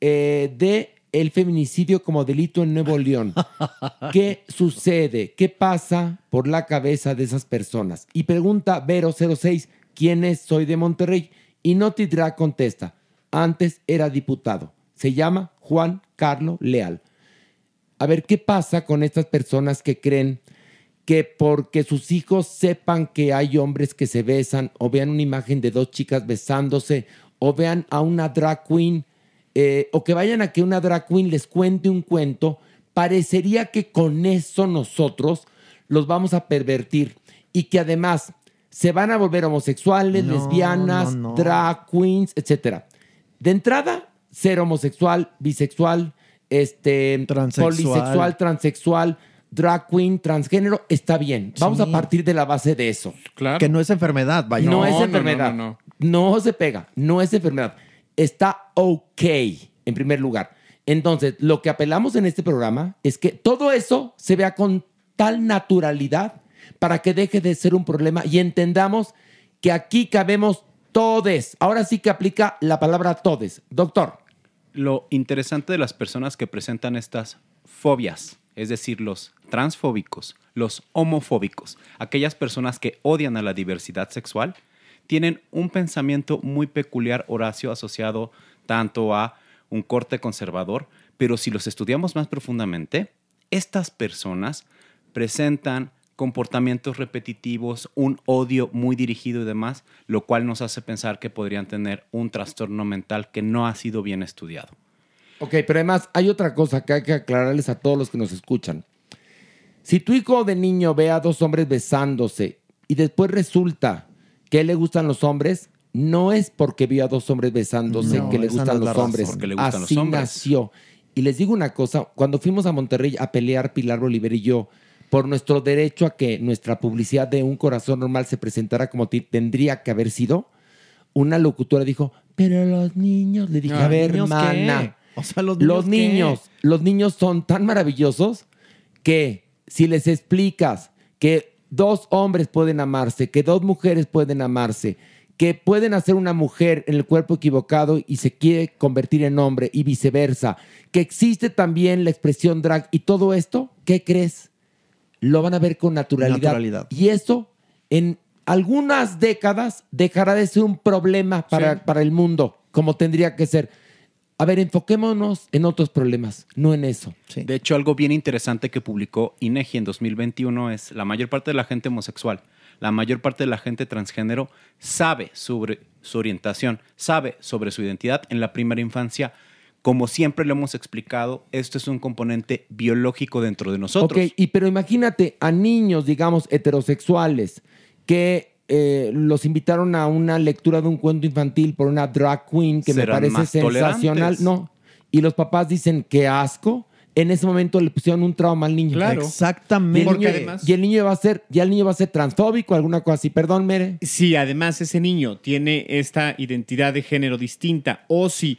eh, de el feminicidio como delito en Nuevo León. ¿Qué sucede? ¿Qué pasa por la cabeza de esas personas? Y pregunta Vero06, ¿quién es? Soy de Monterrey. Y Notidra contesta, antes era diputado. Se llama Juan Carlos Leal. A ver, ¿qué pasa con estas personas que creen que porque sus hijos sepan que hay hombres que se besan o vean una imagen de dos chicas besándose o vean a una drag queen eh, o que vayan a que una drag queen les cuente un cuento, parecería que con eso nosotros los vamos a pervertir y que además se van a volver homosexuales, No, lesbianas, no, no. drag queens, etcétera. De entrada, ser homosexual, bisexual, este, Transexual. polisexual, transexual, drag queen, transgénero, está bien. Vamos Sí. a partir de la base de eso. Que no es enfermedad, vaya. No, es enfermedad. No, se pega. No es enfermedad. Está ok, en primer lugar. Entonces, lo que apelamos en este programa es que todo eso se vea con tal naturalidad para que deje de ser un problema y entendamos que aquí cabemos todes. Ahora sí que aplica la palabra todes. Doctor. Lo interesante de las personas que presentan estas fobias, es decir, los transfóbicos, los homofóbicos, aquellas personas que odian a la diversidad sexual, tienen un pensamiento muy peculiar, Horacio, asociado tanto a un corte conservador, pero si los estudiamos más profundamente, estas personas presentan comportamientos repetitivos, un odio muy dirigido y demás, lo cual nos hace pensar que podrían tener un trastorno mental que no ha sido bien estudiado. Ok, pero además hay otra cosa que hay que aclararles a todos los que nos escuchan. Si tu hijo de niño ve a dos hombres besándose y después resulta que a él le gustan los hombres, no es porque vio a dos hombres besándose No, que le no gustan la los hombres. Porque le gustan los Así hombres. nació. Y les digo una cosa, cuando fuimos a Monterrey a pelear Pilar Bolívar y yo por nuestro derecho a que nuestra publicidad de un corazón normal se presentara como tendría que haber sido, una locutora dijo, pero los niños, le dije, a ver, hermana, O sea, los los niños, ¿qué? niños, los niños son tan maravillosos que si les explicas que dos hombres pueden amarse, que dos mujeres pueden amarse, que pueden hacer una mujer en el cuerpo equivocado y se quiere convertir en hombre y viceversa, que existe también la expresión drag y todo esto, ¿qué crees? Lo van a ver con naturalidad. Naturalidad. Y esto en algunas décadas dejará de ser un problema para, Sí. para el mundo, como tendría que ser. A ver, enfoquémonos en otros problemas, no en eso. De hecho, algo bien interesante que publicó INEGI en 2021 es la mayor parte de la gente homosexual, la mayor parte de la gente transgénero sabe sobre su orientación, sabe sobre su identidad en la primera infancia. Como siempre lo hemos explicado, esto es un componente biológico dentro de nosotros. Ok, y pero imagínate a niños, digamos, heterosexuales, que eh, los invitaron a una lectura de un cuento infantil por una drag queen que me parece sensacional. tolerantes. No. Y los papás dicen, qué asco. En ese momento le pusieron un trauma al niño. Claro. Exactamente. Y el, Porque niño, además- y el niño va a ser, ya el niño va a ser transfóbico, alguna cosa así. Perdón, Mere. Si además ese niño tiene esta identidad de género distinta o si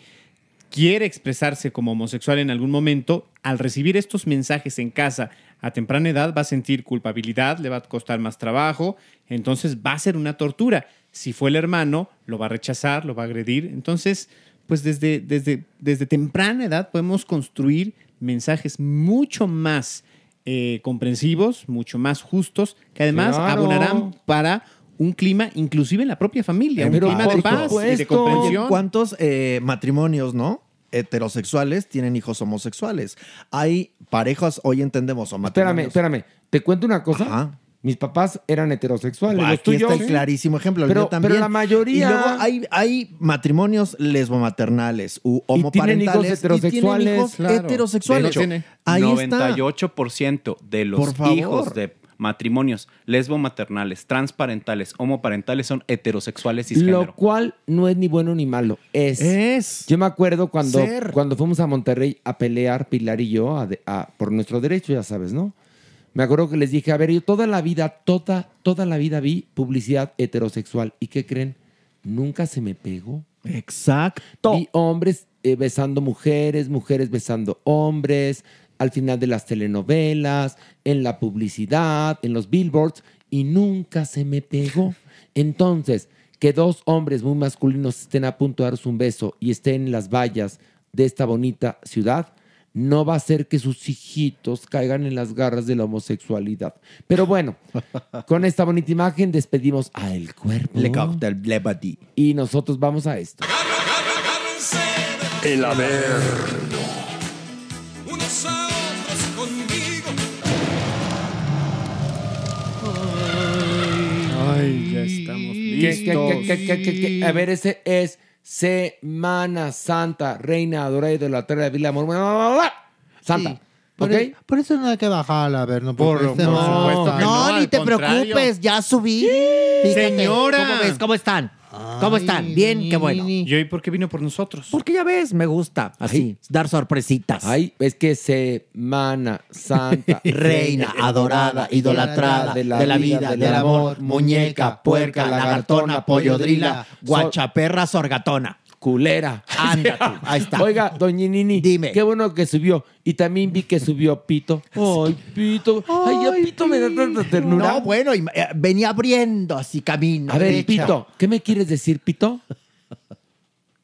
quiere expresarse como homosexual en algún momento, al recibir estos mensajes en casa a temprana edad va a sentir culpabilidad, le va a costar más trabajo, entonces va a ser una tortura. Si fue el hermano, lo va a rechazar, lo va a agredir. Entonces, pues desde, desde, desde temprana edad podemos construir mensajes mucho más eh, comprensivos, mucho más justos, que además Claro. abonarán para un clima, inclusive en la propia familia, un Pero clima de paz y de supuesto. comprensión. ¿Cuántos eh, matrimonios, no? Heterosexuales tienen hijos homosexuales. Hay parejas, hoy entendemos, o Espérame, matrimonios. espérame. Te cuento una cosa. Mis papás eran heterosexuales. los Aquí está el clarísimo ejemplo. el Pero, mío también. pero la mayoría. Y luego hay, hay matrimonios lesbomaternales u tienen hijos homoparentales. heterosexuales. Hijos Claro. heterosexuales. De hecho, Ahí está. 98% de los Por favor. hijos de matrimonios lesbomaternales, transparentales, homoparentales son heterosexuales cisgénero. Lo cual no es ni bueno ni malo. Es. Es. Yo me acuerdo cuando, Ser. cuando fuimos a Monterrey a pelear, Pilar y yo, a de- a- por nuestro derecho, ya sabes, ¿no? Me acuerdo que les dije, a ver, yo toda la vida, toda, toda la vida vi publicidad heterosexual. ¿Y qué creen? Nunca se me pegó. Exacto. Vi hombres eh, besando mujeres, mujeres besando hombres, al final de las telenovelas, en la publicidad, en los billboards, y nunca se me pegó. Entonces, que dos hombres muy masculinos estén a punto de darse un beso y estén en las vallas de esta bonita ciudad, no va a hacer que sus hijitos caigan en las garras de la homosexualidad. Pero bueno, con esta bonita imagen despedimos a El Cuerpo. Le del Blebadi. Y nosotros vamos a esto. El Averno. Ay, ya estamos ¿Qué, qué, qué, qué, qué, qué? A ver, ese es Semana Santa, Reina Adorada y Idolatrada de Vila Amor. Santa. Por, e- por eso no hay que bajarla, a ver, no Por- no, supuesto que no, no, ni te contrario. preocupes, ya subí. Fíjate, Señora. ¿Cómo ves? ¿Cómo están? ¿Cómo están? Bien, qué bueno. ¿Y hoy por qué vino por nosotros? Porque ya ves, me gusta así, dar sorpresitas. Ay, es que Semana Santa, Reina, adorada, idolatrada, de la, vida, del amor, muñeca, puerca, lagartona, pollodrila, guachaperra, sorgatona. Culera. Anda tú, ahí está. Oiga, doña Nini, Dime. qué bueno que subió. Y también vi que subió Pito. Ay, Pito. Ay, ya Pito me da tanta ternura. No, bueno, y, eh, venía abriendo así camino. A ver, derecha. Pito, ¿qué me quieres decir, Pito?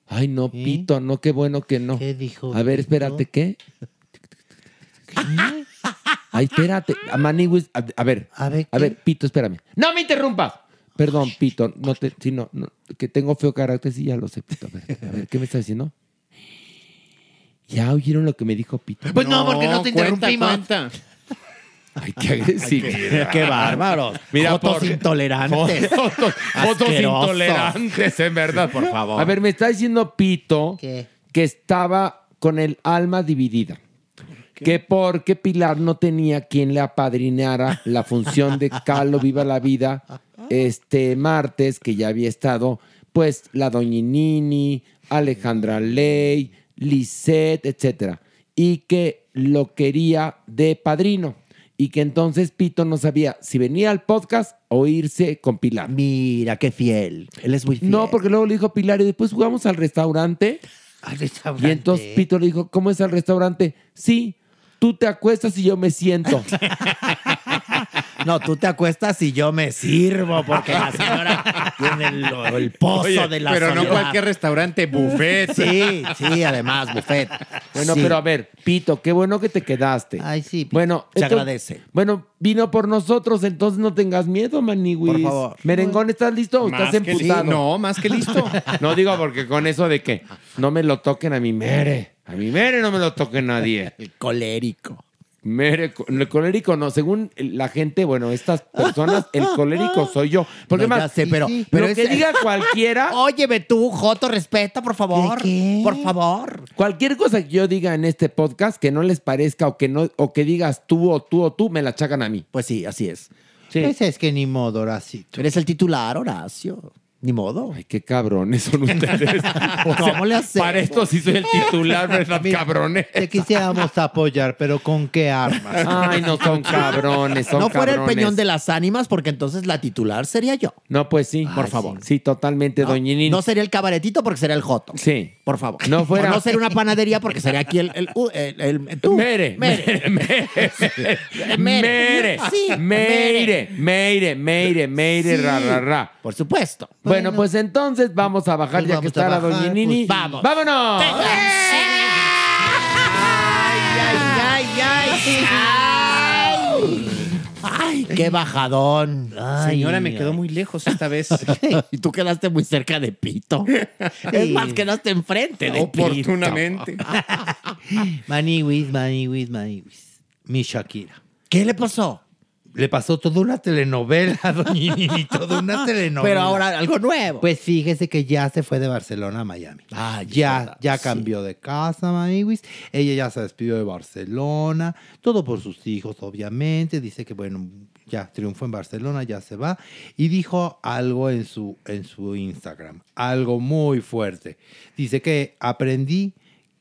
Ay, no, Pito, no, qué bueno que no. ¿Qué dijo? A ver, espérate, ¿qué? Ay, espérate. A Maniwis, a, a ver, a ver, Pito, espérame. ¡No me interrumpas! Perdón, Pito, no te, sí, no, no, que tengo feo carácter, sí, ya lo sé, Pito. A ver, a ver, ¿qué me estás diciendo? ¿Ya oyeron lo que me dijo Pito? Pues no, porque no te interrumpimos. Ay, qué agresividad. Qué bárbaros. Jotos intolerantes. Fotos, fotos Asquerosos. intolerantes, en verdad. Por favor. A ver, me está diciendo Pito que estaba con el alma dividida. Que porque Pilar no tenía quien le apadrinara la función de Calo Viva la Vida este martes, que ya había estado, pues, la Doñinini, Alejandra Ley, Lisette, etcétera. Y que lo quería de padrino. Y que entonces Pito no sabía si venía al podcast o irse con Pilar. Mira, qué fiel. Él es muy fiel. No, porque luego le dijo Pilar y después jugamos al restaurante. Al restaurante. Y entonces Pito le dijo, ¿cómo es el restaurante? Sí, tú te acuestas y yo me siento. No, tú te acuestas y yo me sirvo porque la señora tiene el, el pozo Oye, de la Pero no cualquier restaurante, buffet. Sí, sí, además, buffet. Bueno, Sí. pero a ver, Pito, qué bueno que te quedaste. Ay, sí. Bueno, Se agradece. Bueno, vino por nosotros, entonces no tengas miedo, Maniwis. Por favor. Merengón, ¿estás listo o Más estás emputado? sí, no, más que listo. No digo porque con eso de que no me lo toquen a mi mere. A mi mere no me lo toque nadie. El colérico. Mere, el colérico no, según la gente, bueno, estas personas, el colérico soy yo. Porque No, más, sé, pero- pero que es- diga cualquiera, Óyeme tú, Joto, respeta, por favor. qué? Por favor. cualquier cosa que yo diga en este podcast que no les parezca o que no, o que digas tú o tú o tú, me la achacan a mí. Pues sí, así es. Sí. Pues es que ni modo, Horacito. Eres el titular, Horacio. Ni modo. Ay, qué cabrones son ustedes. O sea, ¿Cómo le hacemos? Para esto sí soy el titular, ¿verdad, cabrones? Te quisiéramos apoyar, pero ¿con qué armas? Ay, no son cabrones, son no fuera el peñón de las ánimas, porque entonces la titular sería yo. No, pues sí. Por favor. Sí, totalmente, ¿no? doñinin. No sería el cabaretito porque sería el Joto. Sí. Por favor. No fuera- O no sería una panadería porque sería aquí el. el, uh, el- el- tú. Mere, mere, mere, mere, Sí, mere, mere, mere, mere, Sí. ra, ra, ra. Por supuesto. Bueno, pues entonces vamos a bajar Pues ya que está la doña Nini. pues vamos. ¡Vámonos! ¡Ay, ay, ay! ¡Ay! ¡Ay, qué bajadón! Ay, Señora, me quedó muy lejos esta vez. Y tú quedaste muy cerca de Pito. Es más, quedaste enfrente de Oportunamente. Maniwis, maniwis, maniwis. Mi Shakira. Pito. ¿Qué le pasó? Le pasó toda una telenovela, doña Nini, toda una telenovela. Pero ahora algo nuevo. Pues fíjese que ya se fue de Barcelona a Miami. Ah, ya, ya sí. cambió de casa, Maniwis. Ella ya se despidió de Barcelona. Todo por sus hijos, obviamente. Dice que, bueno, ya triunfó en Barcelona, ya se va. Y dijo algo en su, en su Instagram. Algo muy fuerte. Dice que aprendí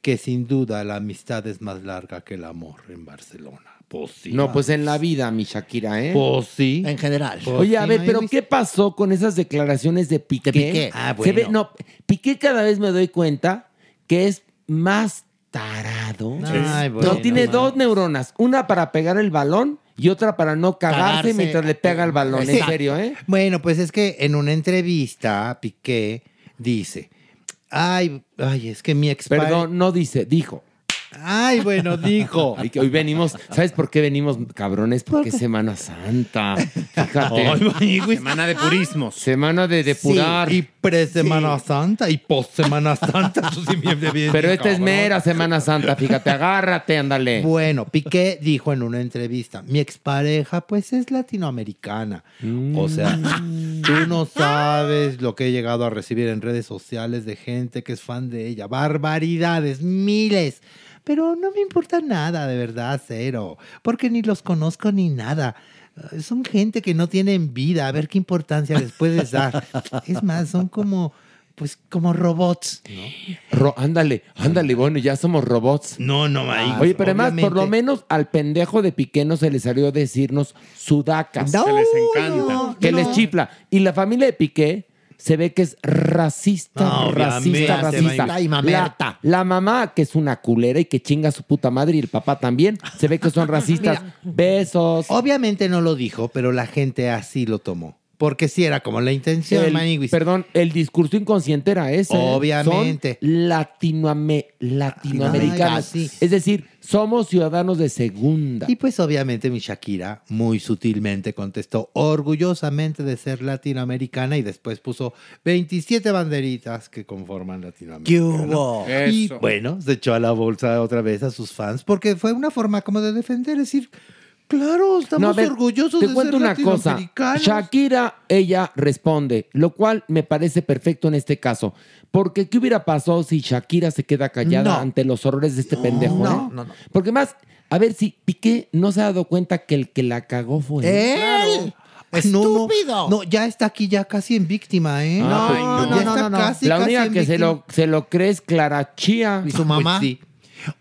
que sin duda la amistad es más larga que el amor en Barcelona. Pues sí. No, pues en la vida, mi Shakira, ¿eh? Pues sí. En general. Pues Oye, a sí, ver, pero. ¿qué pasó con esas declaraciones de Piqué? De Piqué. Ah, Se ve- bueno. no, Piqué cada vez me doy cuenta que es más tarado. Ay, no, tiene man. dos neuronas, una para pegar el balón y otra para no cagarse, Cagarse. mientras le pega el balón. En serio, ¿eh? Bueno, pues es que en una entrevista Piqué dice, ay, ay, es que mi ex Perdón, no dice, dijo. Ay, bueno, dijo. Ay, que hoy venimos, ¿sabes por qué venimos cabrones? Porque es Semana Santa. Fíjate. Semana de purismos. Semana de depurar. Y pre-Semana Santa y post-Semana Santa. sí bien, Pero esta es mera Semana Santa, fíjate, agárrate, ándale. Bueno, Piqué dijo en una entrevista, mi expareja pues es latinoamericana. O sea, tú no sabes lo que he llegado a recibir en redes sociales de gente que es fan de ella. Barbaridades, miles. Pero no me importa nada, de verdad, cero. Porque ni los conozco ni nada. Eh, Son gente que no tienen vida. A ver qué importancia les puedes dar. Es más, son como, pues, como robots. ¿no? Ro- ándale, ándale, bueno, ya somos robots. No, no, ahí. Oye, pero además, por lo menos al pendejo de Piqué no se le salió decirnos sudacas. No, Que les encanta. no, que no. les chifla. Y la familia de Piqué se ve que es racista, No, racista, racista. Racista y mamerta. La, la mamá, que es una culera y que chinga a su puta madre, y el papá también, se ve que son racistas. Besos. Obviamente no lo dijo, pero la gente así lo tomó. Porque sí era como la intención, El- perdón, el discurso inconsciente era ese. ¿eh? Obviamente. Son latinoame- latinoamericanos. Ay, sí. Es decir, somos ciudadanos de segunda. Y pues obviamente mi Shakira muy sutilmente contestó orgullosamente de ser latinoamericana y después puso 27 banderitas que conforman Latinoamérica. ¿Qué ¿no? hubo? Y bueno, se echó a la bolsa otra vez a sus fans porque fue una forma como de defender, decir, claro, estamos No, ver, orgullosos te de cuento ser una cosa. latinoamericanos. Shakira, ella responde, lo cual me parece perfecto en este caso. Porque ¿qué hubiera pasado si Shakira se queda callada No. ante los horrores de este pendejo? no, eh? no, no. Porque más, a ver si Piqué no se ha dado cuenta que el que la cagó fue él. ¡Él! No, no, ¡Estúpido! No, ya está aquí ya casi en víctima, ¿eh? No, Ay, no, ya no, está no, no. casi, La única que se lo, se lo cree es Clara Chía. ¿Y su mamá? Pues sí.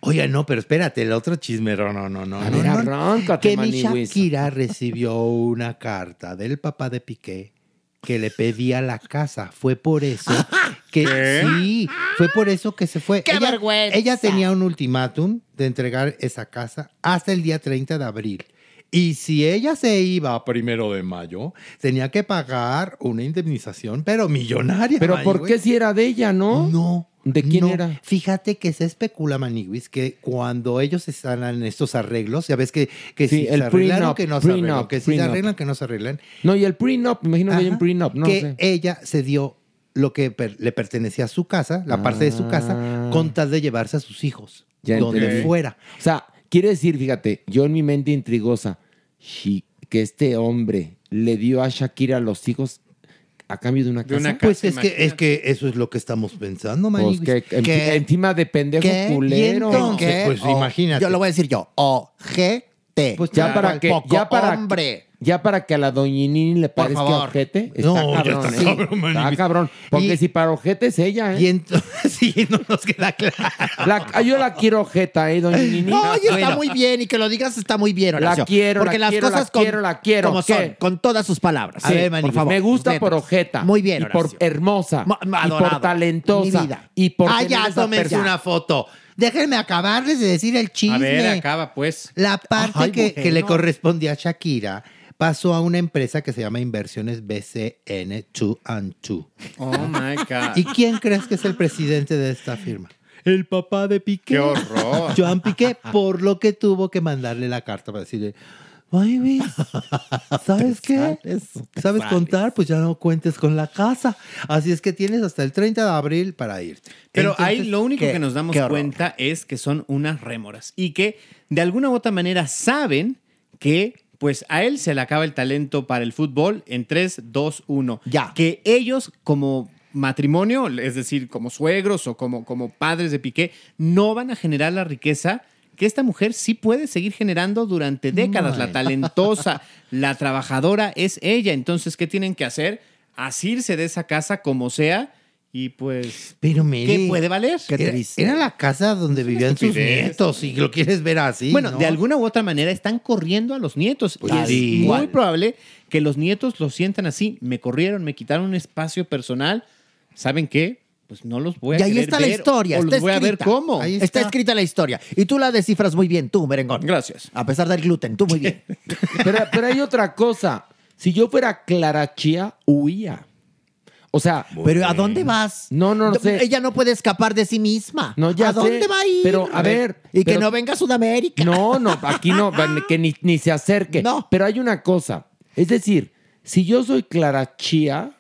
Oye, no, pero espérate, el otro chisme, no, no, no, no. A ver, no. Que mi. Shakira recibió una carta del papá de Piqué que le pedía la casa. Fue por eso que sí, fue por eso que se fue. ¡Qué ella, vergüenza! Ella tenía un ultimátum de entregar esa casa hasta el día 30 de abril. Y si ella se iba a primero de mayo, tenía que pagar una indemnización, pero millonaria. Pero ¿por qué si era de ella, no? No. ¿De quién No, era? Fíjate que se especula, Maniguis, que cuando ellos están en estos arreglos, ya ves que, que Sí, si el se o que no se arreglan, que si se arreglan que no se arreglan, No, y el prenup, me imagino que hay un Ajá, prenup, no que sé. ella se dio lo que per- le pertenecía a su casa, la parte de su casa, con tal de llevarse a sus hijos, Ah. Ya donde fuera. O sea, quiere decir, fíjate, yo en mi mente intrigosa, que este hombre le dio a Shakira los hijos a cambio de una casa. pues es que, es que eso es lo que estamos pensando, Pues Maniguis. que, en- encima de pendejo ¿Qué? culero. ¿Y entonces? Pues imagínate. Yo lo voy a decir yo. Ojete. Pues ya para que, Poco ya para hombre. Ya para que a la doñinini le Por parezca favor. ojete, está No, ya cabrón, está ¿eh? cabrón, Está Maniguis. cabrón. Porque Y- si para ojete es ella, ¿eh? Y entonces, sí, no nos queda claro. La- ah, yo la quiero ojeta, ¿eh, doñinini? No, y está Bueno. muy bien y que lo digas está muy bien, La Horacio. quiero, Porque la las quiero, cosas la con- quiero, la quiero. como ¿Qué? son, con todas sus palabras. Sí, por favor. me gusta Letras. por ojeta. Muy bien, Y por hermosa. Y por adorado. talentosa. Mi vida. Y por Ah, tener ya, tómense una foto. Déjenme acabarles de decir el chisme. A ver, acaba pues. La parte Ay, que, que le correspondía a Shakira pasó a una empresa que se llama Inversiones BCN 2 and 2. Oh my God. ¿Y quién crees que es el presidente de esta firma? El papá de Piqué. ¡Qué horror! Joan Piqué, por lo que tuvo que mandarle la carta para decirle, Ay, Luis, ¿sabes qué? ¿Sabes contar? Pues ya no cuentes con la casa. Así es que tienes hasta el 30 de abril para irte. Pero Entonces, ahí lo único ¿qué? que nos damos cuenta es que son unas rémoras y que de alguna u otra manera saben que pues a él se le acaba el talento para el fútbol en 3, 2, 1. Ya. Que ellos como matrimonio, es decir, como suegros o como, como padres de Piqué, no van a generar la riqueza que esta mujer sí puede seguir generando durante décadas. La talentosa, la trabajadora es ella. Entonces, ¿qué tienen que hacer? Asirse de esa casa como sea y pues... Pero mire, ¿Qué puede valer? Era, era la casa donde vivían sus estupidez. nietos, si lo quieres ver así. bueno, ¿no? de alguna u otra manera están corriendo a los nietos. Pues y es sí. muy probable que los nietos lo sientan así. Me corrieron, me quitaron un espacio personal. ¿Saben qué? Pues no los voy a Y ahí querer está la ver, historia. O está los voy a ver escrita. cómo. está. escrita la historia. Y tú la descifras muy bien, tú, merengón. Gracias. A pesar del gluten, tú muy bien. Pero, pero hay otra cosa. Si yo fuera Clara Chía, huía. O sea. Pero ¿a dónde vas? No, no, no sé. Ella no puede escapar de sí misma. No, ya ¿A dónde sé, va a ir? pero, a ver, Y que no venga a Sudamérica. No, no, aquí no, que ni, ni se acerque. Pero hay una cosa. Es decir, si yo soy Clara Chía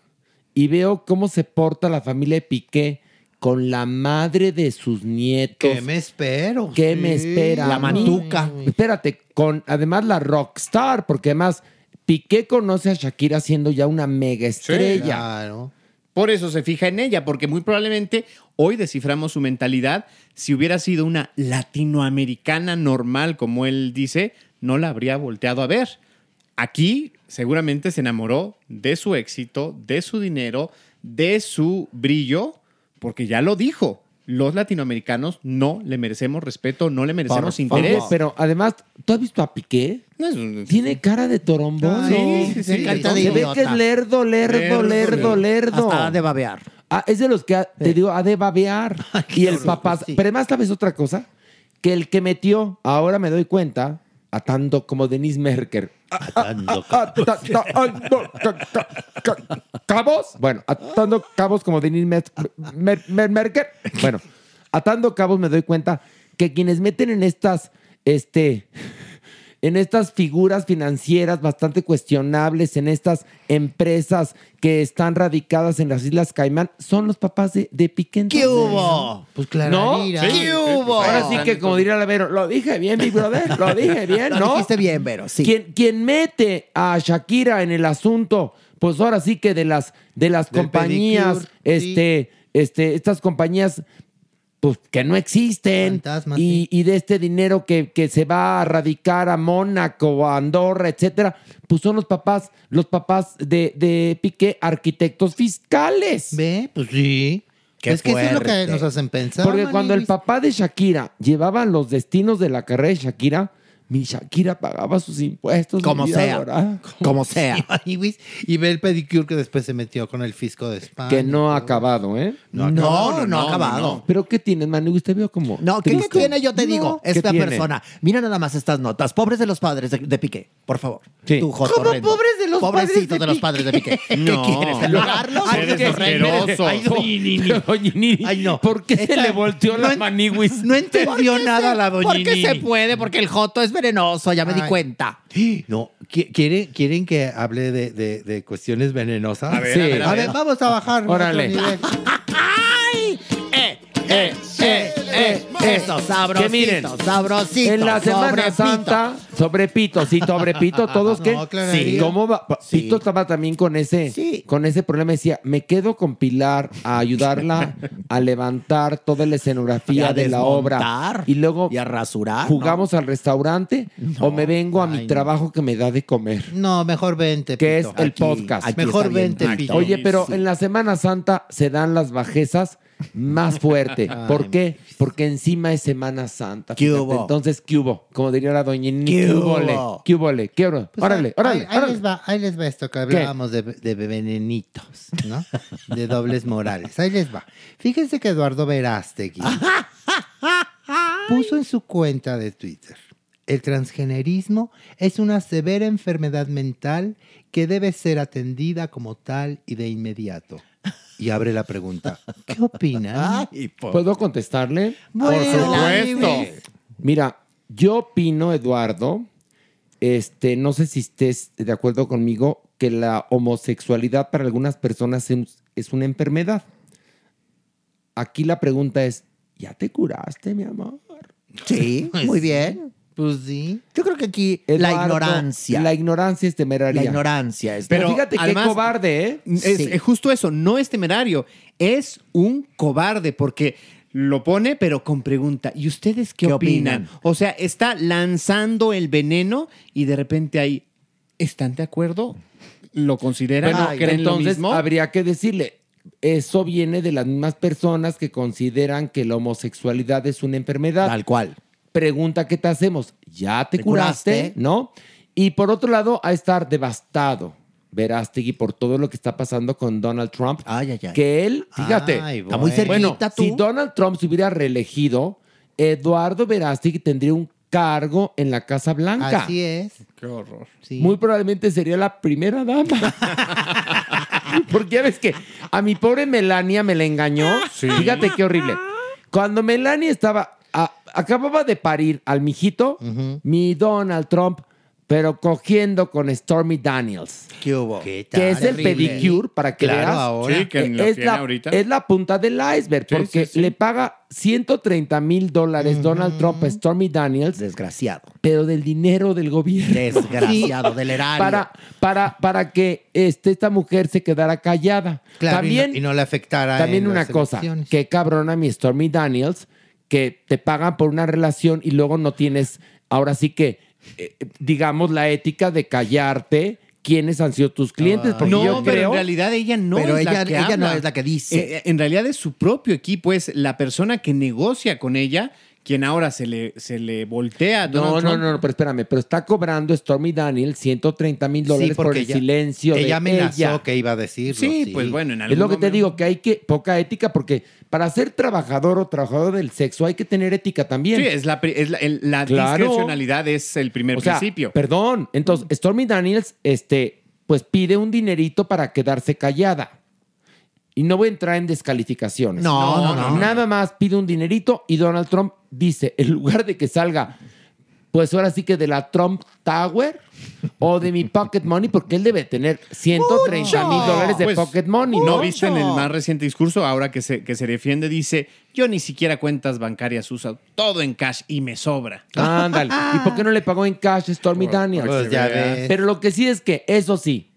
y veo cómo se porta la familia de Piqué con la madre de sus nietos. ¿Qué me espero? ¿Qué Sí. me espera? La mantuca. Espérate, con además la rockstar, porque además Piqué conoce a Shakira siendo ya una mega estrella. Por eso se fija en ella, porque muy probablemente hoy desciframos su mentalidad. Si hubiera sido una latinoamericana normal, como él dice, no la habría volteado a ver. Aquí seguramente se enamoró de su éxito, de su dinero, de su brillo, porque ya lo dijo. Los latinoamericanos no le merecemos respeto, no le merecemos interés. Oye, pero además, ¿tú has visto a Piqué? Tiene cara de torombón. Sí, sí, sí. Carita de Se ve que es lerdo, lerdo, Lerdo, lerdo, lerdo. lerdo. Hasta ha de babear. Ah, es de los que ha- te digo, ha de babear. y el papá. Pero además, ¿sabes otra cosa? Que el que metió, ahora me doy cuenta, atando como Denise Merker. Atando cabos. Bueno, atando cabos como Denise Mer- Mer- Mer- Merker. Bueno, atando cabos me doy cuenta que quienes meten en estas, este, en estas figuras financieras bastante cuestionables, en estas empresas que están radicadas en las Islas Caimán, son los papás de, de Piqué. ¿Qué hubo? Pues ¿No? Sí, ¿Qué hubo? Ahora sí que, como diría la Vero, lo dije bien, mi brother, lo dije bien, Lo ¿no? dijiste bien, Vero, sí. Quien, quien mete a Shakira en el asunto, pues ahora sí que de las, de las Del compañías, pedicure, este, este, estas compañías, pues que no existen, Fantasmas, y, y de este dinero que, que se va a radicar a Mónaco, a Andorra, etcétera, pues son los papás, los papás de, de Piqué, arquitectos fiscales. Ve, pues sí. Qué es que eso es lo que nos hacen pensar. Porque cuando el papá de Shakira llevaba los destinos de la carrera de Shakira, mi Shakira pagaba sus impuestos. Como sea. dorada. Como sea. Y ve el pedicure que después se metió con el fisco de España. Que no ha acabado, ¿eh? No, no, no ha acabado. ¿Pero qué tienes, Maniwis? Te veo como No, ¿qué, tiene? Yo te digo, ¿qué esta tiene? persona. Mira nada más estas notas. Pobres de los padres de, de Piqué, por favor. Sí. ¿Cómo pobres de los padres Pobrecitos de de los padres de Piqué. No. ¿Qué quieres? ¿Enojarlos? Ay, no. ¿Por qué se le volteó la maniwis? No entendió nada la doñinini. Porque se puede, porque el joto es venenoso, ya me di cuenta. No, ¿qui- ¿quieren, ¿quieren que hable de, de- de cuestiones venenosas? A ver, a ver, a ver. vamos a bajar. Órale. nivel. ¡Ay! ¡Eh, eh, eh, eh! Eso, sabrosito, Que miren, sabrosito. En la Semana sobre Santa, sobre pito, sí, sobre pito, todos que. No, sí. ¿Cómo va? Pito estaba también con ese, con ese problema. Decía, me quedo con Pilar a ayudarla a levantar toda la escenografía a de la obra. Y luego Y a rasurar. jugamos al restaurante o me vengo a mi trabajo que me da de comer. No, mejor vente, Que es el Aquí- podcast. aquí Mejor vente, Pito. Oye, pero Sí. en la Semana Santa se dan las bajezas más fuerte. ¿Por qué? Porque encima es Semana Santa. ¿Qué hubo? Entonces, ¿qué hubo? Como diría la doña ¿Qué ¿qué hubo? ¿Qué hubo? ¿Qué hubo? Pues órale, ahí- órale, ahí, ahí órale. les va, ahí les va esto que hablábamos de, de venenitos, ¿no? De dobles morales. Ahí les va. Fíjense que Eduardo Verástegui puso en su cuenta de Twitter. El transgenerismo es una severa enfermedad mental que debe ser atendida como tal y de inmediato. Y abre la pregunta, ¿qué opinan? ¿Puedo contestarle? Bueno, Mira, yo opino, Eduardo, este, no sé si estés de acuerdo conmigo, que la homosexualidad para algunas personas es, es una enfermedad. Aquí la pregunta es, ¿ya te curaste, mi amor? Sí, muy bien. Pues sí. Yo creo que aquí la ignorancia. La ignorancia es temeraria. La ignorancia es. Pero fíjate qué cobarde, ¿eh? Es, Sí. es justo eso, no es temerario, es un cobarde porque lo pone pero con pregunta. ¿Y ustedes qué, ¿Qué opinan? opinan? O sea, está lanzando el veneno y de repente ahí, ¿están de acuerdo? ¿Lo consideran? Bueno, ¿Creen lo entonces mismo? habría que decirle, eso viene de las mismas personas que consideran que la homosexualidad es una enfermedad. Tal cual. Pregunta que te hacemos, ¿ya te, ¿Te curaste? curaste? ¿No? Y por otro lado, a estar devastado. Verástegui por todo lo que está pasando con Donald Trump. Ay, ay, ay. Que él, fíjate, Ay, Está muy bueno. bueno, cerquita tú. si Donald Trump se hubiera reelegido, Eduardo Verástegui tendría un cargo en la Casa Blanca. Así es. Qué horror. Sí. Muy probablemente sería la primera dama. Porque ya ves que a mi pobre Melania me la engañó. Fíjate qué horrible. Cuando Melania estaba, a- acababa de parir al mijito, mi Donald Trump, pero cogiendo con Stormy Daniels. ¿Qué hubo? ¿Qué tal? Que es el pedicure, para que Claro, veas. ahora. Sí, que es, la, ahorita. es la punta del iceberg, Sí, porque sí, sí. le paga 130 mil dólares Donald Trump a Stormy Daniels, Desgraciado. pero del dinero del gobierno. Desgraciado del erario. para, para, para que este, esta mujer se quedara callada. Claro, también y, no, y no le afectara también en una las cosa, que cabrona mi Stormy Daniels, que te pagan por una relación y luego no tienes, ahora sí que, eh, digamos, la ética de callarte quiénes han sido tus clientes. Porque no, yo pero creo... en realidad ella no Pero es ella- la que ella no es la que dice. Eh, en realidad es su propio equipo, es la persona que negocia con ella, quien ahora se le, se le voltea a No, Donald no, Trump. no, no, pero espérame, pero está cobrando Stormy Daniels 130 mil dólares Sí, por el ella- silencio ella de amenazó ella. que iba a decirlo. Sí, pues bueno, en algún Es lo que te digo, que hay que, poca ética, porque para ser trabajador o trabajador del sexo hay que tener ética también. Sí, es la, es la, el- la Claro. discrecionalidad es el primer o sea, principio. perdón. Entonces, Stormy Daniels, este, pues pide un dinerito para quedarse callada. Y no voy a entrar en descalificaciones. No, no, no, no. Nada más pide un dinerito y Donald Trump dice, en lugar de que salga, pues ahora sí que de la Trump Tower o de mi pocket money, porque él debe tener 130 mil dólares de Pues, pocket money, ¿No ¿no? viste en el más reciente discurso, ahora que se, que se defiende, dice, yo ni siquiera cuentas bancarias uso, todo en cash y me sobra. Ándale. ¿Y por qué no le pagó en cash Stormy Daniels? Pues ya ves. Pero lo que sí es que, eso sí,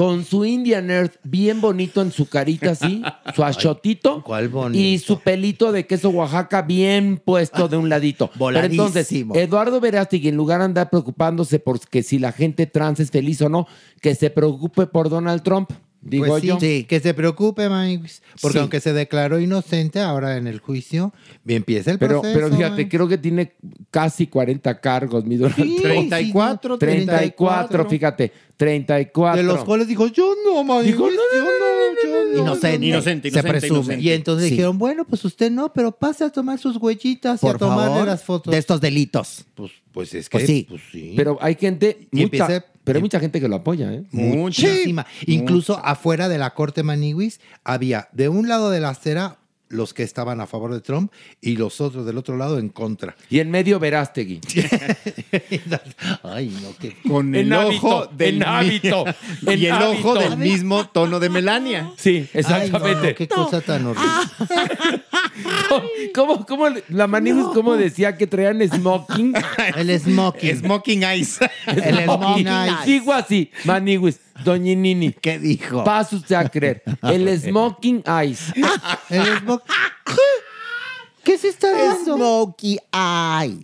con su Indian Earth bien bonito en su carita así, su achotito. ¿cuál bonito? Y su pelito de queso Oaxaca bien puesto de un ladito. Pero entonces. Eduardo Verástegui, en lugar de andar preocupándose por que si la gente trans es feliz o no, que se preocupe por Donald Trump. Digo Pues sí, yo. sí, que se preocupe, Maniguis. Porque Sí. aunque se declaró inocente, ahora en el juicio empieza el Pero, proceso. pero fíjate, creo que tiene casi 40 cargos, mi Donald Sí, Trump. 34, 34, fíjate, 34. De los cuales dijo, yo no, Maniguis, Dijo, no, yo no, yo no. Inocente. Inocente, Se inocente, presume. inocente. Y entonces Sí. dijeron, bueno, pues usted no, pero pase a tomar sus huellitas y a Por tomarle favor, las fotos. de estos delitos. Pues, pues es que, Pues sí. pues sí. Pero hay gente, Y mucha, empieza- pero hay mucha gente que lo apoya, ¿eh? Muchísima. Incluso afuera de la corte Maniwis había de un lado de la acera los que estaban a favor de Trump y los otros del otro lado en contra. Y en medio Verástegui. Ay, no, qué... Con el ojo hábito, del hábito, mi- y el ojo hábito. del mismo tono de Melania. Sí, Ay, no, exactamente. no, qué cosa tan horrible. ¿Cómo, cómo la Manigus, cómo decía que traían smoking? El smoking. Smoking Eyes. El smoking eyes. Digo así, Manigus, Doñinini. ¿Qué dijo? Pasa usted a creer. El smoking eyes. El smoking. ¿Qué se está dando? Smokey Eye.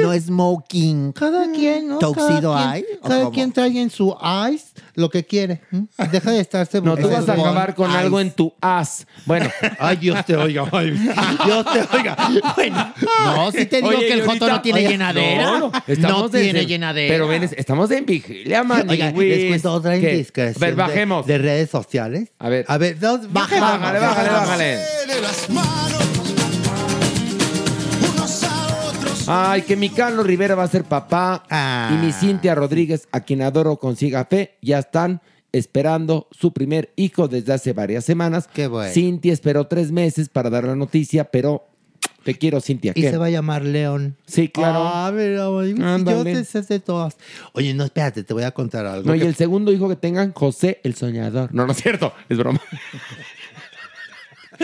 No smoking. Cada quien, ¿no? ¿Tuxedo cada eye, quien, cada cómo? quien trae en su eyes lo que quiere. Deja de estarse No, tú vas a acabar con algo en tu as. Bueno. Ay, Dios te oiga. ay, Dios te oiga. Bueno, No, si te digo Oye, que el Joto no tiene oye, llenadera. no, No, tiene en- llenadera. Pero ven, es- estamos en vigilia, Manigus. Oiga, les cuento otra indiscreción A ver, de- bajemos. De, redes sociales. A ver. A ver, dos, Baja, Bájale, bájale, bájale. Ay, que mi Carlos Rivera va a ser papá Ah. y mi Cintia Rodríguez, a quien adoro consiga fe, ya están esperando su primer hijo desde hace varias semanas. Qué bueno. Cintia esperó tres meses para dar la noticia, pero te quiero, Cintia. Y ¿qué? se va a llamar León. Sí, claro. Ah, mira, yo te sé de todas. Oye, no, espérate, te voy a contar algo. No, y el segundo hijo que tengan, José el Soñador. No, no es cierto, es broma.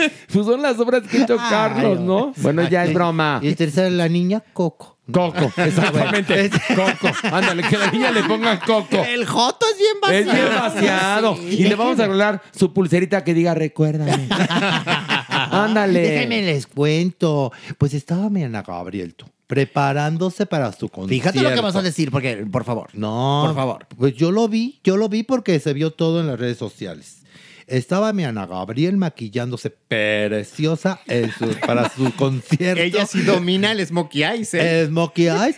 pues son las obras que hizo Carlos, ¿no? Bueno, ya es broma. Y el tercero, la niña Coco. Coco, exactamente. Coco. Ándale, que la niña le ponga Coco. El Joto es bien Es vaciado. bien vaciado. Y le vamos a arreglar su pulserita que diga recuérdame. Ándale. Déjenme les cuento. Pues estaba mi Ana Gabriel, tú, preparándose para su concierto. Fíjate lo que vas a decir, porque, por favor. No, Por favor. Pues yo lo vi, yo lo vi porque se vio todo en las redes sociales. Estaba mi Ana Gabriel maquillándose preciosa en su- para su concierto. Ella sí domina el Smokey Eyes. ¿eh? Smokey Eyes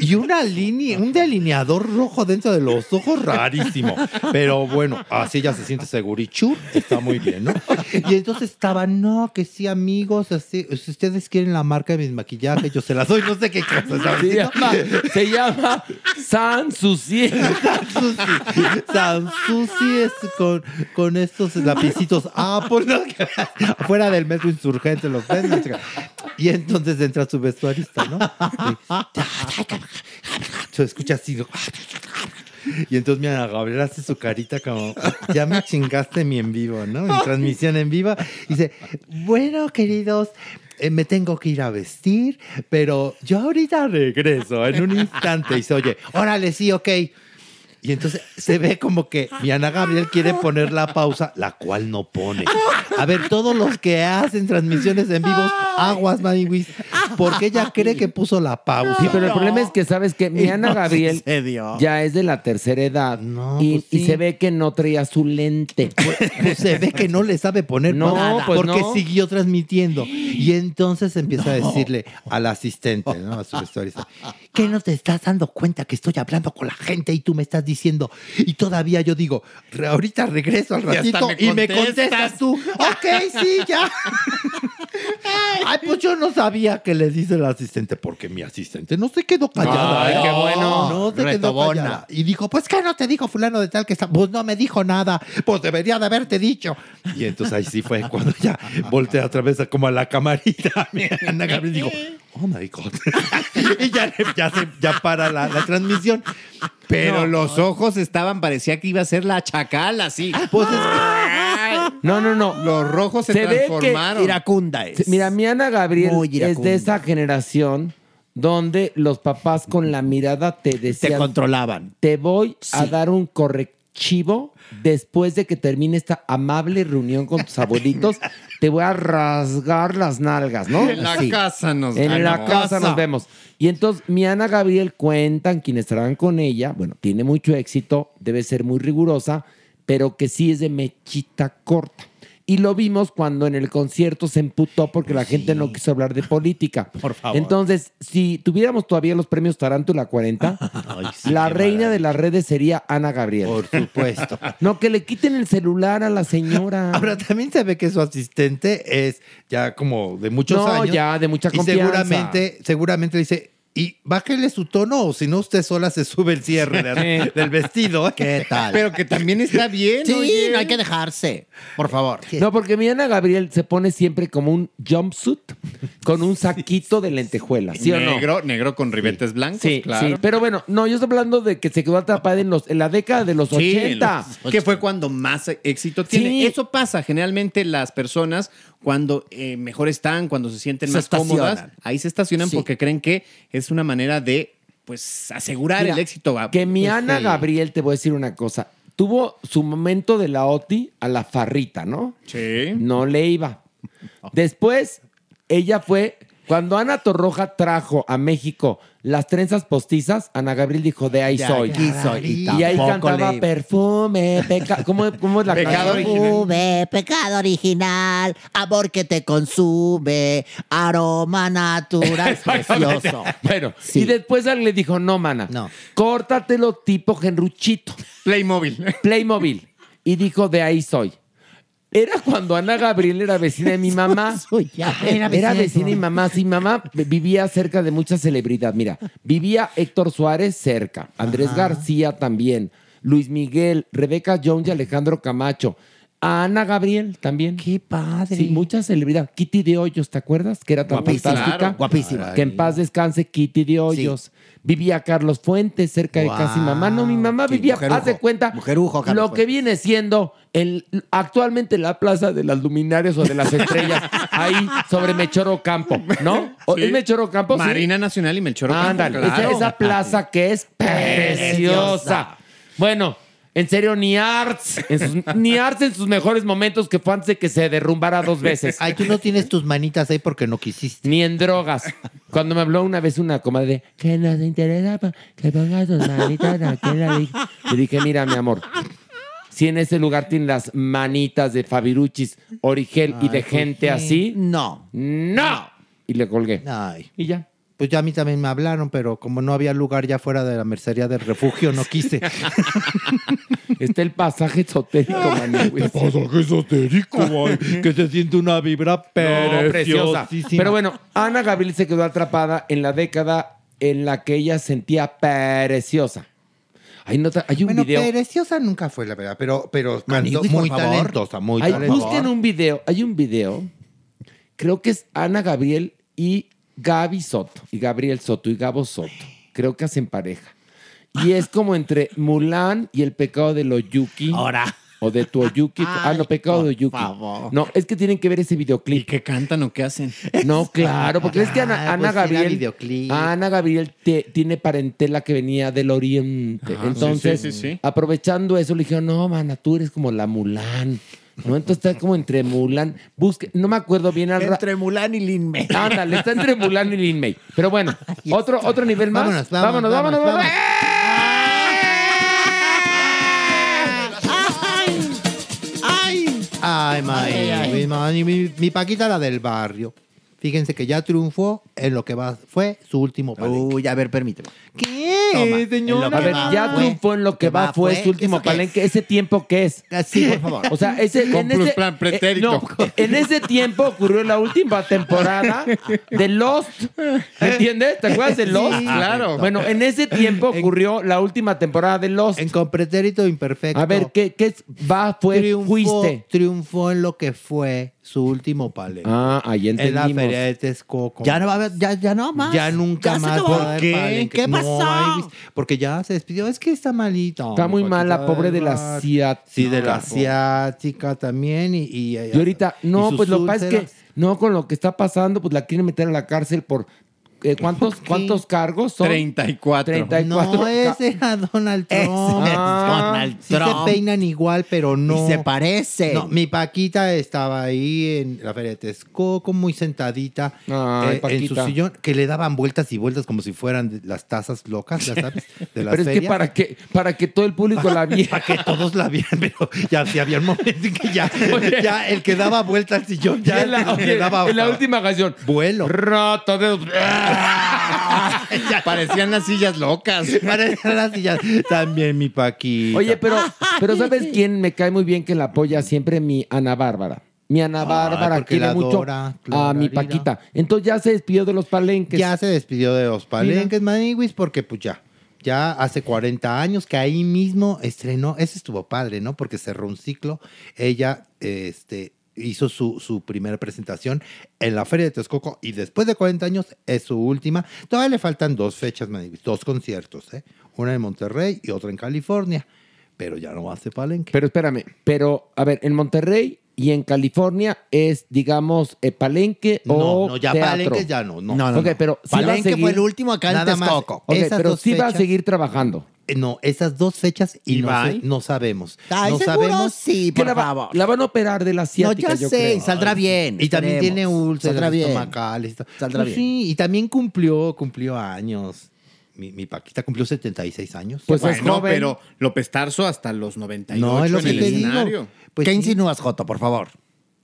y una línea, un delineador rojo dentro de los ojos rarísimo. Pero bueno, así ella se siente segurichur, está muy bien, ¿no? Y entonces estaban, no, que sí, amigos, así, si ustedes quieren la marca de mis maquillajes, yo se las doy, no sé qué cosa. ¿sabes? Se llama, se llama San Susi. Sansusi. Sansusi es con, con estos lapicitos Apple, ¿no? Que afuera del metro insurgente los venden. Y entonces entra su vestuarista, ¿no? Se escucha así. Y entonces mi Ana Gabriela hace su carita como, ya me chingaste mi en vivo, ¿no? En transmisión en vivo. Dice, bueno, queridos, eh, me tengo que ir a vestir, pero yo ahorita regreso en un instante. Y dice, oye, órale, sí, ok. Y entonces se ve como que mi Ana Gabriel quiere poner la pausa, la cual no pone. A ver, todos los que hacen transmisiones en vivos, aguas, Maniwis, porque ella cree que puso la pausa. Sí, pero el problema es que sabes que mi Y Ana no Gabriel sucedió. ya es de la tercera edad No, y, pues y se ve que no traía su lente. Pues se ve que no le sabe poner No, pausa, pues porque no. siguió transmitiendo. Y entonces empieza a decirle al asistente, ¿no? A su vestuarista, ¿qué no te estás dando cuenta que estoy hablando con la gente y tú me estás diciendo? Y todavía yo digo, "Re- ahorita regreso al Y ratito me y me contestas. tú, ok, sí, ya. Ay, pues yo no sabía que le dice el asistente, porque mi asistente no se quedó callada. Ay, ¿eh? qué bueno. No se quedó Retobona. callada. Y dijo, pues que no te dijo fulano de tal que está. Pues no me dijo nada. Pues debería de haberte dicho. Y entonces ahí sí fue cuando ya volteé otra vez a- como a la camarita. Ana Gabriel dijo, oh my God. y ya, ya, se- ya para la, la transmisión. Pero No. los ojos estaban, parecía que iba a ser la chacal así. Pues es que- No, no, no. Los rojos se, Se ve que transformaron. Iracunda es. Mira, mi Ana Gabriel es de esa generación donde los papás con la mirada te Te decían, controlaban. te voy a dar un correctivo después de que termine esta amable reunión con tus abuelitos. te voy a rasgar las nalgas, ¿no? En la Así. casa nos En la casa nos vemos. Y entonces mi Ana Gabriel cuentan quienes trabajan con ella, bueno, tiene mucho éxito, debe ser muy rigurosa, pero que sí es de mechita corta. Y lo vimos cuando en el concierto se emputó porque la gente no quiso hablar de política. Por favor. Entonces, si tuviéramos todavía los premios Tarántula 40, la reina de las redes sería Ana Gabriel. Por supuesto. No, que le quiten el celular a la señora. Ahora también se ve que su asistente es ya como de muchos No, años. ya, de mucha y confianza. seguramente, seguramente le dice, y bájele su tono, o si no, usted sola se sube el cierre de- del vestido. ¿Qué tal? Pero que también está bien. Sí, oye. no hay que dejarse. Por favor. No, porque mi Ana Gabriel se pone siempre como un jumpsuit con un saquito de lentejuelas, ¿sí o no? negro, negro con ribetes blancos, Sí, claro. sí. Pero bueno, no, yo estoy hablando de que se quedó atrapada en, los, en la década de los Sí, 80. los- que fue cuando más éxito tiene. Sí. Eso pasa generalmente las personas cuando eh, mejor están, cuando se sienten Se más cómodas, ahí se estacionan Sí. porque creen que es una manera de pues asegurar Mira, el éxito. Que mi Pues, Ana. Gabriel, te voy a decir una cosa, tuvo su momento de la OTI a la farrita, ¿no? Sí. No le iba. Después, ella fue, cuando Ana Torroja trajo a México las trenzas postizas, Ana Gabriel dijo, de ahí De soy. aquí soy. Y Y, ahí cantaba le perfume, peca ¿cómo, cómo es la Pecado canción? Perfume, pecado original, amor que te consume, aroma natural, precioso. Bueno, Sí. y después alguien le dijo, no, mana, No. córtatelo tipo Genruchito. Playmobil. Playmobil. Y dijo, de ahí soy. Era cuando Ana Gabriel era vecina de mi mamá. Era, vecina de mi mamá. Sí, mamá vivía cerca de mucha celebridad. Mira, vivía Héctor Suárez cerca, Andrés García también, Luis Miguel, Rebeca Jones y Alejandro Camacho. A Ana Gabriel también. Qué padre. Sí, mucha celebridad. Kitty de Hoyos, ¿te acuerdas? Que era tan Guapísima, fantástica. claro, guapísima. Que en paz descanse Kitty de Hoyos. Vivía Carlos Fuentes cerca de casa mi mamá. No, mi mamá Sí, vivía, mujerujo. haz de cuenta, Mujerujo, Carlos lo que Fuentes. viene siendo el, actualmente la plaza de las luminarias o de las estrellas, ahí sobre Mechoro Campo, ¿no? ¿O Sí. ¿Es Mechoro Campo? Sí. Marina Nacional y Melchor Ocampo, Ándale, claro. esa, esa plaza que es preciosa. Bueno, en serio, ni Arts, en sus, ni Arts en sus mejores momentos, que fue antes de que se derrumbara dos veces. Ay, tú no tienes tus manitas ahí porque no quisiste. Ni en drogas. Cuando me habló una vez una comadre de que nos interesa que pongas tus manitas aquí en la lija". Le dije, mira, mi amor, si en ese lugar tienen las manitas de Fabiruchis, Origel y de pues gente sí. así, No. ¡no! Y le colgué. Ay. Y ya. Pues ya a mí también me hablaron, pero como no había lugar ya fuera de la mercería del refugio, no quise. Está el pasaje esotérico, Manigüis. pasaje esotérico, que se siente una vibra No, preciosa. Pero bueno, Ana Gabriel se quedó atrapada en la década en la que ella sentía preciosa. Hay, nota, hay un bueno, video. preciosa nunca fue, la verdad, pero, pero muy favor. talentosa, muy talentosa. busquen un video. Hay un video. Creo que es Ana Gabriel y Gaby Soto. Y Gabriel Soto y Gabo Soto. Creo que hacen pareja. Y es como entre Mulan y el pecado de Loyuki. Ahora. O de tu Oyuki. ah, no, pecado de Oyuki. favor. No, es que tienen que ver ese ¿Y videoclip. qué cantan o qué hacen? No, claro, porque es que Ana, Ah, Ana pues Gabriel. videoclip. Ana Gabriel te- tiene parentela que venía del oriente. Ajá, Entonces, sí, sí, sí, sí. aprovechando eso, le dijeron, no, mana, tú eres como la Mulan. ¿No? Entonces está como entre Mulan. Busque, no me acuerdo bien al Entre Mulan y Lin May. Ándale, está entre Mulan y Lin May. Pero bueno, otro, otro nivel más. Vámonos, vámonos, vámonos. vámonos, ¡Ay! Ay, Mari, mi, Mari, mi, mi Paquita, la del barrio. Fíjense que ya triunfó en lo que va, fue su último palenque. Uy, a ver, permíteme. ¿Qué, Toma, en lo A que ver, va ya fue. triunfó en lo que va, fue su último ¿eso qué es? palenque. ¿Ese tiempo qué es? Sí, por favor. O sea, ese, Con en, ese, plan pretérito. eh, no, en ese tiempo ocurrió la última temporada de Lost. ¿Me entiendes? ¿Te acuerdas de Lost? claro. Bueno, en ese tiempo ocurrió la última temporada de Lost. En con pretérito imperfecto. A ver, ¿qué, qué es? va, fue, triunfó, fuiste? triunfó en lo que fue su último palenque. Ah, ahí en la entendimos. feria de Texcoco. Ya no va a haber, ya, ya no más. Ya nunca Ya más va a haber ¿Qué? ¿Qué No pasó? hay porque ya se despidió. Es que está malito. Está muy mal la pobre de la asiática. Sí, de la asiática también. Y, y, Y ahorita, no, pues lo que pasa es que, no, con lo que está pasando, pues la quieren meter a la cárcel por eh, ¿cuántos, ¿cuántos cargos son? 34. 34. No, ese era Donald Trump. Ah, Donald Sí Trump. se peinan igual, pero no. Y se parecen. No, mi Paquita estaba ahí en la feria de Texcoco, muy sentadita Ay, eh, en su sillón, que le daban vueltas y vueltas como si fueran las tazas locas, ya sabes, de las Pero es que para que, para que todo el público la viera. Para que todos la vieran, pero ya sí había un momento en que ya, ya el que daba vuelta al sillón ya en la, le daba en la última canción. vuelo. Rata de... Parecían las sillas locas. Parecían las sillas. También mi Paquita. Oye, pero, pero ¿sabes quién me cae muy bien que la apoya siempre? Mi Ana Bárbara. Mi Ana Bárbara quiere la mucho a mi. Paquita. Entonces ya se despidió de los palenques. Ya se despidió de los palenques, Maniguis, porque pues ya, ya hace 40 años que ahí mismo estrenó, ese estuvo padre, ¿no? Porque cerró un ciclo. Ella, este, hizo su, su primera presentación en la Feria de Texcoco y después de 40 años es su última. Todavía le faltan dos fechas, dos conciertos, ¿eh? Una en Monterrey y otra en California, pero ya no hace palenque. Pero espérame, pero a ver, en Monterrey y en California es, digamos, eh, palenque No, o no, ya teatro. palenques ya no, no. No, no, no. pero sí va a Palenque seguir- fue el último acá en Nada más. Texcoco. Ok, Esas pero dos sí va a fechas- seguir trabajando. Eh, No, esas dos fechas y ¿Y no, no sabemos. Ay, no seguro sabemos. sí, por la, va- favor. la van a operar de la No, asiática, ya yo sé, creo. y saldrá bien. Y también esperemos. tiene úlceras Saldrá bien. estomacales. Saldrá Pues bien. Sí, y también cumplió, cumplió años. Mi, mi Paquita cumplió 76 años. Pues es Bueno, joven. pero López Tarso hasta los 98 no, es lo en que el digo. Pues ¿Qué sí. insinúas, Joto, por favor?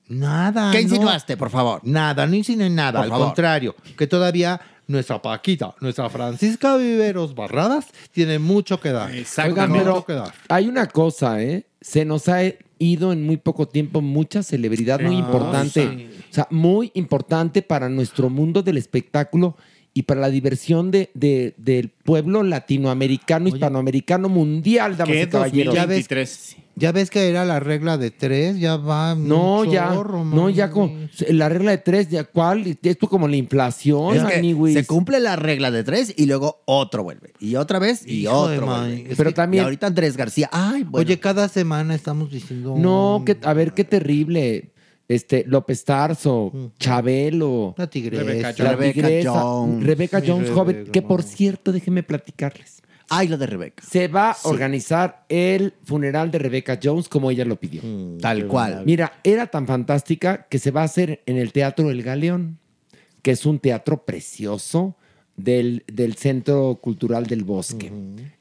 Nada. ¿Qué no. insinuaste, por favor? Nada, no insinué nada. Por al favor. contrario, que todavía nuestra Paquita, nuestra Francisca Viveros Barradas, tiene mucho que dar. Oigan, pero que dar. hay una cosa, ¿eh? Se nos ha ido en muy poco tiempo mucha celebridad muy Ah, importante. sí. O sea, muy importante para nuestro mundo del espectáculo y para la diversión de, de- del pueblo latinoamericano, hispanoamericano, mundial, damas ¿Qué y caballeros. Ya ves, 2023? ya ves que era la regla de tres, ya va. No, un ya, chorro, no, ya con la regla de tres, ya cuál, esto como la inflación, Es que maniwis. se cumple la regla de tres y luego otro vuelve. Y otra vez y Hijo otro vuelve. Pero que- también, Y ahorita Andrés García. Ay, bueno. Oye, cada semana estamos diciendo. no, que, a ver qué terrible. Este, López Tarso, Chabelo, La tigresa. Rebeca la Rebeca tigresa, Jones. Rebeca Jones, joven, Rebeca, que por cierto, déjenme platicarles. Ay, lo de Rebeca. Se va a organizar el funeral de Rebecca Jones como ella lo pidió. Tal cual. Mira, era tan fantástica que se va a hacer en el Teatro El Galeón, que es un teatro precioso del, del Centro Cultural del Bosque.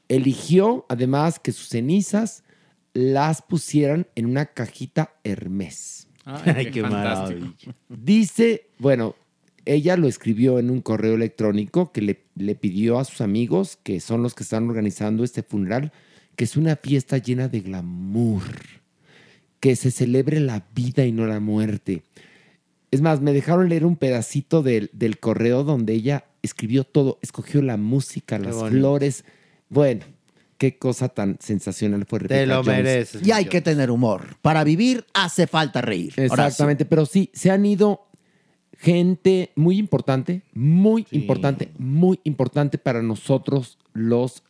Eligió, además, que sus cenizas las pusieran en una cajita Hermes. Ay, qué maravilla. Dice, bueno, ella lo escribió en un correo electrónico que le, le pidió a sus amigos, que son los que están organizando este funeral, que es una fiesta llena de glamour, que se celebre la vida y no la muerte. Es más, me dejaron leer un pedacito del, del correo donde ella escribió todo, escogió la música, las bonito. flores. Bueno, qué cosa tan sensacional fue Rebecca Te lo Jones. mereces. Y hay que tener humor. Para vivir hace falta reír. Exactamente, pero sí, se han ido gente muy importante, muy importante, muy importante para nosotros los,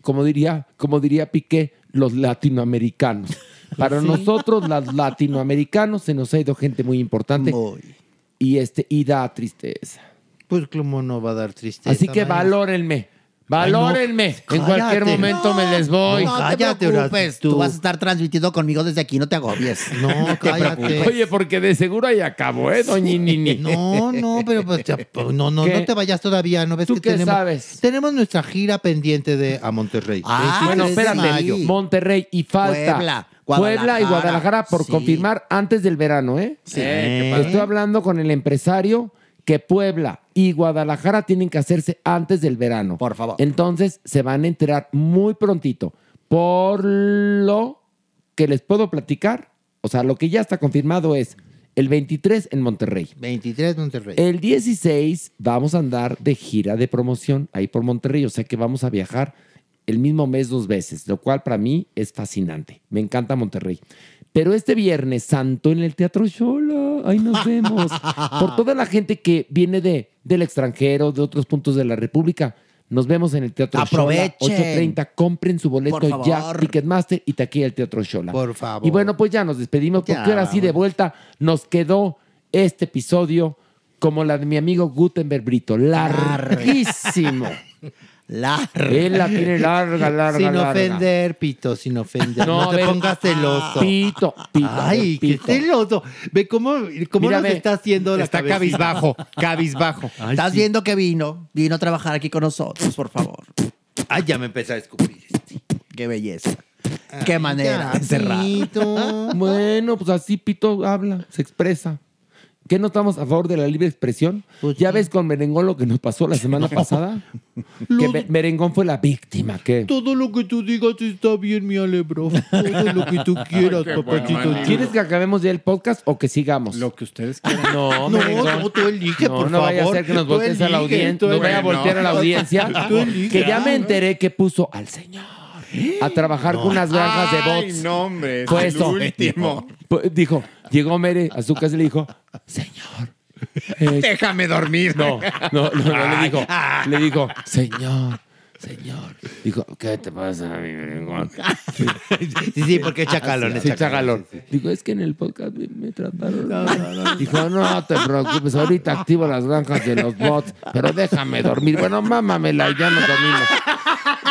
como diría, como diría Piqué, los latinoamericanos. Para Sí. nosotros, los latinoamericanos, se nos ha ido gente muy importante Muy. y este y da tristeza. Pues, ¿cómo no va a dar tristeza? Así que María? Valórenme, en cualquier momento me les voy. No te cállate, preocupes. Horacio, Tú. tú. vas a estar transmitiendo conmigo desde aquí. No te agobies. No, cállate. Oye, porque de seguro ahí acabo, ¿eh, doña Nini? No, no, pero pues, ya, pues, no, no, ¿Qué? no te vayas todavía. ¿No ves ¿Tú que qué tenemos, sabes? tenemos nuestra gira pendiente de a Monterrey? Ah, 23 Bueno, de espérate, mayo. Monterrey y falta Puebla, Puebla y Guadalajara por Sí. confirmar antes del verano, ¿eh? Sí. Eh. Estoy hablando con el empresario que Puebla y Guadalajara tienen que hacerse antes del verano. Por favor. Entonces se van a enterar muy prontito. Por lo que les puedo platicar, o sea, lo que ya está confirmado es el 23 en Monterrey. 23 Monterrey. El 16 vamos a andar de gira de promoción ahí por Monterrey, o sea que vamos a viajar el mismo mes dos veces, lo cual para mí es fascinante. Me encanta Monterrey. Pero este Viernes Santo en el Teatro Shola, ahí nos vemos. Por toda la gente que viene de, del extranjero, de otros puntos de la República, nos vemos en el Teatro Aprovechen. Shola, 8.30. Compren su boleto ya, Ticketmaster y taquilla el Teatro Shola. Por favor. Y bueno, pues ya nos despedimos porque Ya, ahora sí de vuelta nos quedó este episodio como la de mi amigo Gutenberg Brito, larguísimo. Larga. Él la tiene larga, larga, Sin larga. ofender, Pito, sin ofender. No, te ver. pongas celoso. Pito, Pito, Ay, qué celoso. Ve cómo, cómo Mira, nos está haciendo la está cabecita. cabizbajo, cabizbajo. Estás viendo que vino, vino a trabajar aquí con nosotros, por favor. Ay, ya me empecé a escupir. Qué belleza. Qué manera de cerrar. Bueno, pues así Pito habla, se expresa. ¿Qué no estamos a favor de la libre expresión? Pues ya ves con Merengón lo que nos pasó la semana pasada. que Me- Merengón fue la víctima. ¿qué? Todo lo que tú digas está bien, mi alebro. Todo lo que tú quieras, papachito. ¿Quieres que acabemos ya el podcast o que sigamos? Lo que ustedes quieran. No, No, Merengón. no, tú elige, no, por no vaya a favor. ser que nos voltees a la audiencia. No vaya a voltear a la audiencia. Tú elige. que ya me enteré que puso al Señor a trabajar con unas granjas de Ay, bots. no, hombre, es Fue el eso. último. Dijo, llegó Mere a su casa y le dijo, Señor. eh, Déjame dormir. no, no, no, no, le dijo, le dijo, Señor, Señor. Dijo, ¿qué te pasa, mi merengón? Sí, sí, porque es chacalón, es chacalón. Dijo, es que en el podcast me, me trataron. Dijo, no te preocupes, ahorita activo las granjas de los bots, pero déjame dormir. Bueno, mámamela y ya nos dormimos.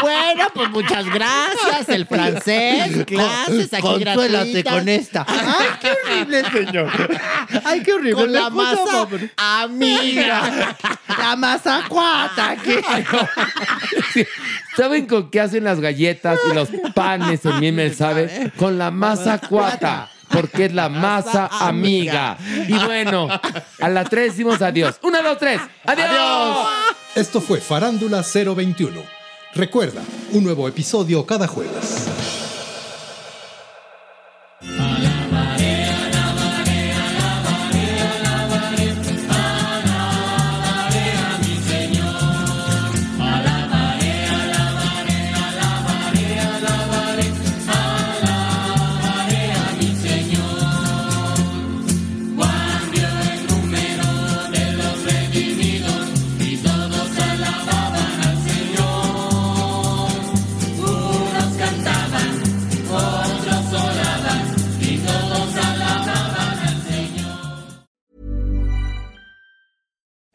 Bueno, pues muchas gracias. El francés, clases aquí Consuélate con esta. Ay, qué horrible, señor. Ay, qué horrible. Con la masa pobre. amiga. La masa cuata. ¿qué? ¿Saben con qué hacen las galletas y los panes en Miemel sabe? Con la masa cuata. Porque es la masa amiga. Y bueno, a la tres decimos adiós. Una, dos, tres. ¡Adiós! Esto fue Farándula 021. Recuerda, un nuevo episodio cada jueves.